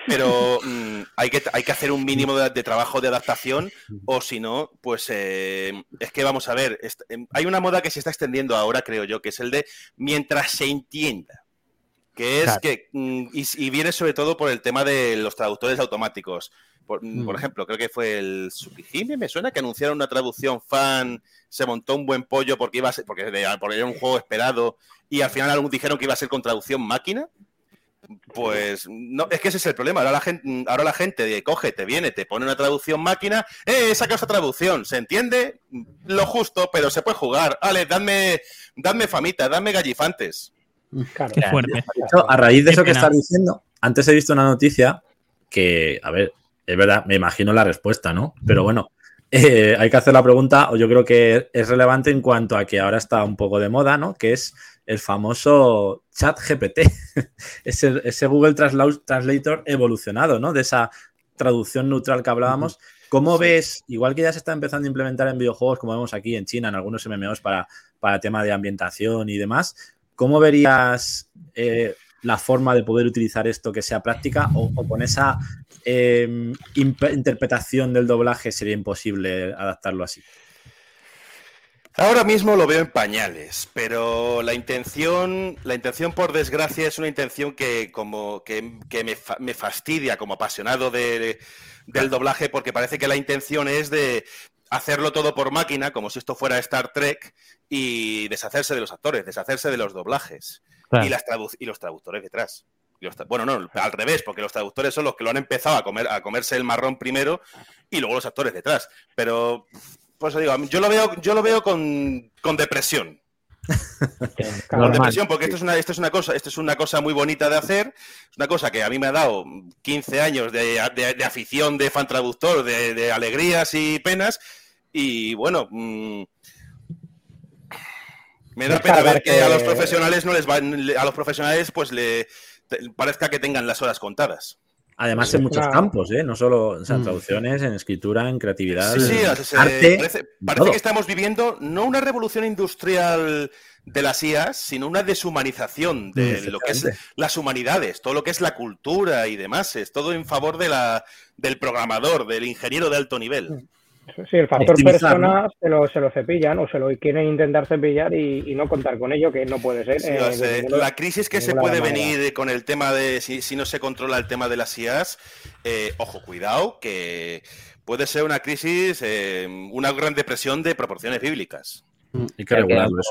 S3: pero mm, hay, que, hay que hacer un mínimo de, de trabajo de adaptación o si no, pues eh, es que vamos a ver, em, hay una moda que se está extendiendo ahora, creo yo, que es el de mientras se entienda. Que es
S1: Claro.
S3: que, mm, y, y viene sobre todo por el tema de los traductores automáticos. Por, mm, por
S5: Mm.
S3: ejemplo, creo que fue el Tsukihime, me suena que anunciaron una traducción fan, se montó un buen pollo porque iba a ser, porque, era un juego esperado y al final dijeron que iba a ser con traducción máquina. Pues no, es que ese es el problema. Ahora la gente, ahora la gente coge, te viene, te pone una traducción máquina, ¡eh! Saca esta traducción, ¿se entiende? Lo justo, pero se puede jugar. Ale, dadme, dadme famita, dadme gallifantes.
S4: Claro.
S6: Qué fuerte.
S2: Hecho, a raíz de
S6: Qué
S2: eso que estás diciendo, antes he visto una noticia que, a ver, es verdad, me imagino la respuesta, ¿no? Pero bueno, eh, hay que hacer la pregunta, o yo creo que es relevante en cuanto a que ahora está un poco de moda, ¿no? Que es el famoso chat GPT, ese, ese Google Transla- Translator evolucionado, ¿no? De esa traducción neutral que hablábamos. ¿Cómo ves, igual que ya se está empezando a implementar en videojuegos, como vemos aquí en China, en algunos MMOs para, para tema de ambientación y demás, ¿cómo verías eh, la forma de poder utilizar esto que sea práctica o, con esa imp- interpretación del doblaje sería imposible adaptarlo así?
S3: Ahora mismo lo veo en pañales, pero la intención, la intención por desgracia es una intención que como que, me, me fastidia como apasionado de- del doblaje porque parece que la intención es de hacerlo todo por máquina, como si esto fuera Star Trek, y deshacerse de los actores, deshacerse de los doblajes
S1: Claro.
S3: y, las y los traductores detrás. Y los tra- bueno, no, al revés, porque los traductores son los que lo han empezado a comer, a comerse el marrón primero y luego los actores detrás. Pero, pues digo, a mí- yo lo veo, yo lo veo con, con depresión.
S4: Claro.
S3: depresión, porque esto es, una, esto es una cosa, esto es una cosa muy bonita de hacer, es una cosa que a mí me ha dado 15 años de, de- de afición de fan traductor, de, de alegrías y penas, y bueno, mm, me da pena ver que a los profesionales no les van, a los profesionales pues le te- parezca que tengan las horas contadas.
S2: Además,
S4: Pues
S2: en muchos campos, ¿eh? No solo o sea,
S5: Mm.
S2: traducciones, en escritura, en creatividad,
S3: Sí, sí,
S2: en
S3: se-
S2: arte.
S3: parece, parece que estamos viviendo no una revolución industrial de las IAS, sino una deshumanización de
S2: Mm,
S3: lo que es las humanidades, todo lo que es la cultura y demás, es todo en favor de la, del programador, del ingeniero de alto nivel.
S4: Sí, el factor
S2: Optimizar,
S4: persona se, lo, se lo cepillan o se lo quieren intentar cepillar y, y no contar con ello, que no puede ser.
S3: Sí,
S4: eh,
S3: o
S4: de
S3: sea,
S4: ninguna-
S3: la crisis que se puede
S4: manera.
S3: venir con el tema de si, si no se controla el tema de las IAS, eh, ojo, cuidado, que puede ser una crisis, eh, una gran depresión de proporciones bíblicas.
S2: Hay que regularlo eso.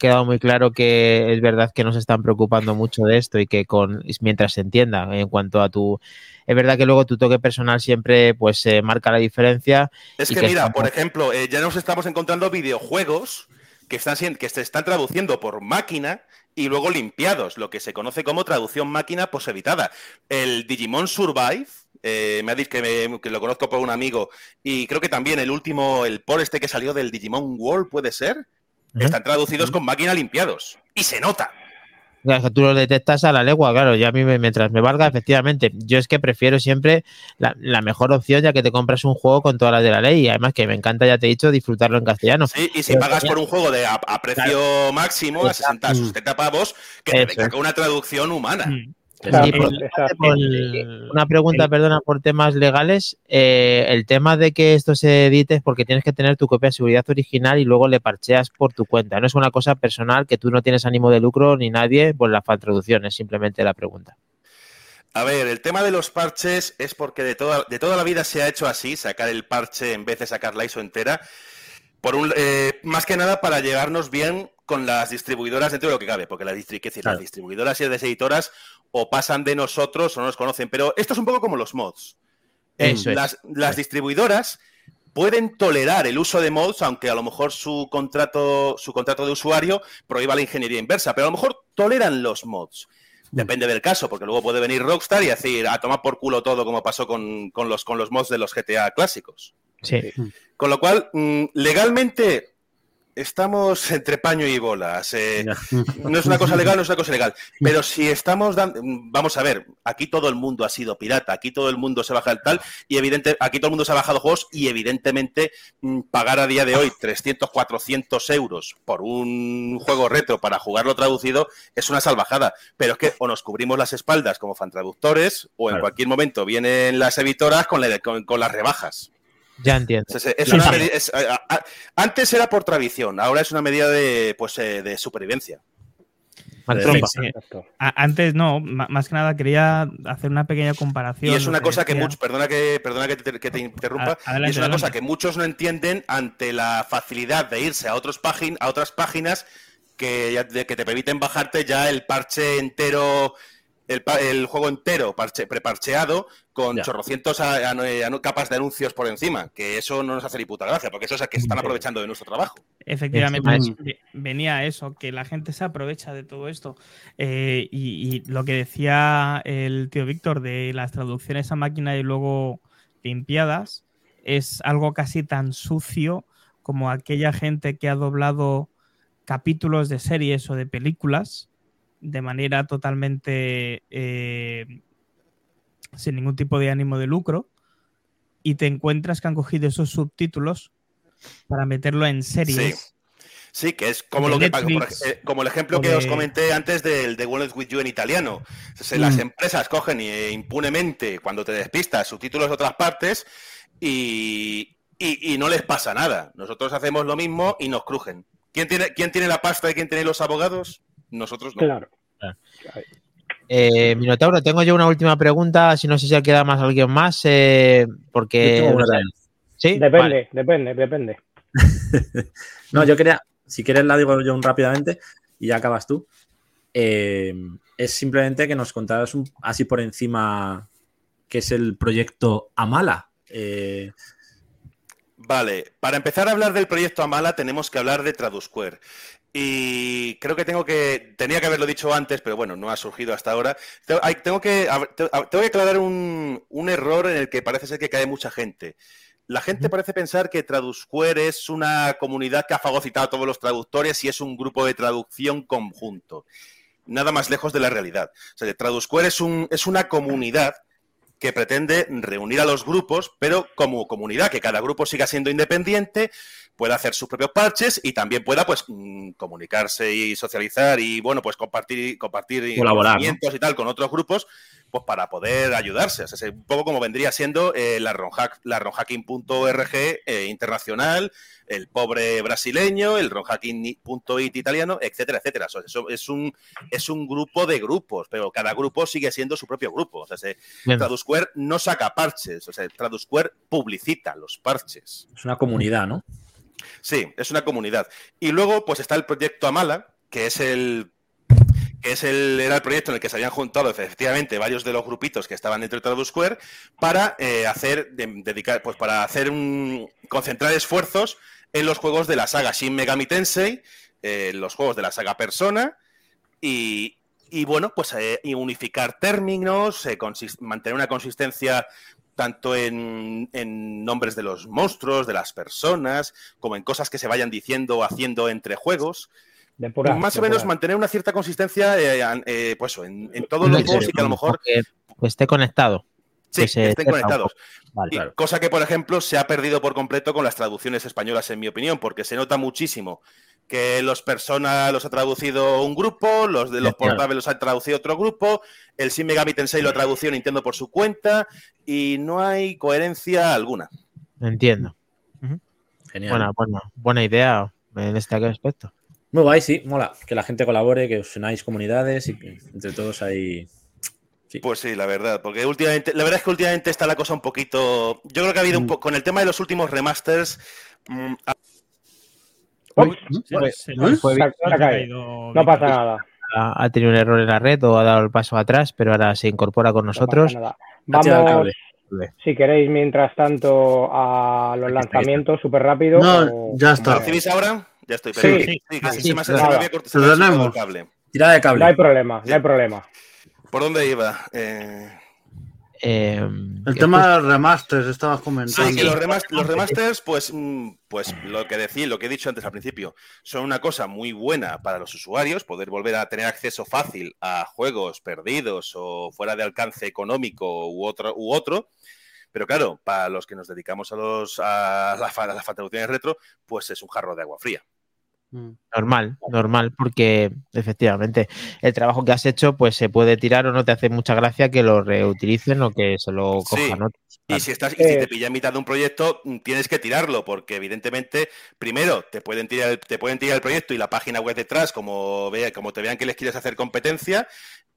S1: Quedado muy claro que es verdad que no se están preocupando mucho de esto y que con mientras se entienda en cuanto a tu es verdad que luego tu toque personal siempre pues eh, marca la diferencia
S3: Es
S1: Y
S3: que
S1: que
S3: mira,
S1: estamos-
S3: por ejemplo, eh, ya nos estamos encontrando videojuegos que están que se están traduciendo por máquina y luego limpiados, lo que se conoce como traducción máquina posevitada. El Digimon Survive, eh, me ha dicho que, me- que lo conozco por un amigo, y creo que también el último, el por este que salió del Digimon World, puede ser, Están traducidos con máquina limpiados. Y se nota.
S1: Claro, que tú lo detectas a la legua, claro, ya a mí me- mientras me valga, efectivamente, yo es que prefiero siempre la, la mejor opción ya que te compras un juego con todas las de la ley y además que me encanta, ya te he dicho, disfrutarlo en castellano.
S3: Sí, y si
S1: Pero
S3: pagas por un juego de a, a precio máximo, a 60, a sus 70 pavos, que te venga con una traducción humana.
S6: Mm.
S1: Sí, por-
S4: exacto.
S1: por- una pregunta, perdona, por temas legales. eh, el tema de que esto se edite es porque tienes que tener tu copia de seguridad original y luego le parcheas por tu cuenta. No es una cosa personal que tú no tienes ánimo de lucro ni nadie por la traducción, es simplemente la pregunta.
S3: A ver, el tema de los parches es porque de toda, de toda la vida se ha hecho así, sacar el parche en vez de sacar la ISO entera. Por un, eh, más que nada para llegarnos bien con las distribuidoras dentro de lo que cabe, porque las, distri- que decir,
S2: Claro.
S3: las distribuidoras y las editoras o pasan de nosotros o no nos conocen. Pero esto es un poco como los mods. Eh,
S1: es.
S3: las, las distribuidoras pueden tolerar el uso de mods, aunque a lo mejor su contrato, su contrato de usuario prohíba la ingeniería inversa, pero a lo mejor toleran los mods. Depende del caso, porque luego puede venir Rockstar y decir, a tomar por culo todo, como pasó con, con los, con los mods de los GTA clásicos.
S1: Sí.
S3: Con lo cual, mm, legalmente estamos entre paño y bolas. eh, no es una cosa legal, no es una cosa legal. Pero si estamos dando. Vamos a ver, aquí todo el mundo ha sido pirata, aquí todo el mundo se baja el tal, y evidente, aquí todo el mundo se ha bajado juegos, y evidentemente mm, pagar a día de hoy 300, 400 euros por un juego retro para jugarlo traducido es una salvajada. Pero es que o nos cubrimos las espaldas como fantraductores, o en
S2: Claro.
S3: cualquier momento vienen las editoras con, la- con- con las rebajas.
S1: Ya entiendo.
S3: Es- es
S1: Sí,
S3: una
S1: sí.
S3: medi- es- a- a- antes era por tradición, ahora es una medida de, pues, eh, de supervivencia.
S2: Trompa.
S6: A- Antes no, más que nada quería hacer una pequeña comparación.
S3: Y es una cosa que muchos, perdona que, perdona que te, que te interrumpa,
S6: A- adelante,
S3: y es una
S6: adelante.
S3: cosa que muchos no entienden ante la facilidad de irse a, otros págin, a otras páginas que, ya- de- que te permiten bajarte ya el parche entero, el, juego entero parche, preparcheado con
S2: Ya.
S3: chorrocientos a- a- a- capas de anuncios por encima, que eso no nos hace ni puta gracia, porque eso es a que se están aprovechando de nuestro trabajo.
S6: Efectivamente, venía eso, que la gente se aprovecha de todo esto. Eh, y, y lo que decía el tío Víctor de las traducciones a máquina y luego limpiadas es algo casi tan sucio como aquella gente que ha doblado capítulos de series o de películas de manera totalmente eh, sin ningún tipo de ánimo de lucro y te encuentras que han cogido esos subtítulos para meterlo en series.
S3: Sí, que es como lo que
S6: Netflix,
S3: eh, como el ejemplo que os comenté antes del de Wellness with You en italiano. O sea, Las
S5: Mm.
S3: empresas cogen eh, impunemente cuando te despistas subtítulos de otras partes y, y- y no les pasa nada. Nosotros hacemos lo mismo y nos crujen. ¿Quién tiene, quién tiene la pasta y quién tiene los abogados? Nosotros no.
S4: Claro.
S1: Eh, Minotauro, tengo yo una última pregunta. Si no sé si queda más alguien más. eh, porque. Sí,
S4: Depende,
S1: Vale.
S4: depende, depende.
S2: No, yo quería, si quieres la digo yo un rápidamente y ya acabas tú. Eh, es simplemente que nos contaras un- así por encima qué es el proyecto Amala. Eh,
S3: Vale, para empezar a hablar del proyecto Amala tenemos que hablar de Tradusquare. Y creo que tengo que, tenía que haberlo dicho antes, pero bueno, no ha surgido hasta ahora. Tengo, que, tengo aclarar un, un error en el que parece ser que cae mucha gente. La gente parece pensar que Tradusquare es una comunidad que ha fagocitado a todos los traductores y es un grupo de traducción conjunto. Nada más lejos de la realidad. O sea, Tradusquare es, un, es una comunidad que pretende reunir a los grupos, pero como comunidad, que cada grupo siga siendo independiente, pueda hacer sus propios parches y también pueda pues mm, comunicarse y socializar y bueno, pues compartir compartir
S2: Colaborar,
S3: conocimientos y tal con otros grupos, pues para poder ayudarse. O sea, es un poco como vendría siendo eh, la ronhack, la ronhacking.org eh, internacional, el pobre brasileño, el ronhacking.it italiano, etcétera, etcétera. O sea, eso es un es un grupo de grupos, pero cada grupo sigue siendo su propio grupo. O sea, se,
S1: Bien.
S3: Tradusquare no saca parches, o sea, Tradusquare publicita los parches.
S2: es una comunidad, ¿no?
S3: Sí, es una comunidad. Y luego, pues está el proyecto Amala, que es el que es el, era el proyecto en el que se habían juntado efectivamente varios de los grupitos que estaban dentro de Tradusquare para eh, hacer, de- dedicar, pues para hacer un, concentrar esfuerzos en los juegos de la saga Shin Megami Tensei, eh, los juegos de la saga Persona y, y, bueno, pues eh, unificar términos, eh, mantener una consistencia tanto en, en nombres de los monstruos, de las personas, como en cosas que se vayan diciendo o haciendo entre juegos.
S4: Depurar,
S3: más o menos
S4: depurar.
S3: mantener una cierta consistencia eh, eh, pues, en, en todos los juegos y que a lo mejor
S1: Que, que esté conectado.
S3: Sí,
S1: que se
S3: estén conectados.
S1: Vale.
S3: Y Cosa que, por ejemplo, se ha perdido por completo con las traducciones españolas, en mi opinión, porque se nota muchísimo que los personas los ha traducido un grupo, los de los portables los ha traducido otro grupo, el Shin Megami Tensei lo ha traducido Nintendo por su cuenta y no hay coherencia alguna.
S1: Entiendo.
S2: Genial.
S1: Buena, buena, buena idea en este aspecto.
S2: Muy guay, sí, mola. Que la gente colabore, que os unáis comunidades y que entre todos ahí
S3: Pues sí, la verdad, porque últimamente, la verdad es que últimamente está la cosa un poquito. Yo creo que ha habido un
S5: Mm.
S3: poco con el tema de los últimos remasters. ha-
S4: Uy,
S6: Se- se- se-
S4: Se ha- se ha caído. no pasa nada.
S1: Ha, ha tenido un error en la red o ha dado el paso atrás, pero ahora se incorpora con
S4: no pasa
S1: nosotros.
S2: tirado el
S4: Vamos,
S2: cable.
S4: si queréis, mientras tanto, a los lanzamientos súper rápido.
S5: No, ya está.
S3: ¿Lo recibís ahora? Ya estoy,
S4: Sí.
S3: sí,
S6: Sí.
S2: Tira de cable.
S4: No hay problema, no hay problema.
S3: ¿Por dónde iba? Eh,
S1: Eh,
S5: El tema de los remasters, estabas comentando.
S3: Sí, que los, remas- los remasters, pues, mm, pues lo que decía, lo que he dicho antes al principio, son una cosa muy buena para los usuarios, poder volver a tener acceso fácil a juegos perdidos o fuera de alcance económico u otro, u otro. Pero claro, para los que nos dedicamos a los a, la, a las retro, pues es un jarro de agua fría.
S5: Mm.
S1: Normal, normal, porque efectivamente el trabajo que has hecho pues se puede tirar o no te hace mucha gracia que lo reutilicen o que se lo
S3: Sí.
S1: cojan.
S3: Y si estás, y si
S4: Eh.
S3: te pilla en mitad de un proyecto, mm, tienes que tirarlo, porque evidentemente, primero, te pueden tirar, el- te pueden tirar el proyecto y la página web detrás, como vea, como te vean que les quieres hacer competencia.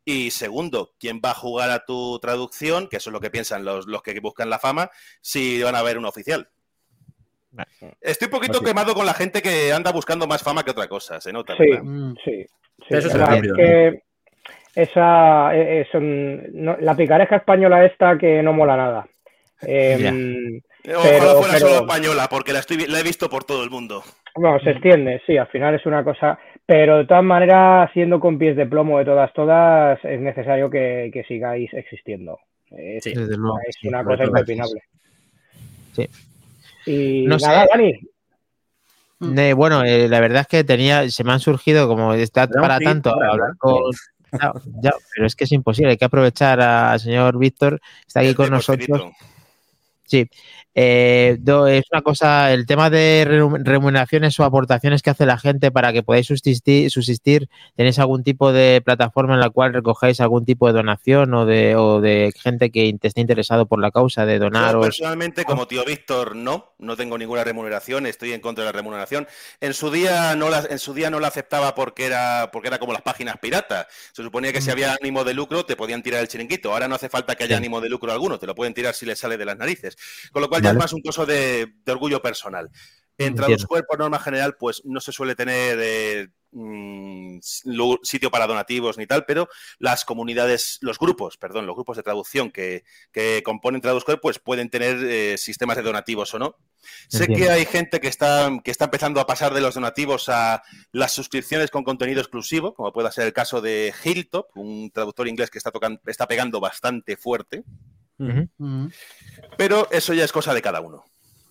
S3: Y segundo, ¿quién va a jugar a tu traducción? Que eso es lo que piensan los, los que buscan la fama, si van a ver un oficial. Estoy un poquito
S2: Así.
S3: quemado con la gente que anda buscando más fama que otra cosa, se nota.
S4: Sí.
S3: ¿verdad?
S5: Mm.
S4: Sí, sí.
S2: Eso es
S4: sea,
S2: rápido,
S4: que esa es un- no- la picaresca española esta que no mola nada. Eh,
S1: Ya.
S3: Ojalá
S4: Pero-
S3: fuera
S4: pero-
S3: solo española, porque la, estoy, la he visto por todo el mundo.
S4: Bueno, se extiende, sí, al final es una cosa, pero de todas maneras, siendo con pies de plomo de todas, todas, es necesario que, que sigáis existiendo. Es,
S2: Sí.
S1: Desde luego.
S4: es
S1: sí,
S4: una cosa impepinable.
S1: Sí.
S4: Y
S1: No sé.
S4: Dani,
S1: Eh, bueno, eh, la verdad es que tenía, se me han surgido como está para tanto hablar con. Ya, ya, pero es que es imposible, hay que aprovechar al señor Víctor, está aquí con nosotros. Sí. Eh, do- es una cosa, el tema de remu- remuneraciones o aportaciones que hace la gente para que podáis subsistir, subsistir, ¿tenéis algún tipo de plataforma en la cual recogáis algún tipo de donación o de, o de gente que esté interesado por la causa de
S3: Yo
S1: donaros?
S3: personalmente, como tío Víctor, no, no tengo ninguna remuneración, estoy en contra de la remuneración. En su día no la, en su día no la aceptaba porque era, porque era como las páginas piratas. Se suponía que si había ánimo de lucro te podían tirar el chiringuito. Ahora no hace falta que haya ánimo de lucro alguno, te lo pueden tirar si les sale de las narices. Con lo cual ya
S1: Vale.
S3: es más un caso de, de orgullo personal. En
S1: Entiendo.
S3: Tradusquare, por norma general, pues no se suele tener eh, mm, sitio para donativos ni tal, pero las comunidades, los grupos, perdón, los grupos de traducción que, que componen Tradusquare, pues pueden tener eh, sistemas de donativos o no. Sé que hay gente que está, que está empezando a pasar de los donativos a las suscripciones con contenido exclusivo, como puede ser el caso de Hilltop, un traductor inglés que está, tocando, está pegando bastante fuerte,
S5: Mm.
S3: pero eso ya es cosa de cada uno.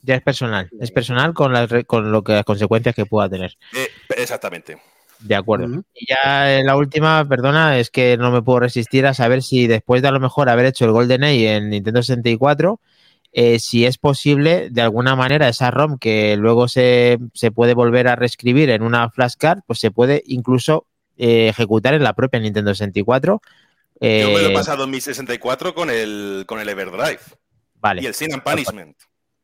S1: Ya es personal, es personal con, las con lo que las consecuencias que pueda tener.
S3: Eh, exactamente.
S1: De acuerdo. Y ya eh, la última, perdona, es que no me puedo resistir a saber si después de a lo mejor haber hecho el Golden Age en Nintendo 64, eh, si es posible de alguna manera esa ROM que luego se, se puede volver a reescribir en una flashcard, pues se puede incluso eh, ejecutar en la propia Nintendo 64.
S3: Yo me lo he
S1: Eh,
S3: pasado en mi 64 con el, con el Everdrive
S1: vale,
S3: y el Sin and Punishment.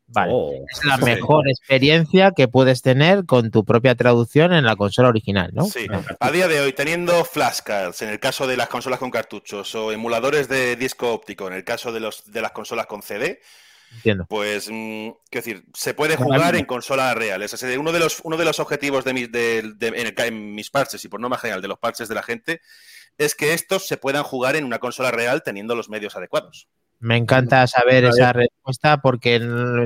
S1: vale.
S2: Oh,
S1: Es la
S3: sí.
S1: mejor experiencia que puedes tener con tu propia traducción en la consola original, ¿no?
S3: Sí, a día de hoy, teniendo flashcards en el caso de las consolas con cartuchos o emuladores de disco óptico en el caso de, los, de las consolas con CD,
S1: Entiendo.
S3: pues, mm, quiero decir, se puede jugar en consolas reales. O sea, uno, de los, uno de los objetivos de, mis- de- de- en, el en mis parches y por norma general de los parches de la gente es que estos se puedan jugar en una consola real teniendo los medios adecuados.
S1: Me encanta saber esa respuesta porque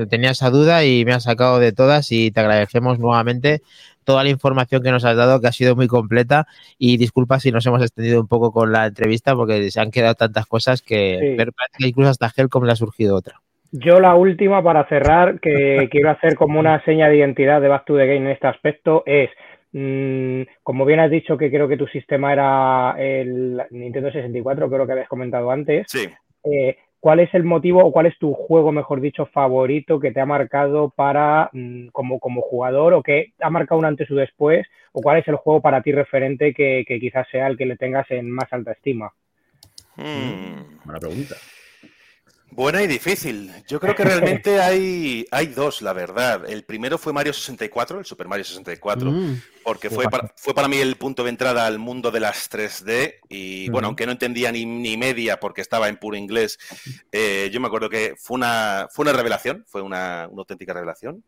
S1: tenía esa duda y me has sacado de todas y te agradecemos nuevamente toda la información que nos has dado que ha sido muy completa y disculpa si nos hemos extendido un poco con la entrevista porque se han quedado tantas cosas que
S4: Sí.
S1: parece que incluso hasta Helcom le ha surgido otra.
S4: yo la última para cerrar, que quiero hacer como una seña de identidad de Back to the Game en este aspecto, es, como bien has dicho que creo que tu sistema era el Nintendo 64, creo que habías comentado antes,
S3: Sí.
S4: eh, ¿cuál es el motivo o cuál es tu juego, mejor dicho, favorito que te ha marcado para mm, como, como jugador o que ha marcado un antes o después? ¿O cuál es el juego para ti referente que, que quizás sea el que le tengas en más alta estima?
S3: Mm.
S2: buena pregunta.
S3: Buena y difícil. Yo creo que realmente hay, hay dos, la verdad. El primero fue Mario 64, el Super Mario 64,
S5: Mm.
S3: porque fue para, fue para mí el punto de entrada al mundo de las 3D. Y bueno, aunque no entendía ni, ni media porque estaba en puro inglés, eh, yo me acuerdo que fue una, fue una revelación, fue una, una auténtica revelación.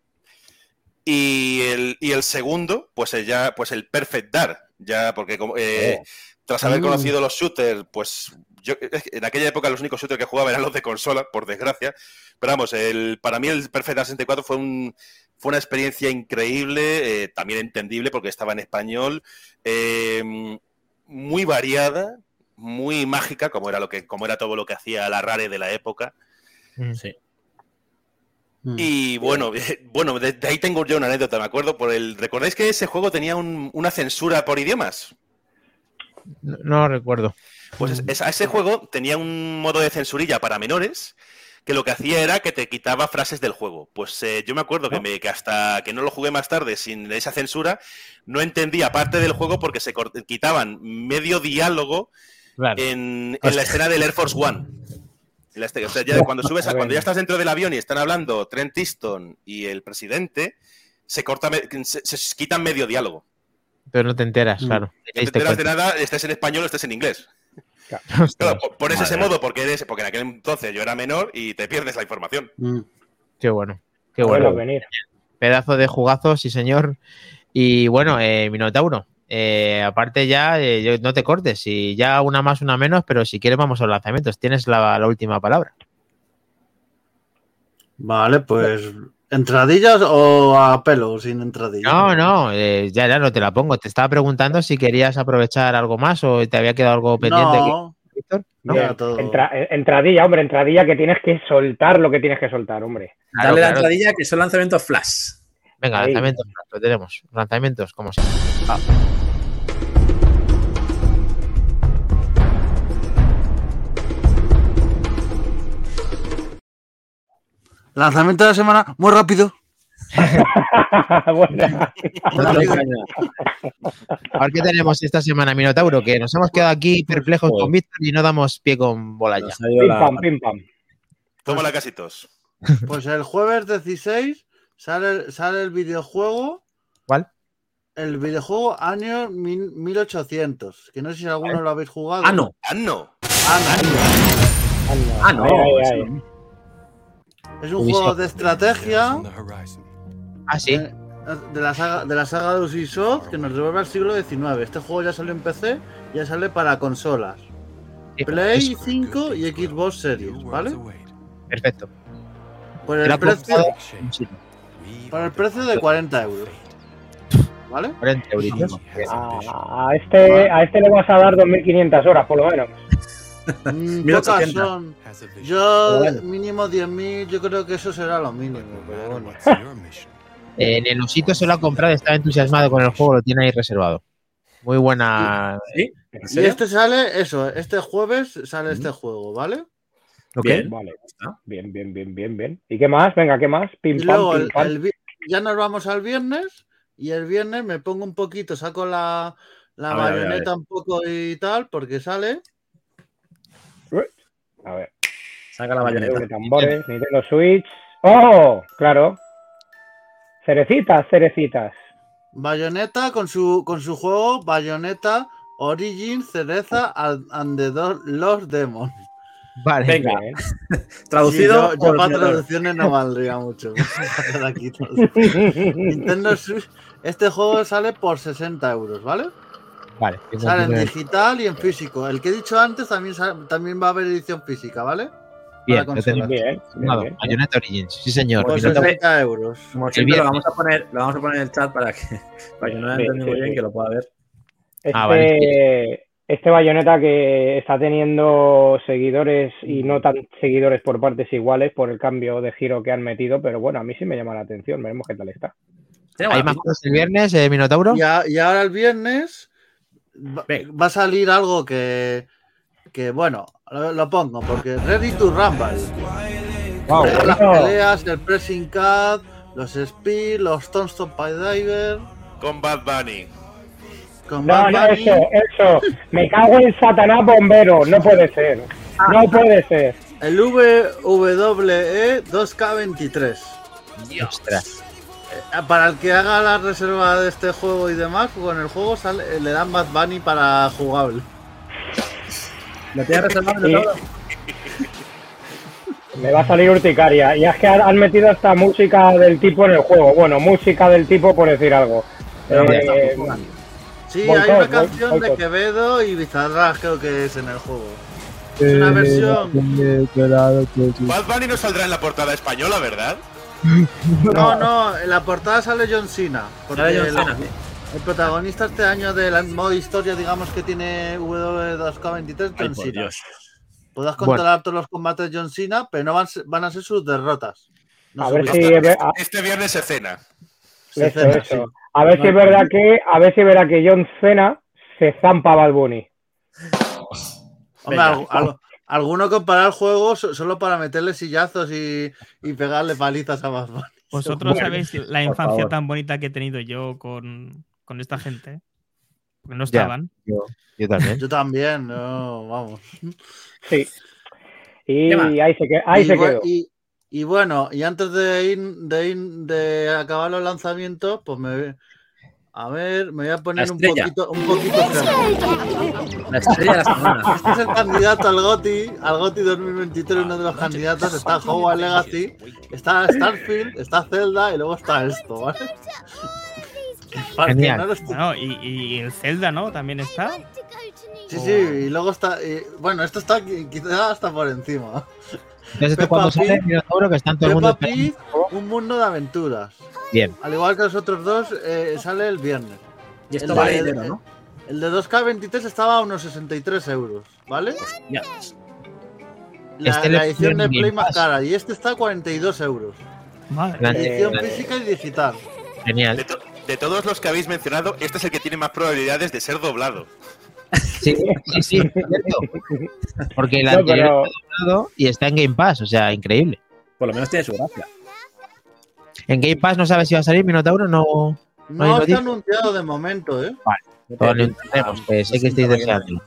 S3: Y el, y el segundo, pues el, ya, pues el Perfect Dark, ya porque como, eh, tras haber
S5: Mm.
S3: conocido los shooters, pues yo en aquella época los únicos shooters que jugaba eran los de consola, por desgracia. Pero vamos, el, para mí el Perfect Dark 64 fue, un, fue una experiencia increíble, eh, también entendible porque estaba en español, eh, muy variada, muy mágica, como era, lo que, como era todo lo que hacía la Rare de la época.
S1: Mm.
S2: Sí.
S5: Mm.
S3: Y bueno, bueno, de, de ahí tengo yo una anécdota, me acuerdo. Por el, ¿Recordáis que ese juego tenía un- una censura por idiomas?
S1: No, no recuerdo.
S3: Pues es- es- a ese juego tenía un modo de censurilla para menores que lo que hacía era que te quitaba frases del juego. Pues eh, yo me acuerdo que, me, que hasta que no lo jugué más tarde sin esa censura, no entendía parte del juego porque se quitaban medio diálogo
S1: Claro.
S3: en, en la escena del Air Force One. En la este- o sea, ya cuando subes a- cuando ya estás dentro del avión y están hablando Trent Easton y el presidente, se corta se, se quitan medio diálogo.
S1: Pero no te enteras,
S5: Mm.
S1: claro.
S3: No te enteras de nada, estés en español o estés en inglés.
S1: Ostras.
S3: Claro, po- pones ese modo porque eres, porque en aquel entonces yo era menor y te pierdes la información.
S5: Mm.
S1: Qué bueno. Qué bueno.
S4: venir.
S1: Pedazo de jugazo, sí señor. Y bueno, eh, Minotauro, eh, aparte ya, eh, yo- no te cortes, y ya una más, una menos, pero si quieres vamos a los lanzamientos. Tienes la, la última palabra.
S5: Vale, pues. ¿Entradillas o a pelo sin entradillas?
S1: No, no, eh, ya, ya no te la pongo. Te estaba preguntando si querías aprovechar algo más o te había quedado algo pendiente,
S5: No,
S1: Víctor. ¿No?
S5: Todo.
S4: Entra- eh, entradilla, hombre, entradilla que tienes que soltar lo que tienes que soltar, hombre.
S1: Claro,
S2: Dale la
S1: claro.
S2: entradilla que son lanzamientos flash.
S1: Venga,
S4: Ahí.
S1: lanzamientos, lo tenemos. Lanzamientos, como siempre.
S5: Lanzamiento de la semana, muy rápido.
S1: A ver qué tenemos esta semana, Minotauro, que nos hemos quedado aquí perplejos
S2: Joder.
S1: con Víctor y no damos pie con bola ya.
S4: Pim
S2: la-
S4: pam, pim pam.
S3: Toma la casitos.
S5: Pues el jueves 16 sale, sale el videojuego.
S1: ¿Cuál?
S5: El videojuego año mil- 1800. Que no sé si alguno lo habéis jugado.
S2: Ah, no.
S3: Ah, no.
S5: Ah, no.
S2: Ah, no.
S5: Es un
S1: Ubisoft.
S5: juego de estrategia
S1: Ah, sí.
S5: de la saga de la saga de Ubisoft que nos devuelve al siglo XIX. Este juego ya salió en PC, ya sale para consolas.
S1: Sí,
S5: Play
S1: es-
S5: 5 y Xbox Series, ¿vale?
S1: Perfecto.
S5: Por el precio, por el precio de 40 euros. ¿Vale?
S1: 40 euritos.
S4: A, a este, a este le vas a dar 2.500 horas, por lo menos.
S5: Mm,
S2: 1800.
S5: pocas son. Yo,
S4: Bueno.
S5: mínimo 10.000, yo creo que eso será lo mínimo. Pero bueno.
S1: Eh, En el osito se lo ha comprado, estaba entusiasmado con el juego, lo tiene ahí reservado. Muy buena.
S2: ¿Sí? ¿En
S5: Y este sale, eso, este jueves sale este juego, ¿vale?
S2: Bien.
S4: Vale.
S2: está.
S4: Bien, bien, bien, bien, bien. ¿Y qué más? Venga, ¿qué más? Pim
S5: Y
S4: pam,
S5: luego
S4: pim
S5: el-
S4: pam.
S5: el vi- ya nos vamos al viernes y el viernes me pongo un poquito, saco la, la
S2: A ver, a ver, a
S5: bayoneta un poco y tal, porque sale.
S4: A ver.
S2: Saca la bayoneta.
S4: que tambores, Nintendo Switch. ¡Oh! Claro. Cerecitas, cerecitas.
S5: Bayoneta con su, con su juego Bayoneta Origin Cereza and the Los Demons.
S1: Vale.
S2: Venga.
S4: Bien.
S2: Traducido.
S5: Sí, yo, para traducciones no valdría mucho. Nintendo Switch. Este juego sale por 60 euros, ¿vale?
S1: Vale.
S5: Sale en digital y en físico. El que he dicho antes también, también va a haber edición física, ¿vale?
S1: Bien, lo.
S4: Bien, bien, bien.
S1: Bayonetta Origins. Sí, señor.
S5: Por
S2: Pues
S1: Minotauro.
S5: 60 euros.
S2: Como siempre, lo vamos, a poner, lo vamos a poner en el chat para que, para que no lo entienda muy bien, que lo pueda ver.
S4: Este,
S1: Ah, vale.
S4: este bayoneta que está teniendo seguidores y no tan seguidores por partes iguales por el cambio de giro que han metido, pero bueno, a mí sí me llama la atención, veremos qué tal está.
S1: ¿Hay más cosas el viernes, eh, Minotauro?
S5: Y, a- y ahora el viernes va, a salir algo que, que bueno, lo, lo pongo, porque Ready to Rumble.
S1: Wow.
S5: Las
S4: bueno.
S5: peleas, el pressing cut, los speed, los Tombstone Pie Diver.
S3: Con Bad Bunny.
S5: Con
S4: No,
S5: Bad
S4: no,
S5: Bunny.
S4: eso, eso. Me cago en Satanás bombero, no puede ser. No puede ser.
S5: El WWE 2K23.
S1: Ostras.
S5: Eh, Para el que haga la reserva de este juego y demás, con el juego sale- le dan Bad Bunny para jugable.
S2: ¿Lo tienes reservado de todo?
S4: Me va a salir urticaria. Y es que han metido esta música del tipo en el juego. Bueno, música del tipo por decir algo. Eh,
S2: tampoco.
S5: Sí, hay una canción de. Quevedo y Bizarrap creo que es en el juego. Es una versión.
S3: Bad Bunny no saldrá en la portada española, ¿verdad?
S5: No, no, en la portada sale John Cena. Porque
S2: Sale John
S5: el,
S2: Cena, sí.
S5: el protagonista este año del modo historia, digamos que tiene W2K23,
S2: Ay,
S5: John
S2: por
S5: Cena.
S2: Dios.
S5: Podrás
S1: Bueno.
S5: controlar todos los combates de John Cena, pero no van, van a ser sus derrotas. No
S4: A ver si
S3: Este viernes se cena.
S5: Se
S4: eso,
S5: cena,
S4: eso.
S5: sí.
S4: A ver si es verdad que, a ver si es verdad que John Cena se zampa a Bad Bunny.
S5: Hombre,
S2: Venga.
S5: al- al- alguno comparar el juego so- solo para meterle sillazos y, y pegarle palizas a Bunny.
S6: Vosotros
S2: Bueno,
S6: sabéis la infancia tan bonita que he tenido yo con, con esta gente. Porque no
S1: Ya.
S6: estaban.
S1: Yo, yo también.
S5: Yo también, no, vamos.
S4: Sí. Y
S2: ¿Qué más?
S4: ahí se, que- ahí
S5: y,
S4: se
S5: bu-
S4: quedó.
S5: y- y bueno, y antes de ir, de ir- de acabar los lanzamientos, pues me a ver, me voy a poner un poquito, un poquito.
S2: La estrella de la semana.
S5: Este es el candidato al GOTI, al GOTI 2023, uno de los candidatos está Hogwarts Legacy, está Starfield, está Zelda y luego está esto, ¿vale?
S1: Genial.
S5: no
S6: y, y el Zelda, ¿no? También está.
S5: Sí, sí, y luego está, y- bueno, esto está qui- quizá hasta por encima.
S1: Entonces, esto
S5: Peppa
S1: cuando sale,
S5: Pig.
S1: mira, seguro que están todo el mundo.
S5: Pig, un mundo de aventuras.
S1: Bien.
S5: Al igual que los otros dos, eh, sale el viernes.
S2: Y esto
S5: El
S2: vale
S5: de-
S2: dinero, ¿no?
S5: El de 2K23 estaba a unos 63 euros, ¿vale?
S2: Ya.
S5: La,
S1: Este
S5: la edición de Play más cara y este está a 42 euros.
S6: Madre.
S1: La-
S5: Edición
S1: Eh,
S5: física y digital.
S3: De,
S1: Genial.
S3: to- de todos los que habéis mencionado, este es el que tiene más probabilidades de ser doblado.
S1: Sí, sí, sí, es cierto. Porque el
S4: No,
S1: anterior
S4: pero-
S1: está doblado y está en Game Pass, o sea, increíble.
S2: Por lo menos tiene su gracia.
S1: En Game Pass no sabes si va a salir Minotauro, no. hay
S5: No está
S1: noticia?
S5: anunciado de momento, ¿eh?
S1: Todo lo entendemos, que sé que estáis deseando.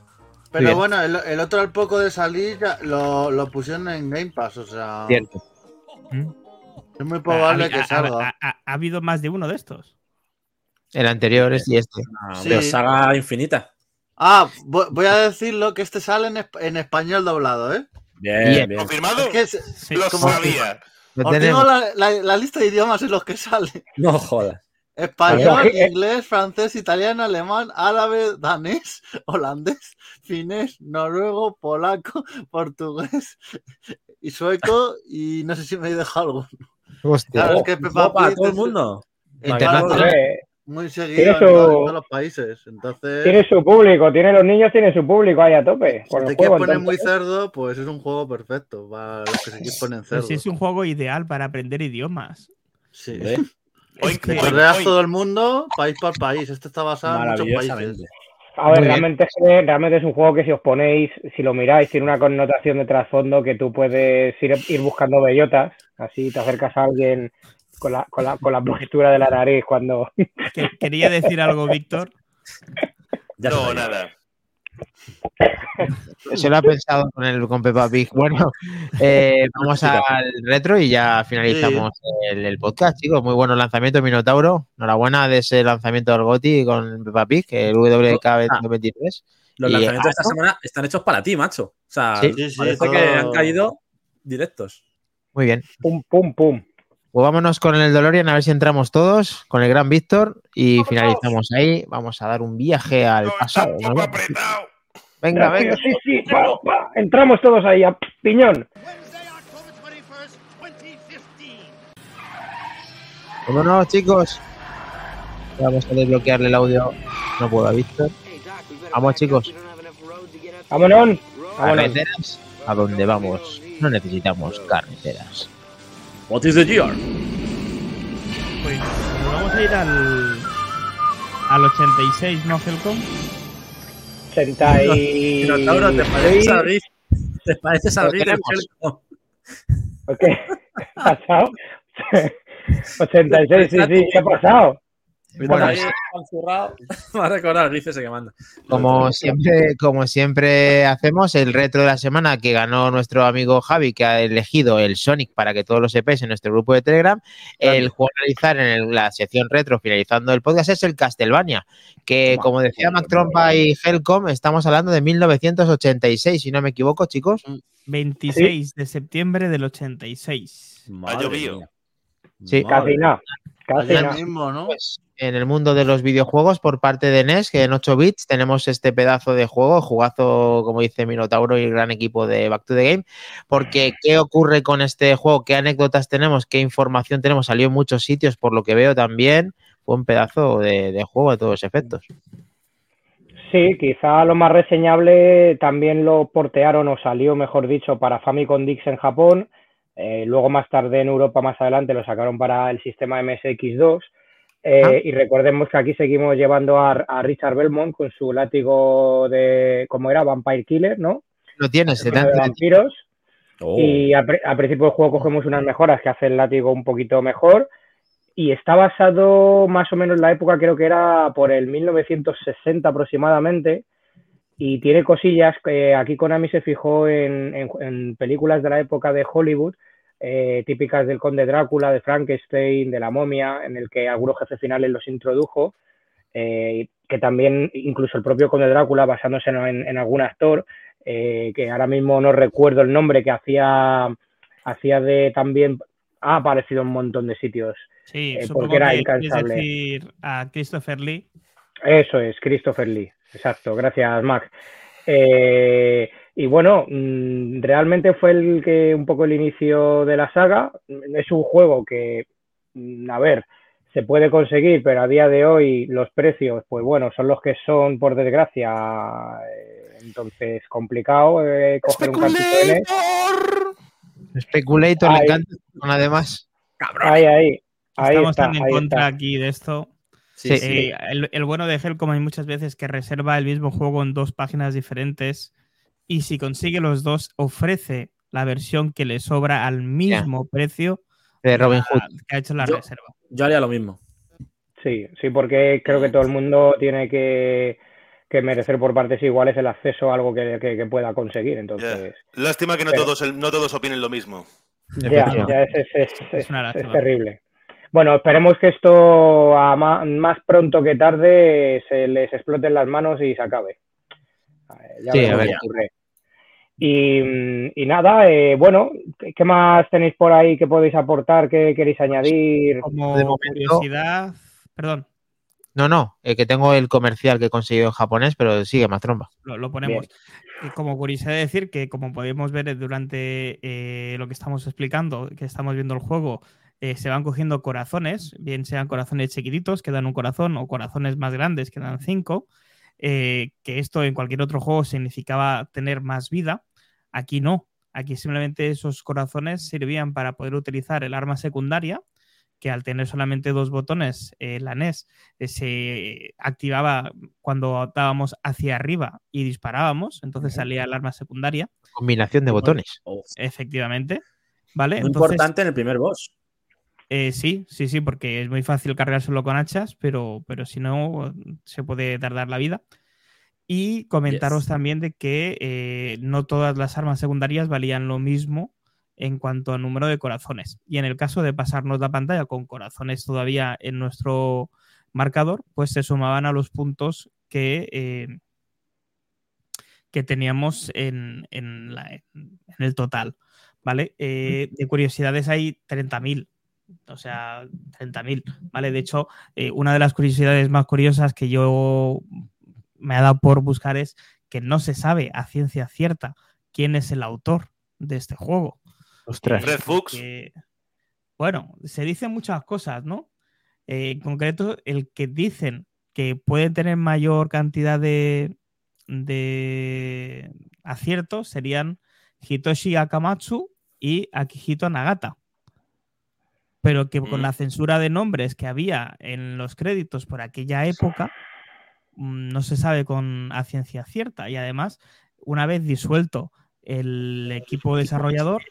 S5: Pero
S1: bien.
S5: bueno, el, el otro al poco de salir ya lo, lo pusieron en Game Pass, o sea,
S1: Cierto.
S5: es muy probable
S6: Ha-
S5: que
S6: ha-
S5: salga.
S6: ha- ha- ha habido más de uno de estos.
S1: El anterior es y este.
S2: Ah,
S5: Sí.
S2: Pero saga infinita.
S5: Ah, voy, a decirlo que este sale en, esp- en español doblado, ¿eh?
S2: Bien,
S1: Bien.
S3: ¿Confirmado?
S5: Es que es-
S6: Sí.
S3: Lo
S5: como-
S3: sabía.
S5: Os digo la, la- la lista de idiomas en los que sale.
S2: No jodas.
S5: Español,
S4: eh.
S5: inglés, francés, italiano, alemán, árabe, danés, holandés, finés, noruego, polaco, portugués y sueco y no sé si me he dejado algo.
S1: Hostia.
S5: Claro, es que Peppa
S2: para
S5: Pig
S2: todo el
S5: es-
S2: mundo.
S1: Internacional.
S5: Muy seguido
S4: Tiene
S5: en
S4: su-
S5: todos- en todos los países. Entonces,
S4: tiene su público, tiene los niños, tiene su público ahí a tope.
S5: si te quieres poner muy cerdo, pues es un juego perfecto para los que se quieren poner
S6: Pues
S5: cerdo.
S6: sí, es un juego ideal para aprender idiomas.
S5: Sí.
S2: Hombre,
S3: Oink,
S5: todo el mundo, país por país. Este está basado en muchos países.
S2: Maravillosamente.
S4: A ver, realmente es, realmente es un juego que si os ponéis, si lo miráis, tiene una connotación de trasfondo que tú puedes ir, ir buscando bellotas, así te acercas a alguien con la, con la, con la postura de la nariz cuando...
S6: Que- quería decir algo, Víctor.
S2: Ya
S3: No, nada.
S1: Se lo ha pensado con, el, con Peppa Pig. Bueno, eh, vamos al retro y ya finalizamos el, el podcast, chicos. Muy bueno lanzamiento, Minotauro. Enhorabuena de ese lanzamiento del GOTI con Peppa Pig, el WK
S2: Ah.
S1: 2023.
S2: Los
S1: Y,
S2: lanzamientos de esta semana están hechos para ti, macho. O sea,
S1: Sí,
S5: sí, sí,
S2: parece
S5: todo-
S2: que han caído directos.
S1: Muy bien.
S4: Pum, pum, pum.
S1: Pues vámonos con el DeLorean a ver si entramos todos con el gran Víctor y finalizamos ahí. Vamos a dar un viaje al
S3: No, está
S1: pasado. ¿no? Venga, venga.
S4: Sí, sí, pa, pa. Entramos todos ahí a piñón.
S1: Vámonos, chicos. Vamos a desbloquearle el audio. No puedo a Víctor. Vamos, chicos.
S4: Vámonos. Vámonos.
S1: Carreteras a donde vamos. No necesitamos carreteras.
S2: What is the year?
S6: Pues nos vamos a ir al, al 86, ¿no, Helcom?
S4: 80 y...
S2: Minotauro, ¿te pareces a Riff? ¿Te pareces a
S1: Lo
S2: Riff?
S1: tenemos.
S4: ¿Qué? ¿Qué ha pasado? 86, sí, sí, ¿qué ha pasado?
S1: Bueno,
S2: Ahí. Me ha recordado el que manda.
S1: Como siempre, como siempre hacemos, el retro de la semana que ganó nuestro amigo Javi, que ha elegido el Sonic para que todos lo sepáis en nuestro grupo de Telegram. El juego a analizar en el- la sección retro, finalizando el podcast, es el Castlevania, que como decía Mac Trompa y Helcom, estamos hablando de 1986, si no me equivoco, chicos.
S6: 26 de septiembre del 86.
S2: Madre
S3: llovido.
S1: Sí.
S4: Casi nada.
S5: Ayer mismo, ¿no?
S1: Pues en el mundo de los videojuegos, por parte de NES, que en 8 bits tenemos este pedazo de juego, jugazo, como dice Minotauro y el gran equipo de Back to the Game. Porque, ¿qué ocurre con este juego? ¿Qué anécdotas tenemos? ¿Qué información tenemos? Salió en muchos sitios, por lo que veo también. Fue un pedazo de, de juego a todos efectos.
S4: Sí, quizá lo más reseñable también lo portearon o salió, mejor dicho, para Famicom Dix en Japón. Eh, luego más tarde en Europa, más adelante, lo sacaron para el sistema MSX2. Eh,
S1: Ah.
S4: Y recordemos que aquí seguimos llevando a, a Richard Belmont con su látigo de, ¿cómo era? Vampire Killer, ¿no?
S1: Lo tienes,
S4: de vampiros.
S2: Oh.
S4: Y al, pri- al principio del juego cogemos unas mejoras que hace el látigo un poquito mejor. Y está basado más o menos en la época, creo que era por el 1960 aproximadamente. Y tiene cosillas que aquí Konami se fijó en, en- en películas de la época de Hollywood, eh, típicas del Conde Drácula, de Frankenstein, de la momia, en el que algunos jefes finales los introdujo. eh, que también, incluso el propio Conde Drácula, basándose en, en algún actor, eh, que ahora mismo no recuerdo el nombre, que hacía, hacía de también, ha aparecido en un montón de sitios.
S6: Sí,
S4: porque era incansable.
S6: decir a Christopher Lee.
S4: Eso es, Christopher Lee. Exacto, gracias, Mac. Eh, y bueno, mm, realmente fue el que un poco el inicio de la saga. Es un juego que, mm, a ver, se puede conseguir, pero a día de hoy los precios, pues bueno, son los que son, por desgracia. Eh, Entonces, complicado eh, coger un.
S3: ¡Speculator!
S1: Le
S4: Ahí.
S1: encanta. Además,
S4: Ahí, ahí. Ahí
S6: Estamos
S4: está,
S6: tan en
S4: ahí
S6: contra
S4: está.
S6: aquí de esto.
S2: Sí,
S1: Sí.
S2: sí.
S6: Eh, el, el bueno de Helcom hay muchas veces que reserva el mismo juego en dos páginas diferentes y si consigue los dos ofrece la versión que le sobra al mismo precio
S1: de Robin Hood.
S6: a- que ha hecho la
S2: Yo-
S6: reserva.
S2: Yo haría lo mismo.
S4: Sí, sí, porque creo que todo el mundo tiene que, que merecer por partes iguales el acceso a algo que, que- que pueda conseguir. Entonces,
S3: Lástima que no
S4: Pero-
S3: todos, no todos opinen lo mismo.
S4: ya, ya es, es- es-
S6: Es una
S4: terrible. Bueno, esperemos que esto a más, pronto que tarde se les explote en las manos y se acabe. Ya
S1: Sí,
S4: veremos
S1: a ver.
S4: qué ocurre. Y, y nada, eh, bueno, ¿qué- ¿qué más tenéis por ahí que podéis aportar? ¿Qué queréis añadir?
S6: Como
S1: de
S6: curiosidad, perdón,
S1: No, no, eh, que tengo el comercial que he conseguido en japonés, pero sigue más tromba.
S6: lo, lo ponemos. Y como curiosidad decir que, como podemos ver durante eh, lo que estamos explicando, que estamos viendo el juego, eh, se van cogiendo corazones, bien sean corazones chiquititos que dan un corazón o corazones más grandes que dan cinco, eh, que esto en cualquier otro juego significaba tener más vida. Aquí no. Aquí simplemente esos corazones servían para poder utilizar el arma secundaria, que al tener solamente dos botones, eh, la NES eh, se activaba cuando dábamos hacia arriba y disparábamos, entonces salía el arma secundaria,
S1: Combinación de botones.
S2: Oh,
S6: efectivamente. ¿Vale?
S2: muy
S6: Entonces,
S2: importante en el primer boss.
S6: eh, sí, sí, sí, porque es muy fácil cargárselo con hachas, pero, pero si no, se puede tardar la vida. Y comentaros
S2: Yes.
S6: también de que eh, no todas las armas secundarias valían lo mismo en cuanto a número de corazones. Y en el caso de pasarnos la pantalla con corazones todavía en nuestro marcador, pues se sumaban a los puntos que, eh, que teníamos en, en la- en el total. ¿Vale? Eh, de curiosidades hay 30.000. O sea, 30.000. ¿Vale? De hecho, eh, una de las curiosidades más curiosas que yo me ha dado por buscar es que no se sabe a ciencia cierta quién es el autor de este juego.
S1: Ostras.
S3: Fred Fuchs.
S6: Que, bueno, se dicen muchas cosas, ¿no? Eh, en concreto, el que dicen que pueden tener mayor cantidad de, de aciertos serían Hitoshi Akamatsu y Akihito Nagata. Pero que con
S3: Mm.
S6: la censura de nombres que había en los créditos por aquella época, no se sabe con a ciencia cierta. Y además, una vez disuelto el equipo desarrollador,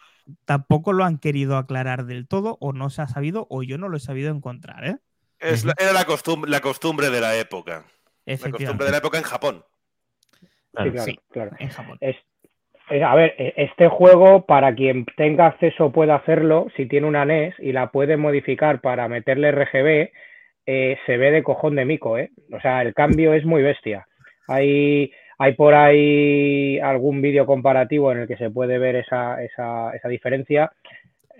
S6: tampoco lo han querido aclarar del todo, o no se ha sabido, o yo no lo he sabido encontrar, ¿eh?
S3: Es la- era la costumbre, la costumbre de la época. La costumbre de la época en Japón.
S4: Sí, claro,
S6: sí.
S4: claro.
S6: en Japón.
S4: Es- eh, a ver, eh, este juego, para quien tenga acceso pueda hacerlo, si tiene una NES y la puede modificar para meterle RGB, eh, se ve de cojón de mico, ¿eh? O sea, el cambio es muy bestia. Hay, hay por ahí algún vídeo comparativo en el que se puede ver esa, esa, esa diferencia.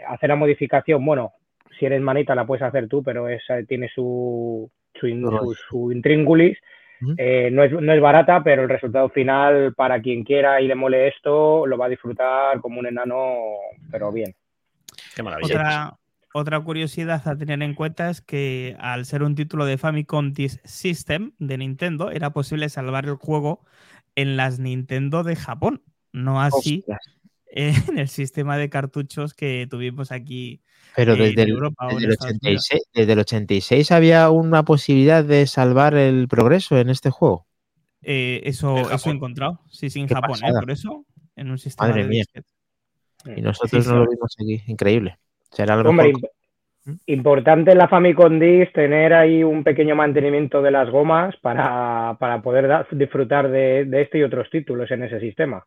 S4: Hacer la modificación, bueno, si eres manita la puedes hacer tú, pero esa tiene su, su, in- su, su intríngulis. Eh, no, es, no es barata, pero el resultado final, para quien quiera y le mole esto, lo va a disfrutar como un enano, pero bien.
S2: Qué maravilla.
S6: Otra, otra curiosidad a tener en cuenta es que al ser un título de Famicom Disk System de Nintendo, era posible salvar el juego en las Nintendo de Japón, no así en el sistema de cartuchos que tuvimos aquí.
S1: Pero
S6: en
S1: desde el,
S6: Europa o en
S1: desde el
S6: Estados Unidos.
S1: 86, desde el 86 había una posibilidad de salvar el progreso en este juego.
S6: Eh, eso,
S3: En
S6: eso he encontrado. Sí, sí, en
S1: Qué
S6: Japón, ¿eh? por eso, en un sistema
S1: Madre
S6: de
S1: mía. Y nosotros
S6: Sí,
S1: no
S6: sí.
S1: lo vimos aquí. Increíble. Será lo
S4: Hombre,
S1: mejor.
S4: imp- importante en la Famicom Disk tener ahí un pequeño mantenimiento de las gomas para, para poder da- disfrutar de, de este y otros títulos en ese sistema.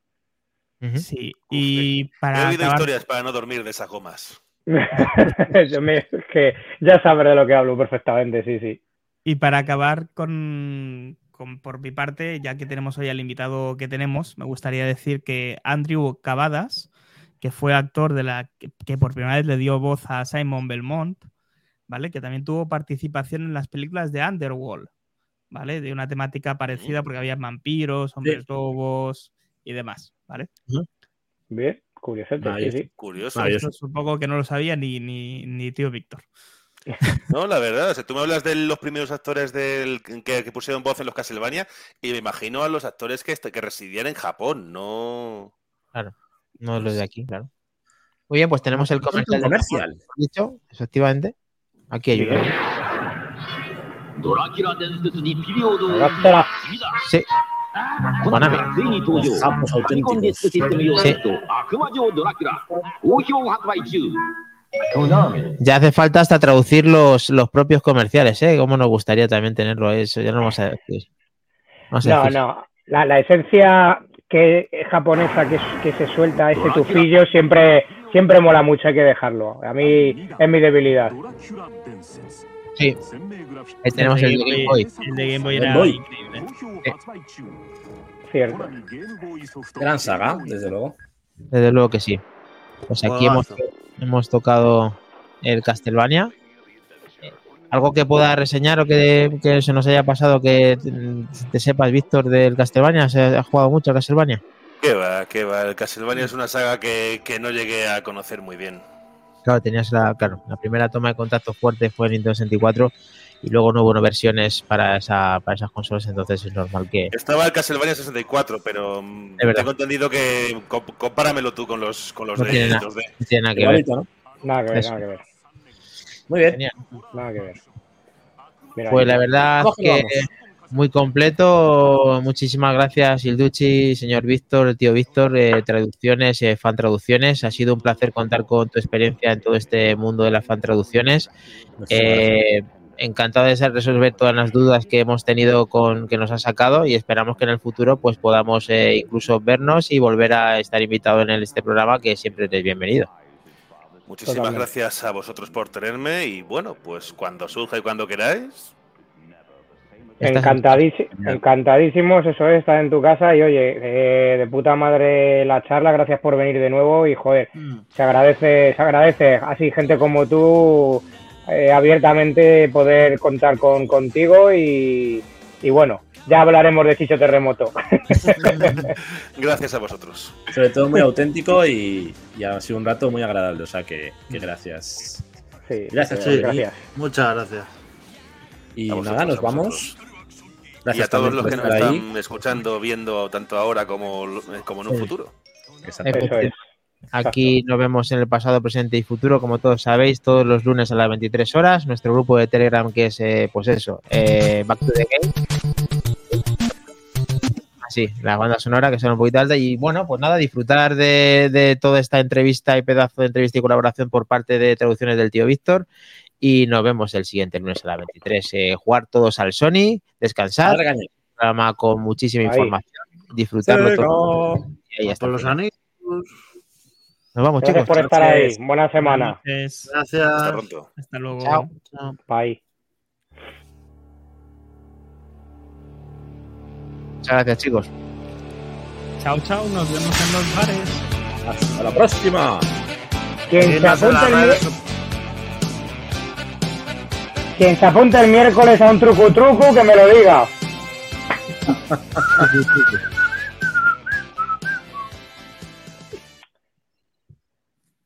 S6: Sí,
S3: Uf,
S6: y
S3: He
S6: para
S3: oído
S6: acabar,
S3: historias para no dormir de esas gomas.
S4: Yo me- que ya sabes de lo que hablo perfectamente, sí, sí.
S6: y para acabar con, con- por mi parte, ya que tenemos hoy al invitado que tenemos, me gustaría decir que Andrew Cavadas, que fue actor de la que, que por primera vez le dio voz a Simon Belmont, ¿vale? Que también tuvo participación en las películas de Underworld, ¿vale? De una temática parecida porque había vampiros, hombres lobos y demás, ¿vale?
S4: Bien, sí, sí.
S3: Curioso.
S6: Esto supongo que no lo sabía ni, ni, ni tío Víctor.
S3: No, la verdad, o sea, tú me hablas de los primeros actores del, que, que pusieron voz en los Castlevania y me imagino a los actores que, que residían en Japón, no.
S1: No los de aquí, claro. Muy bien, pues tenemos el comercial.
S2: comercial.
S1: Dicho, efectivamente. Aquí hay uno. Sí.
S7: Sí.
S1: Ya hace falta hasta traducir los, los propios comerciales, ¿eh? Como nos gustaría también tenerlo eso, ya no vamos a decir. Vamos a
S4: no, no. La, la, esencia que japonesa que, que se suelta ese tufillo siempre, siempre mola mucho, hay que dejarlo. A mí es mi debilidad.
S1: Sí. Ahí tenemos el de Game Boy.
S6: El de Game Boy era
S2: Boy.
S6: increíble.
S4: Cierto.
S2: Gran saga, desde luego.
S1: Desde luego que sí. Pues aquí hemos, hemos tocado el Castlevania. ¿Algo que pueda reseñar o que, que se nos haya pasado que te sepas, Víctor, del Castlevania? ¿Se ha jugado mucho al Castlevania?
S3: Qué va, qué va. El Castlevania es una saga que, que no llegué a conocer muy bien.
S1: Claro, tenías la, claro, la primera toma de contacto fuerte fue en Nintendo 64 y luego no hubo versiones para, esa, para esas consolas, entonces es normal que...
S3: Estaba el Castlevania 64, pero mm, tengo entendido que comp- compáramelo tú con los, con los
S1: No
S3: de
S1: tiene nada.
S3: 2D.
S1: no tiene nada que ver.
S4: Nada que ver, nada que ver.
S2: Muy bien.
S1: Genial.
S4: Nada que ver. Mira,
S1: Pues
S4: ahí.
S1: la verdad
S2: Cógelo,
S1: que muy completo. Muchísimas gracias, Ilducci, señor Víctor, el tío Víctor, eh, traducciones, eh, fan traducciones. Ha sido un placer contar con tu experiencia en todo este mundo de las fan traducciones. Eh, encantado de ser- resolver todas las dudas que hemos tenido con que nos ha sacado y esperamos que en el futuro pues podamos eh, incluso vernos y volver a estar invitado en el- este programa que siempre eres bienvenido.
S3: Muchísimas
S4: Totalmente.
S3: gracias a vosotros por tenerme y bueno, pues cuando surja y cuando queráis.
S1: Estás-
S4: Encantadísi- encantadísimos, eso es, estar en tu casa y oye, eh, de puta madre la charla, gracias por venir de nuevo y joder,
S5: Mm.
S4: se agradece, se agradece así gente como tú eh, abiertamente poder contar con contigo y, y bueno, ya hablaremos de Chicho Terremoto.
S3: Gracias a vosotros.
S2: Sobre todo muy auténtico y, y ha sido un rato muy agradable. O sea que, que gracias.
S4: Sí,
S2: Gracias,
S4: eh, gracias.
S5: Muchas gracias.
S2: Y
S3: vosotros,
S2: nada, nos vamos.
S3: y
S2: Gracias
S3: a todos los que nos
S2: ahí.
S3: están escuchando, viendo tanto ahora como, como en un
S1: Sí.
S3: futuro.
S2: Exactamente.
S1: Aquí nos vemos en el pasado, presente y futuro, como todos sabéis, todos los lunes a las 23 horas. Nuestro grupo de Telegram, que es, eh, pues eso, eh, Back to the Game. Así, la banda sonora que suena un poquito alta. Y bueno, pues nada, disfrutar de, de toda esta entrevista y pedazo de entrevista y colaboración por parte de traducciones del tío Víctor. Y nos vemos el siguiente lunes a las 23. Eh, jugar todos al Sony, descansar.
S2: Caña.
S1: Programa con muchísima
S4: Ahí.
S1: información. Disfrutarlo todo. Y ahí hasta
S5: Por los anillos.
S1: Nos vamos,
S4: Gracias
S1: chicos.
S4: por estar ahí.
S5: Gracias.
S4: Buena semana.
S6: Entonces,
S3: Hasta
S5: Gracias.
S3: pronto.
S6: hasta luego.
S1: Chao.
S5: Chao.
S4: Bye.
S1: Muchas gracias, chicos.
S6: Chao, chao. Nos vemos en los bares.
S2: Hasta la próxima.
S4: Quien se,
S5: las
S4: el, quien se apunte el miércoles a un truco truco, que me lo diga.